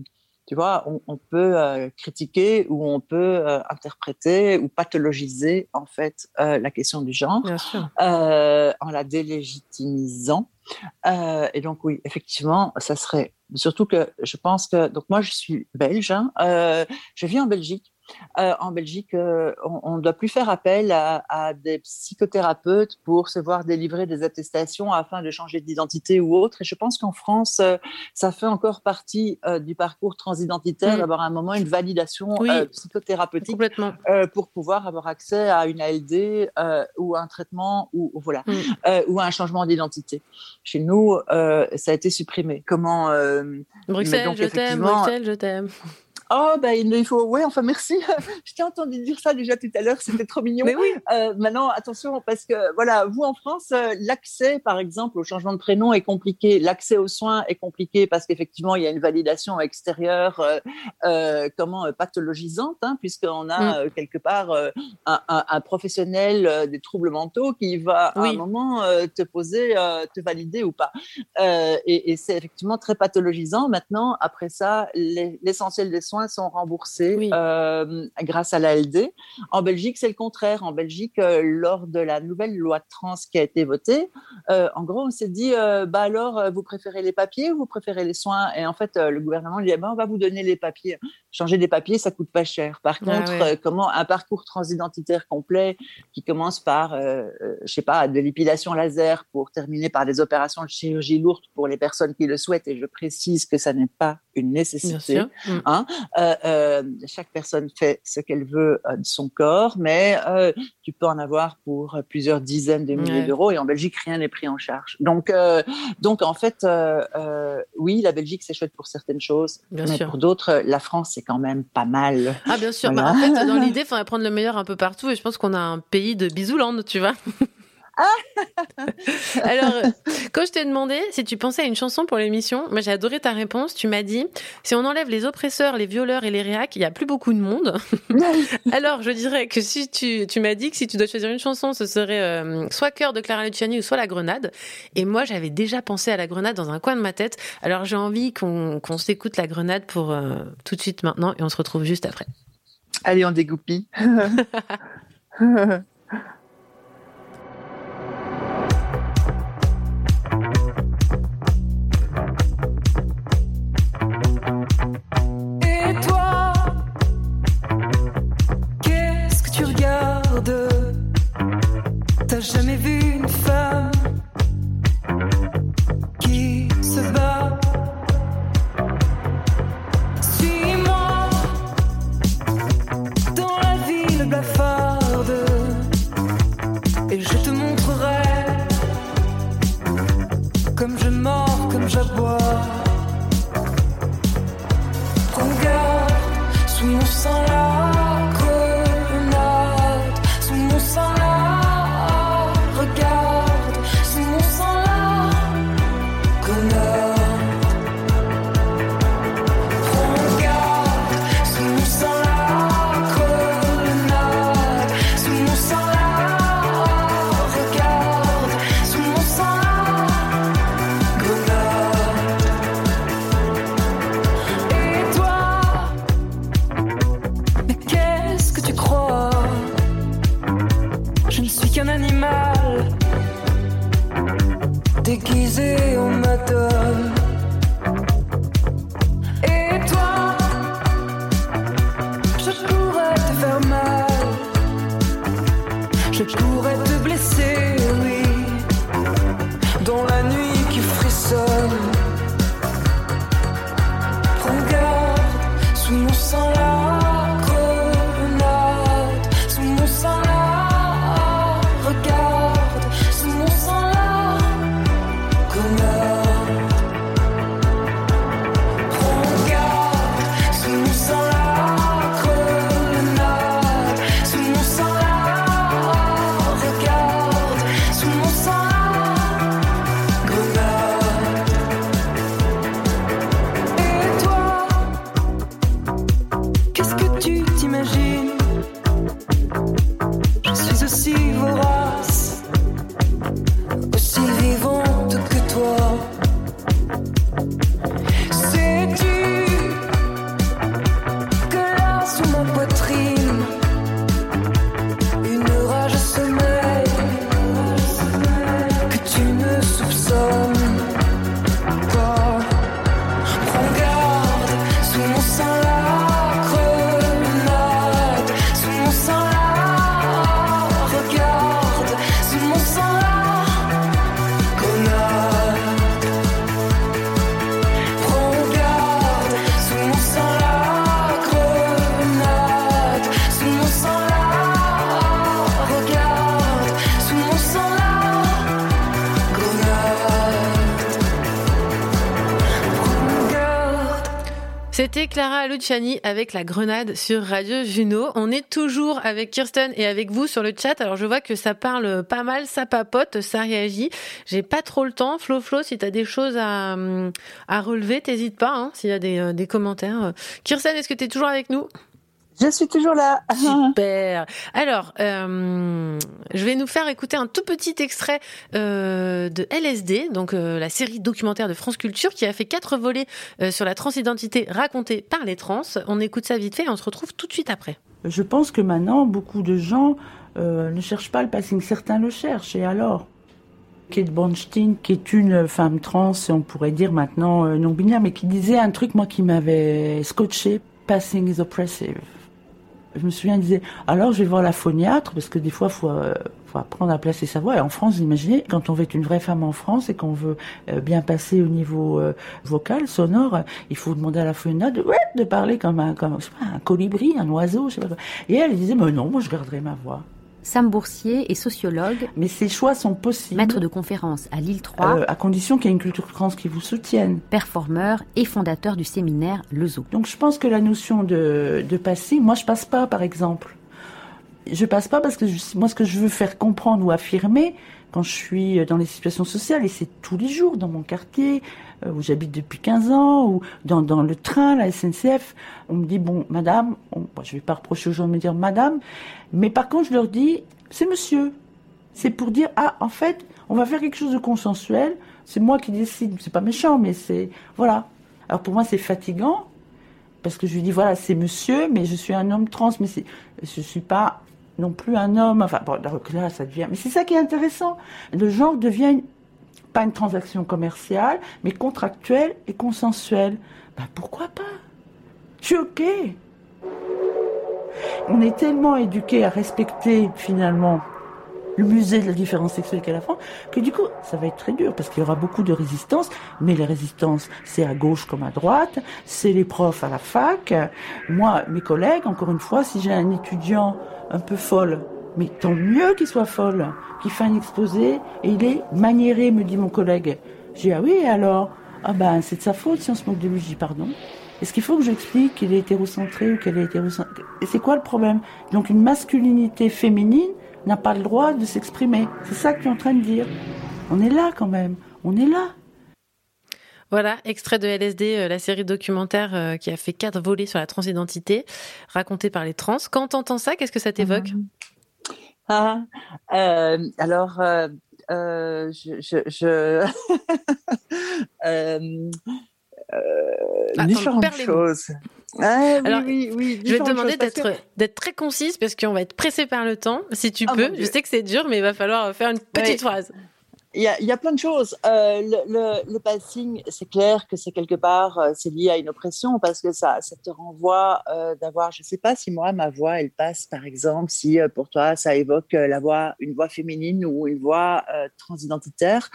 tu vois, on, on peut euh, critiquer ou on peut euh, interpréter ou pathologiser en fait euh, la question du genre en la délégitimisant. Et donc oui, effectivement, ça serait surtout que je pense que donc moi je suis belge, hein, je vis en Belgique. Euh, en Belgique, euh, on ne doit plus faire appel à, à des psychothérapeutes pour se voir délivrer des attestations afin de changer d'identité ou autre. Et je pense qu'en France, euh, ça fait encore partie du parcours transidentitaire Mm. d'avoir à un moment une validation Oui. psychothérapeutique pour pouvoir avoir accès à une ALD ou à un traitement ou voilà Mm. ou à un changement d'identité. Chez nous, ça a été supprimé. Comment Bruxelles, donc, je t'aime, Bruxelles, je t'aime. Oh, ben il faut. Ouais, enfin merci. je t'ai entendu dire ça déjà tout à l'heure, c'était trop mignon. Mais oui. Euh, maintenant, attention, parce que voilà, vous en France, euh, l'accès, par exemple, au changement de prénom est compliqué. L'accès aux soins est compliqué parce qu'effectivement, il y a une validation extérieure, euh, comment pathologisante, hein, puisqu'on a Mm. quelque part un, un- un professionnel des troubles mentaux qui va à un moment te poser, te valider ou pas. Et et c'est effectivement très pathologisant. Maintenant, après ça, les- l'essentiel des soins sont remboursés euh, grâce à l'ALD. En Belgique, c'est le contraire. En Belgique, euh, lors de la nouvelle loi trans qui a été votée, euh, en gros, on s'est dit, bah alors, vous préférez les papiers ou vous préférez les soins? Et en fait, le gouvernement dit, eh ben, on va vous donner les papiers. Changer des papiers, ça coûte pas cher. Par Ah contre, ouais. comment un parcours transidentitaire complet qui commence par, je sais pas, de l'épilation laser pour terminer par des opérations de chirurgie lourde pour les personnes qui le souhaitent. Et je précise que ça n'est pas une nécessité. Hein. Euh, euh, chaque personne fait ce qu'elle veut euh, de son corps, mais tu peux en avoir pour plusieurs dizaines de milliers Ouais. d'euros. Et en Belgique, rien n'est pris en charge. Donc, donc en fait, oui, la Belgique c'est chouette pour certaines choses, Bien mais sûr. pour d'autres, la France c'est quand même pas mal. Ah bien sûr. Voilà. Bah, en fait, dans l'idée, il faudrait prendre le meilleur un peu partout. Et je pense qu'on a un pays de bisouland, tu vois. Alors, euh, quand je t'ai demandé si tu pensais à une chanson pour l'émission, moi j'ai adoré ta réponse. Tu m'as dit si on enlève les oppresseurs, les violeurs et les réacs, il n'y a plus beaucoup de monde. Alors, je dirais que si tu, tu m'as dit que si tu dois choisir une chanson, ce serait euh, soit Cœur de Clara Luciani ou soit La Grenade. Et moi, j'avais déjà pensé à La Grenade dans un coin de ma tête. Alors, j'ai envie qu'on qu'on s'écoute La Grenade pour euh, tout de suite maintenant et on se retrouve juste après. Allez, on dégoupille. sous ma poitrine, Clara Luciani avec la grenade sur Radio Juno. On est toujours avec Kirsten et avec vous sur le chat. Alors je vois que ça parle pas mal, ça papote, ça réagit. J'ai pas trop le temps. Flo Flo, si t'as des choses à, hum, à relever, t'hésites pas, hein, s'il y a des, euh, des commentaires. Kirsten, est-ce que t'es toujours avec nous? Je suis toujours là. Super. Alors, euh, je vais nous faire écouter un tout petit extrait euh, de LSD, donc euh, la série documentaire de France Culture qui a fait quatre volets euh, sur la transidentité racontée par les trans. On écoute ça vite fait et on se retrouve tout de suite après. Je pense que maintenant, beaucoup de gens euh, ne cherchent pas le passing, certains le cherchent, et alors Kate Bornstein, qui est une femme trans, on pourrait dire maintenant euh, non-binaire, mais qui disait un truc, moi, qui m'avait scotché, passing is oppressive. Je me souviens, elle disait, alors je vais voir la phoniatre, parce que des fois, faut, euh, faut apprendre à placer sa voix. Et en France, imaginez, quand on veut être une vraie femme en France et qu'on veut euh, bien passer au niveau euh, vocal, sonore, il faut demander à la phoniatre de, parler comme un, colibri, un oiseau, je sais pas quoi. Et elle disait, mais non, moi je garderai ma voix. Sam Boursier est sociologue. Mais ces choix sont possibles. Maître de conférences à Lille 3. Euh, à condition qu'il y ait une culture trans qui vous soutienne. Performeur et fondateur du séminaire Le Zoo. Donc je pense que la notion de, de passing, moi je passe pas par exemple. Je passe pas parce que je- moi ce que je veux faire comprendre ou affirmer, quand je suis dans les situations sociales, et c'est tous les jours dans mon quartier, où j'habite depuis 15 ans, ou dans, dans le train, la SNCF, on me dit, bon, madame, on, bon, je vais pas reprocher aux gens de me dire madame, mais par contre, je leur dis, c'est monsieur. C'est pour dire, ah, en fait, on va faire quelque chose de consensuel, c'est moi qui décide, c'est pas méchant, mais c'est, voilà. Alors pour moi, c'est fatigant, parce que je lui dis, voilà, c'est monsieur, mais je suis un homme trans, mais je suis pas non plus un homme, enfin, bon, là, ça devient, mais c'est ça qui est intéressant. Le genre devient pas une transaction commerciale, mais contractuelle et consensuelle. Ben, pourquoi pas? Je suis OK. On est tellement éduqués à respecter finalement le musée de la différence sexuelle qu'est la France, que du coup, ça va être très dur parce qu'il y aura beaucoup de résistance, mais les résistances, c'est à gauche comme à droite, c'est les profs à la fac. Moi, mes collègues, encore une fois, si j'ai un étudiant un peu folle, mais tant mieux qu'il soit folle, qu'il fait un exposé et il est maniéré, me dit mon collègue. J'ai dit, ah oui, alors? Ah ben, c'est de sa faute si on se moque de lui. Je dis, pardon. Est-ce qu'il faut que j'explique qu'il est hétérocentré ou qu'elle est hétérocentrée Et c'est quoi le problème? Donc une masculinité féminine n'a pas le droit de s'exprimer. C'est ça que tu es en train de dire. On est là quand même. On est là. Voilà, extrait de LSD, euh, la série documentaire euh, qui a fait quatre volets sur la transidentité, racontée par les trans. Quand t'entends ça, qu'est-ce que ça t'évoque? Ah, euh, alors, euh, euh, je, je, je- Attends, différentes choses. Ah, oui, Alors, oui, oui, Je vais te demander que- d'être très concise parce qu'on va être pressé par le temps. Si tu Ah, peux, je sais que c'est dur, mais il va falloir faire une petite Ouais. phrase. Il y, a, plein de choses. Euh, le, passing, c'est clair que c'est quelque part, euh, c'est lié à une oppression parce que ça, ça te renvoie euh, d'avoir, je sais pas si moi, ma voix, elle passe, par exemple, si pour toi, ça évoque la voix, une voix féminine ou une voix transidentitaire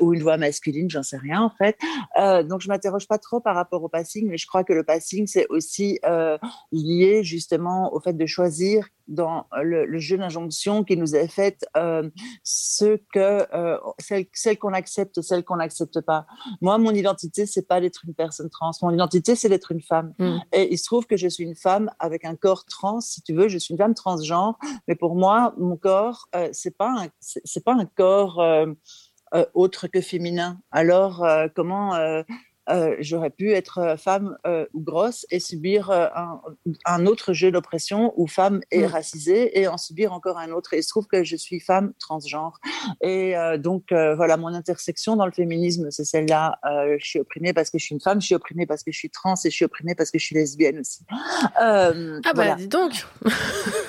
ou une voix masculine, j'en sais rien en fait. Donc, je m'interroge pas trop par rapport au passing, mais je crois que le passing, c'est aussi lié justement au fait de choisir dans le, le jeu d'injonction qui nous est fait euh, ce que euh, celle, celle qu'on accepte celle qu'on n'accepte pas. Moi, mon identité, c'est pas d'être une personne trans. Mon identité, c'est d'être une femme. Mm. Et il se trouve que je suis une femme avec un corps trans, si tu veux. Je suis une femme transgenre, mais pour moi, mon corps, euh, c'est pas un, c'est pas un corps euh, euh, autre que féminin. Alors, euh, comment euh, j'aurais pu être euh, femme euh, ou grosse et subir euh, un, un autre jeu d'oppression ou femme et Mm. racisée et en subir encore un autre. Et il se trouve que je suis femme transgenre. Et donc, voilà, mon intersection dans le féminisme, c'est celle-là. Je suis opprimée parce que je suis une femme, je suis opprimée parce que je suis trans et je suis opprimée parce que je suis lesbienne aussi. Ah bah voilà. dis donc.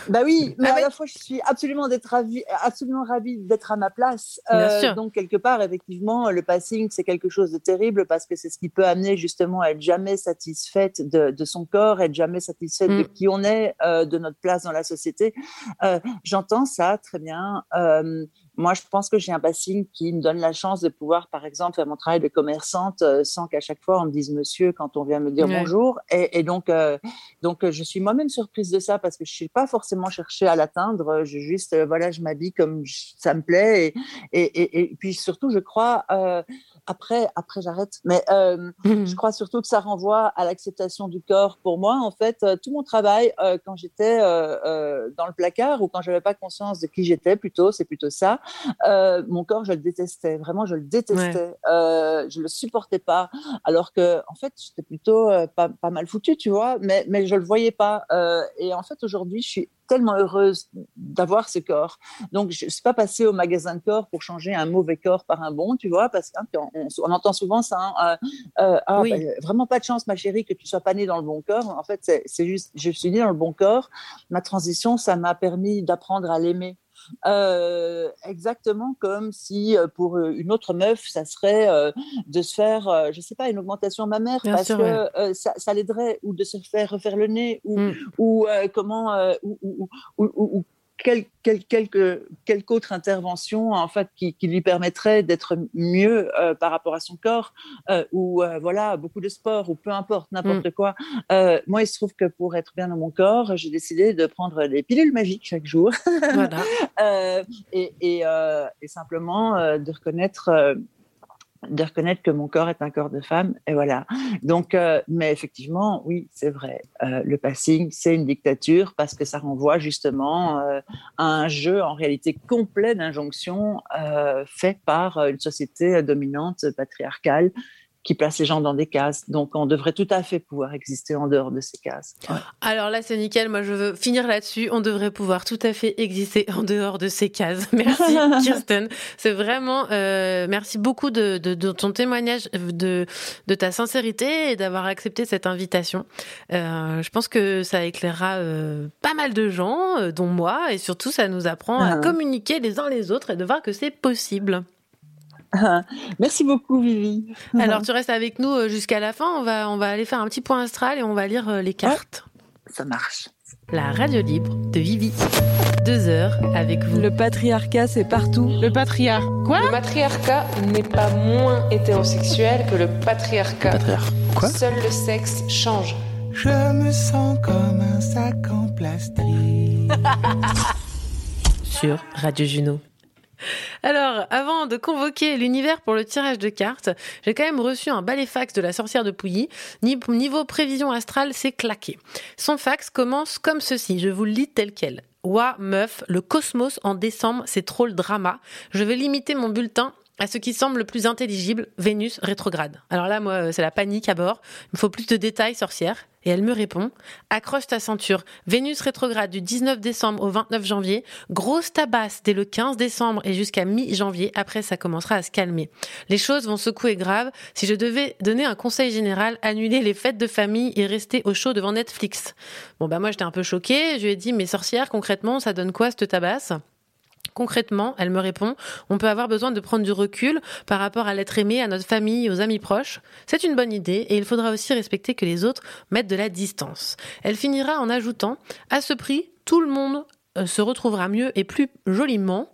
Bah oui, mais Ah à ouais. la fois je suis absolument ravie, absolument ravie d'être à ma place. Bien sûr. Donc quelque part, effectivement, le passing c'est quelque chose de terrible parce que c'est ce qui peut amener justement à être jamais satisfaite de, de son corps, être jamais satisfaite de Mm. qui on est, euh, de notre place dans la société. Euh, J'entends ça très bien. Euh, moi, je pense que j'ai un passing qui me donne la chance de pouvoir, par exemple, faire mon travail de commerçante sans qu'à chaque fois on me dise monsieur quand on vient me dire bonjour. Et, et donc, euh, donc, je suis moi-même surprise de ça parce que je ne suis pas forcément cherché à l'atteindre. Je juste, euh, voilà, je m'habille comme je- ça me plaît. Et, et, et, et puis surtout, je crois, euh, après, après j'arrête, mais euh, je crois surtout que ça renvoie à l'acceptation du corps. Pour moi, en fait, euh, tout mon travail, euh, quand j'étais euh, euh, dans le placard ou quand j'avais pas conscience de qui j'étais, plutôt, c'est plutôt ça, euh, mon corps, je le détestais. Vraiment, je le détestais. Euh, je le supportais pas. Alors que, en fait, j'étais plutôt euh, pas, pas mal foutu, tu vois, mais, mais je le voyais pas. Euh, et en fait, aujourd'hui, je suis tellement heureuse d'avoir ce corps. Donc, je ne suis pas passée au magasin de corps pour changer un mauvais corps par un bon, tu vois, parce qu'on on, on entend souvent ça. hein, euh, euh, ah, Oui. ben, vraiment pas de chance, ma chérie, que tu sois pas née dans le bon corps. En fait, c'est c'est juste, je suis née dans le bon corps. Ma transition, ça m'a permis d'apprendre à l'aimer. Euh, exactement comme si euh, pour euh, une autre meuf, ça serait euh, de se faire, euh, je sais pas, une augmentation mammaire Bien parce sûr, que ouais. ça, ça l'aiderait, ou de se faire refaire le nez, ou, Mm. ou euh, comment, ou quel- quel- quelque, quelque autre intervention en fait qui, qui lui permettrait d'être mieux euh, par rapport à son corps, euh, ou euh, voilà, beaucoup de sport, ou peu importe, n'importe quoi. Euh, moi, il se trouve que pour être bien dans mon corps, j'ai décidé de prendre des pilules magiques chaque jour. Voilà. Et, et, et simplement de reconnaître de reconnaître que mon corps est un corps de femme, et voilà. Donc, euh, mais effectivement, oui, c'est vrai. Euh, le passing, c'est une dictature parce que ça renvoie justement euh, à un jeu en réalité complet d'injonctions fait par une société dominante patriarcale qui place les gens dans des cases. Donc, on devrait tout à fait pouvoir exister en dehors de ces cases. Ouais. Alors là, c'est nickel. Moi, je veux finir là-dessus. On devrait pouvoir tout à fait exister en dehors de ces cases. Merci, Kirsten. C'est vraiment, euh, merci beaucoup de, de, de, ton témoignage, de, de ta sincérité et d'avoir accepté cette invitation. Euh, je pense que ça éclairera euh, pas mal de gens, euh, dont moi, et surtout, ça nous apprend à Ah. communiquer les uns les autres et de voir que c'est possible. Merci beaucoup, Vivi. Alors, tu restes avec nous euh, jusqu'à la fin. On va, on va aller faire un petit point astral et on va lire euh, les cartes. Ça marche. La radio libre de Vivi. Deux heures avec vous. Le patriarcat, c'est partout. Le patriarcat. Quoi? Le matriarcat n'est pas moins hétérosexuel que le patriarcat. Quoi? Seul le sexe change. Je me sens comme un sac en plastique. sur Radio Juno. Alors, avant de convoquer l'univers pour le tirage de cartes, j'ai quand même reçu un balai fax de la sorcière de Pouilly. Ni- Niveau prévision astrale, c'est claqué. Son fax commence comme ceci, je vous le lis tel quel. Ouah, meuf, le cosmos en décembre, c'est trop le drama. Je vais limiter mon bulletin à ce qui semble le plus intelligible, Vénus rétrograde. Alors là, moi, euh, c'est la panique à bord. Il me faut plus de détails, sorcière. Et elle me répond, accroche ta ceinture. Vénus rétrograde du 19 décembre au 29 janvier. Grosse tabasse dès le 15 décembre et jusqu'à mi-janvier. Après, ça commencera à se calmer. Les choses vont secouer grave. Si je devais donner un conseil général, annuler les fêtes de famille et rester au chaud devant Netflix. Bon, bah, moi, j'étais un peu choquée. Je lui ai dit, mais sorcière, concrètement, ça donne quoi, cette tabasse? Concrètement, elle me répond, on peut avoir besoin de prendre du recul par rapport à l'être aimé, à notre famille, aux amis proches. C'est une bonne idée et il faudra aussi respecter que les autres mettent de la distance. Elle finira en ajoutant, à ce prix, tout le monde euh, se retrouvera mieux et plus joliment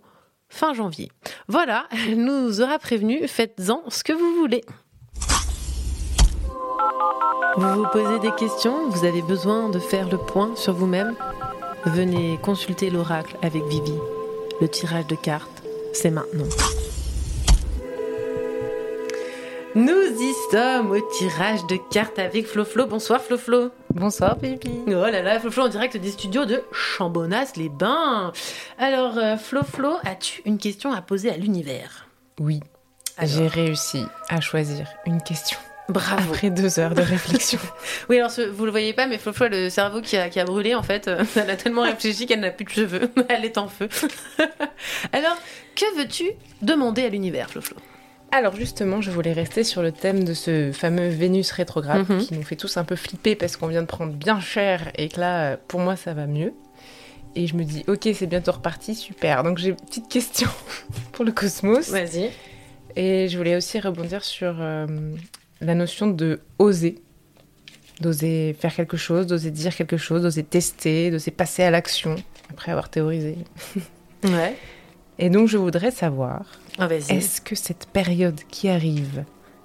fin janvier. Voilà, elle nous aura prévenu, faites-en ce que vous voulez. Vous vous posez des questions Vous avez besoin de faire le point sur vous-même Venez consulter l'oracle avec Vivi. Le tirage de cartes, c'est maintenant. Nous y sommes au tirage de cartes avec Floflo. Bonsoir Floflo. Bonsoir Pipi. Oh là là, Floflo en direct des studios de Chambonnas-les-Bains. Alors euh, Floflo, as-tu une question à poser à l'univers? Oui, j'ai réussi à choisir une question. Bravo. Après deux heures de réflexion. Oui, alors ce- vous le voyez pas, mais Floflo a le cerveau qui a, qui a brûlé en fait. Euh, Elle a tellement réfléchi qu'elle n'a plus de cheveux. Elle est en feu. Alors, que veux-tu demander à l'univers, Floflo Alors justement, je voulais rester sur le thème de ce fameux Vénus rétrograde Mhm. qui nous fait tous un peu flipper parce qu'on vient de prendre bien cher et que là, euh, pour moi, ça va mieux. Et je me dis, ok, c'est bientôt reparti, super. Donc j'ai une petite question pour le cosmos. Vas-y. Et je voulais aussi rebondir sur euh, la notion de oser. D'oser faire quelque chose, d'oser dire quelque chose, d'oser tester, d'oser passer à l'action après avoir théorisé. Ouais. Et donc je voudrais savoir, Ah, est-ce que cette période qui arrive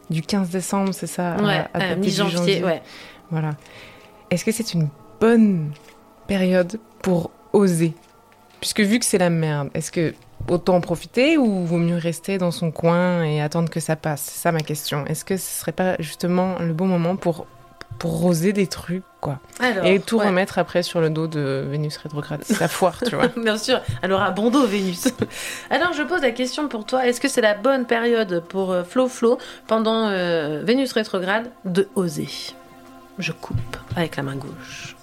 du 15 décembre, c'est ça à- Ouais, à à début mi-janvier, ouais. Voilà. Est-ce que c'est une bonne période pour oser? Puisque vu que c'est la merde, est-ce que autant en profiter ou vaut mieux rester dans son coin et attendre que ça passe? C'est ça ma question. Est-ce que ce serait pas justement le bon moment pour pour oser des trucs quoi? Alors, et tout ouais. remettre après sur le dos de Vénus rétrograde Ça foire, tu vois. Bien sûr, elle aura bon dos, Vénus. Alors, je pose la question pour toi est-ce que c'est la bonne période pour euh, Flo Flo pendant euh, Vénus rétrograde de oser? Je coupe avec la main gauche.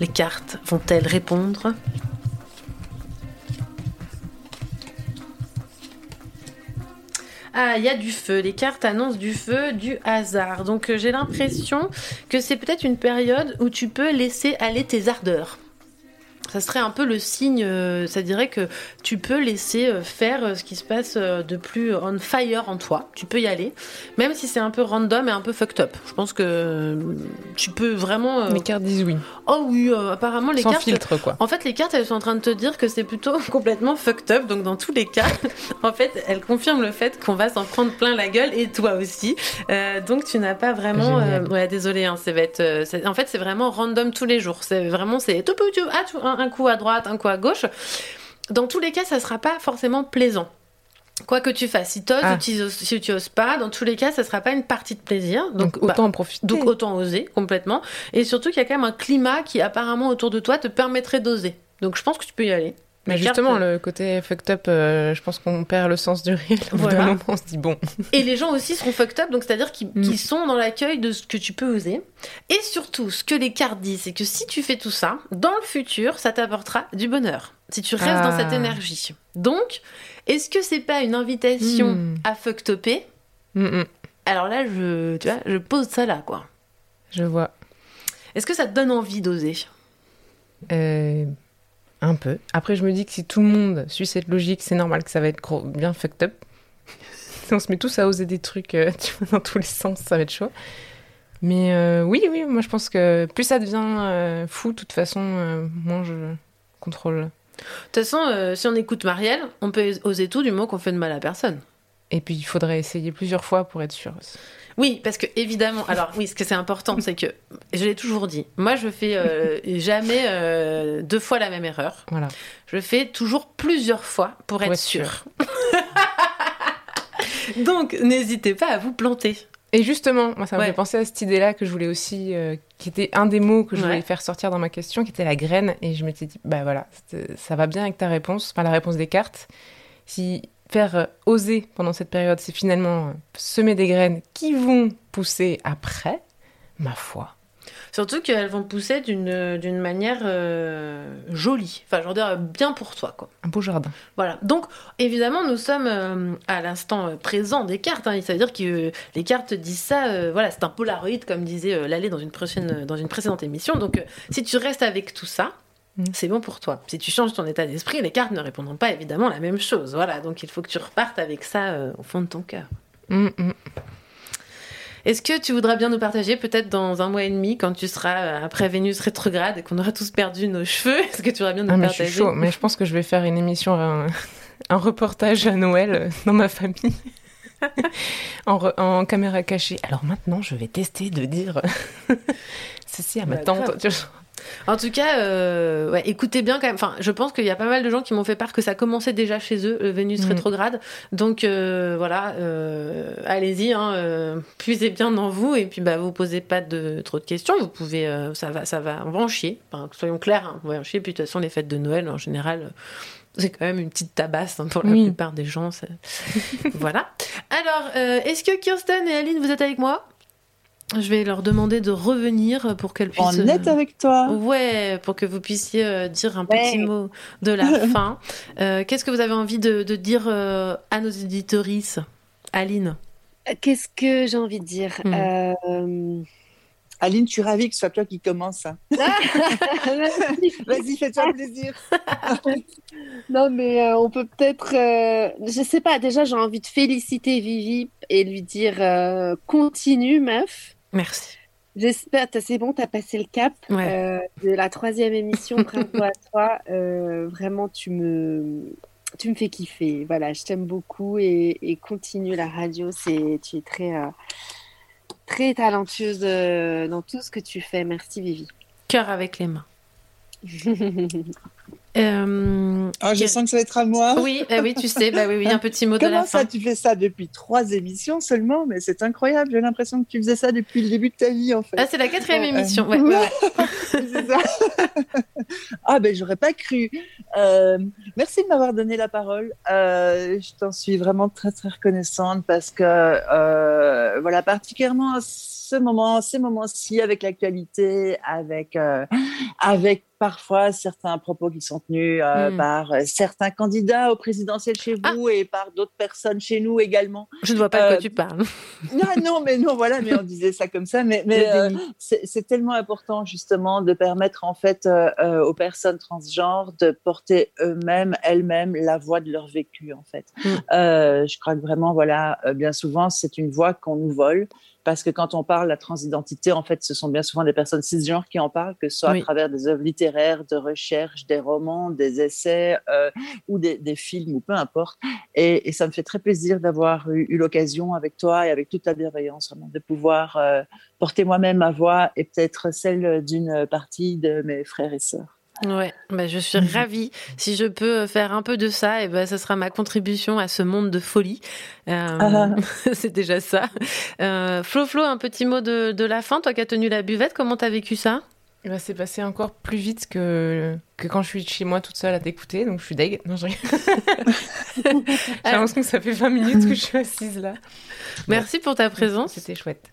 Les cartes vont-elles répondre? Ah, il y a du feu. Les cartes annoncent du feu, du hasard. Donc euh, j'ai l'impression que c'est peut-être une période où tu peux laisser aller tes ardeurs. Ça serait un peu le signe, euh, ça dirait que tu peux laisser euh, faire euh, ce qui se passe de plus on fire en toi. Tu peux y aller, même si c'est un peu random et un peu fucked up. Je pense que tu peux vraiment. Les cartes disent oui. Oh oui, euh, apparemment les Sans cartes. filtre, quoi. En fait, les cartes, elles sont en train de te dire que c'est plutôt complètement fucked up. Donc, dans tous les cas, en fait, elles confirment le fait qu'on va s'en prendre plein la gueule et toi aussi. Euh, donc, tu n'as pas vraiment. Euh, ouais, désolé, hein, ça va être. en fait, c'est vraiment random tous les jours. C'est vraiment c'est tout, tout, tout, ah, tout, un, coup à droite, un coup à gauche. Dans tous les cas, ça sera pas forcément plaisant. Quoi que tu fasses, si tu oses Ah. si tu oses pas, dans tous les cas, ça sera pas une partie de plaisir. Donc, Donc, autant en profiter. Donc autant oser complètement. Et surtout qu'il y a quand même un climat qui apparemment autour de toi te permettrait d'oser. Donc je pense que tu peux y aller. Mais justement, cartes- le côté fucked up, euh, je pense qu'on perd le sens du réel. Au bout Voilà. d'un moment, on se dit bon. Et les gens aussi seront fucked up, donc c'est-à-dire qu'ils Mm. qu'ils sont dans l'accueil de ce que tu peux oser. Et surtout, ce que les cartes disent, c'est que si tu fais tout ça, dans le futur, ça t'apportera du bonheur. Si tu restes Ah. dans cette énergie. Donc, est-ce que c'est pas une invitation Mm. à fuck topper mm. Alors là, je, tu vois, je pose ça là, quoi. Je vois. Est-ce que ça te donne envie d'oser? Euh, un peu. Après, je me dis que si tout le monde suit cette logique, c'est normal que ça va être gros, bien fucked up. on se met tous à oser des trucs euh, tu vois, dans tous les sens, ça va être chaud. Mais euh, oui, oui, moi je pense que plus ça devient euh, fou, de toute façon, moins je contrôle. De toute façon, si on écoute Marielle, on peut oser tout du moment qu'on fait de mal à personne. Et puis il faudrait essayer plusieurs fois pour être sûr. aussi. Oui, parce que évidemment, alors oui, ce que c'est important, c'est que je l'ai toujours dit. Moi, je fais euh, jamais euh, deux fois la même erreur. Voilà. Je fais toujours plusieurs fois pour, être, être sûr. Donc, n'hésitez pas à vous planter. Et justement, moi ça me Ouais. fait penser à cette idée-là que je voulais aussi, euh, qui était un des mots que je voulais faire sortir dans ma question, qui était la graine. Et je m'étais dit, bah voilà, ça va bien avec ta réponse, enfin la réponse des cartes. Si faire euh, oser pendant cette période, c'est finalement euh, semer des graines qui vont pousser après, ma foi. Surtout qu'elles vont pousser d'une d'une manière euh, jolie. Enfin, je veux dire, bien pour toi, quoi. Un beau jardin. Voilà. Donc, évidemment, nous sommes euh, à l'instant euh, présent des cartes. Hein. Ça veut dire que euh, les cartes disent ça. euh, voilà, c'est un Polaroid, comme disait euh, Lalé dans une, prochaine, dans une précédente émission. Donc, euh, si tu restes avec tout ça, c'est bon pour toi. Si tu changes ton état d'esprit, les cartes ne répondront pas évidemment la même chose. Voilà. Donc, il faut que tu repartes avec ça euh, au fond de ton cœur. Mm, mm. Est-ce que tu voudras bien nous partager, peut-être dans un mois et demi, quand tu seras euh, après Vénus rétrograde et qu'on aura tous perdu nos cheveux? Est-ce que tu voudras bien nous Ah, mais je partager? suis chaud, mais je pense que je vais faire une émission, un, un reportage à Noël euh, dans ma famille. en, re- en caméra cachée. Alors maintenant, je vais tester de dire ceci à ma Bah, tante. En tout cas, euh, ouais, écoutez bien quand même. Enfin, je pense qu'il y a pas mal de gens qui m'ont fait part que ça commençait déjà chez eux, le Vénus Mhm. rétrograde. Donc euh, voilà, euh, allez-y, hein, puisez bien dans vous et puis bah vous posez pas de trop de questions. Vous pouvez, ça va, ça va, on va en chier. Enfin, soyons clairs, hein, on va en chier. Puis de toute façon, les fêtes de Noël en général. c'est quand même une petite tabasse hein, pour la Oui. plupart des gens. voilà. Alors, euh, est-ce que Kirsten et Aline, vous êtes avec moi? Je vais leur demander de revenir pour qu'elles puissent. On est avec toi. Ouais, pour que vous puissiez euh, dire un Ouais. petit mot de la fin. Euh, Qu'est-ce que vous avez envie de, de dire euh, à nos éditorices Aline? Qu'est-ce que j'ai envie de dire? Hmm. Euh, Aline, je suis ravie que ce soit toi qui commence. hein. Vas-y, fais-toi plaisir. Non, mais euh, on peut peut-être. euh, je sais pas, déjà, j'ai envie de féliciter Vivi et lui dire euh, continue, meuf. Merci. J'espère, c'est bon, t'as passé le cap euh, de la troisième émission. Bravo à toi. Euh, vraiment, tu me, tu me fais kiffer. Voilà, je t'aime beaucoup et, et continue la radio. C'est, tu es très, euh, très talentueuse euh, dans tout ce que tu fais. Merci, Vivi. Cœur avec les mains. Euh, Ah, je sens que ça va être à moi. Oui, eh oui, tu sais, bah oui, oui, un petit mot de la ça, fin. tu fais ça depuis trois émissions seulement? Mais c'est incroyable. J'ai l'impression que tu faisais ça depuis le début de ta vie, en fait. Ah, c'est la quatrième Euh, émission, ouais, ouais, ouais. C'est ça. ah ben j'aurais pas cru. Euh, merci de m'avoir donné la parole. Euh, je t'en suis vraiment très très reconnaissante parce que euh, voilà particulièrement à ce moment, ces moments-ci avec l'actualité, avec euh, avec parfois certains propos qui sont euh, Mm. par euh, certains candidats au présidentiel chez vous et par d'autres personnes chez nous également. Je ne vois pas de quoi Euh, tu parles. non, non, mais non, voilà, mais on disait ça comme ça. Mais, c'est tellement important justement de permettre en fait aux personnes transgenres de porter eux-mêmes, elles-mêmes, la voix de leur vécu en fait. Mm. Euh, je crois que vraiment, voilà, bien souvent, c'est une voix qu'on nous vole. Parce que quand on parle de la transidentité, en fait, ce sont bien souvent des personnes cisgenres qui en parlent, que ce soit Oui. à travers des œuvres littéraires, de recherche, des romans, des essais euh, ou des, des films ou peu importe. Et, et ça me fait très plaisir d'avoir eu, eu l'occasion avec toi et avec toute ta bienveillance, vraiment, de pouvoir euh, porter moi-même ma voix et peut-être celle d'une partie de mes frères et sœurs. Ouais, bah je suis ravie. Si je peux faire un peu de ça, et ben ça sera ma contribution à ce monde de folie. Euh, Ah. c'est déjà ça. Euh, Flo, Flo, un petit mot de, de la fin. Toi qui as tenu la buvette, comment t'as vécu ça? Eh ben, c'est passé encore plus vite que, que quand je suis chez moi toute seule à t'écouter, donc je suis deg. Non, je rigole. J'ai l'impression que ça fait 20 minutes que je suis assise là. Merci pour ta présence. C'était chouette.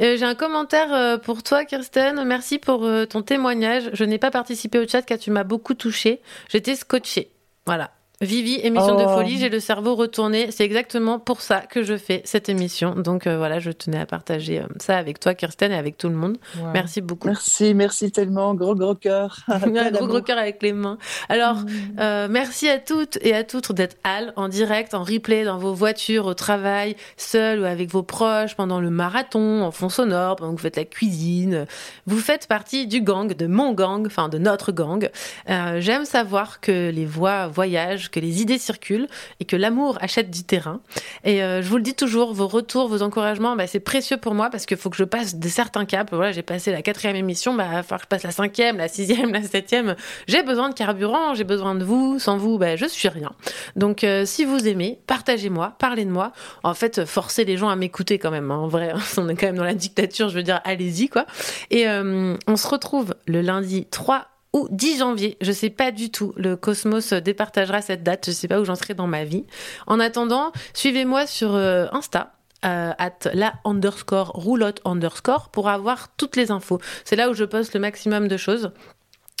Euh, J'ai un commentaire euh, pour toi, Kirsten. Merci pour euh, ton témoignage. Je n'ai pas participé au chat car tu m'as beaucoup touché. J'étais scotchée. Voilà. Vivi, émission de Oh. folie, j'ai le cerveau retourné. C'est exactement pour ça que je fais cette émission. Donc euh, voilà, je tenais à partager euh, ça avec toi, Kirsten, et avec tout le monde. Wow. Merci beaucoup. Merci, merci tellement. Gros, gros cœur. gros gros cœur avec les mains. Alors, euh, merci à toutes et à toutes d'être Al en direct, en replay, dans vos voitures, au travail, seul ou avec vos proches, pendant le marathon, en fond sonore, pendant que vous faites la cuisine. Vous faites partie du gang, de mon gang, enfin de notre gang. Euh, J'aime savoir que les voix voyagent, que les idées circulent et que l'amour achète du terrain. Et euh, je vous le dis toujours, vos retours, vos encouragements, bah, c'est précieux pour moi parce qu'il faut que je passe de certains caps. Voilà, j'ai passé la quatrième émission, bah, il va que je passe la cinquième, la sixième, la septième. J'ai besoin de carburant, j'ai besoin de vous. Sans vous, bah, je suis rien. Donc, euh, si vous aimez, partagez-moi, parlez de moi. En fait, forcez les gens à m'écouter quand même. hein. En vrai, on est quand même dans la dictature. Je veux dire, allez-y, quoi. Et euh, on se retrouve le lundi 3 ou 10 janvier, je sais pas du tout. Le Cosmos départagera cette date, je sais pas où j'en serai dans ma vie. En attendant, suivez-moi sur euh, Insta. euh, at la underscore roulotte underscore pour avoir toutes les infos. C'est là où je poste le maximum de choses.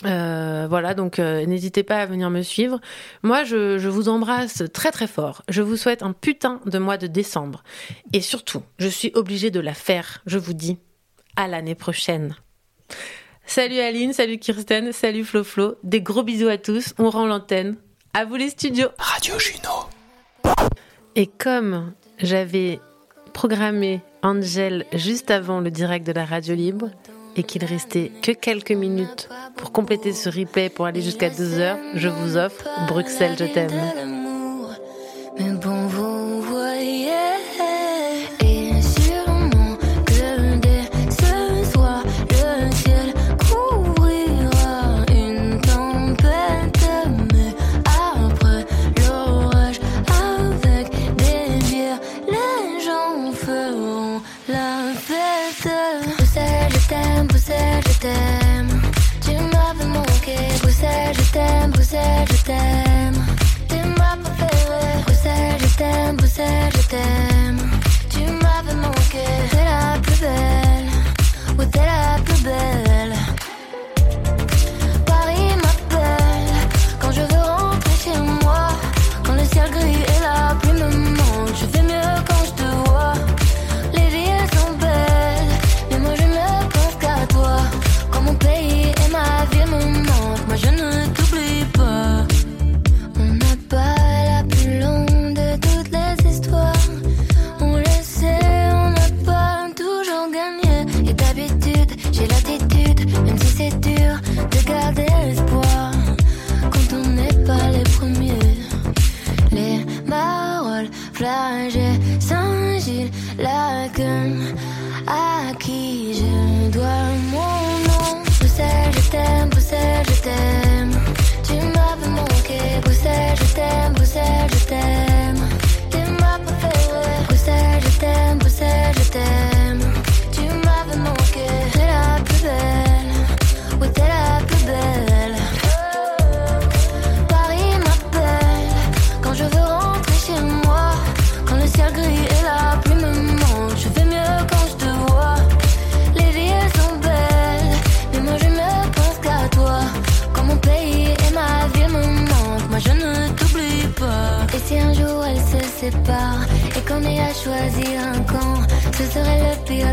Euh, voilà, donc n'hésitez pas à venir me suivre. Moi, je, je vous embrasse très très fort. Je vous souhaite un putain de mois de décembre. Et surtout, je suis obligée de la faire. Je vous dis à l'année prochaine. Salut Aline, salut Kirsten, salut Flo Flo. Des gros bisous à tous. On rend l'antenne. À vous les studios. Radio Juno. Et comme j'avais programmé Angel juste avant le direct de la radio libre et qu'il restait que quelques minutes pour compléter ce replay pour aller jusqu'à 2 heures, je vous offre Bruxelles, je t'aime.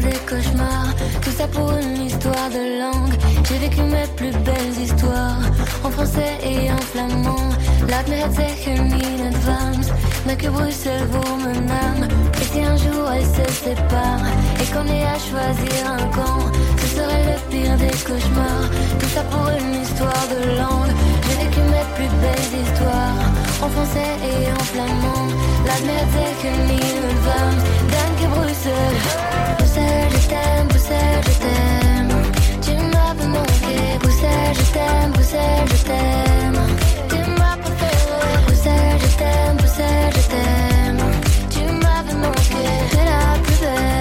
Des cauchemars. Tout ça pour une histoire de langue. J'ai vécu mes plus belles histoires en français et en flamand. Laat me het zeggen in advance, mais que Bruxelles vaut mon âme un jour elles se séparent et qu'on ait à choisir un camp, ce serait le pire des cauchemars. Tout ça pour une histoire de langue. J'ai vécu mes plus belles histoires en français et en flamand. La merde c'est que Van, Dan que Bruxelles. Bruxelles, je t'aime, Bruxelles, je t'aime. Tu m'as pas manqué, Bruxelles, je t'aime, Bruxelles, je t'aime. Tu m'as préféré, Bruxelles, je t'aime, Bruxelles, je t'aime. it, I up.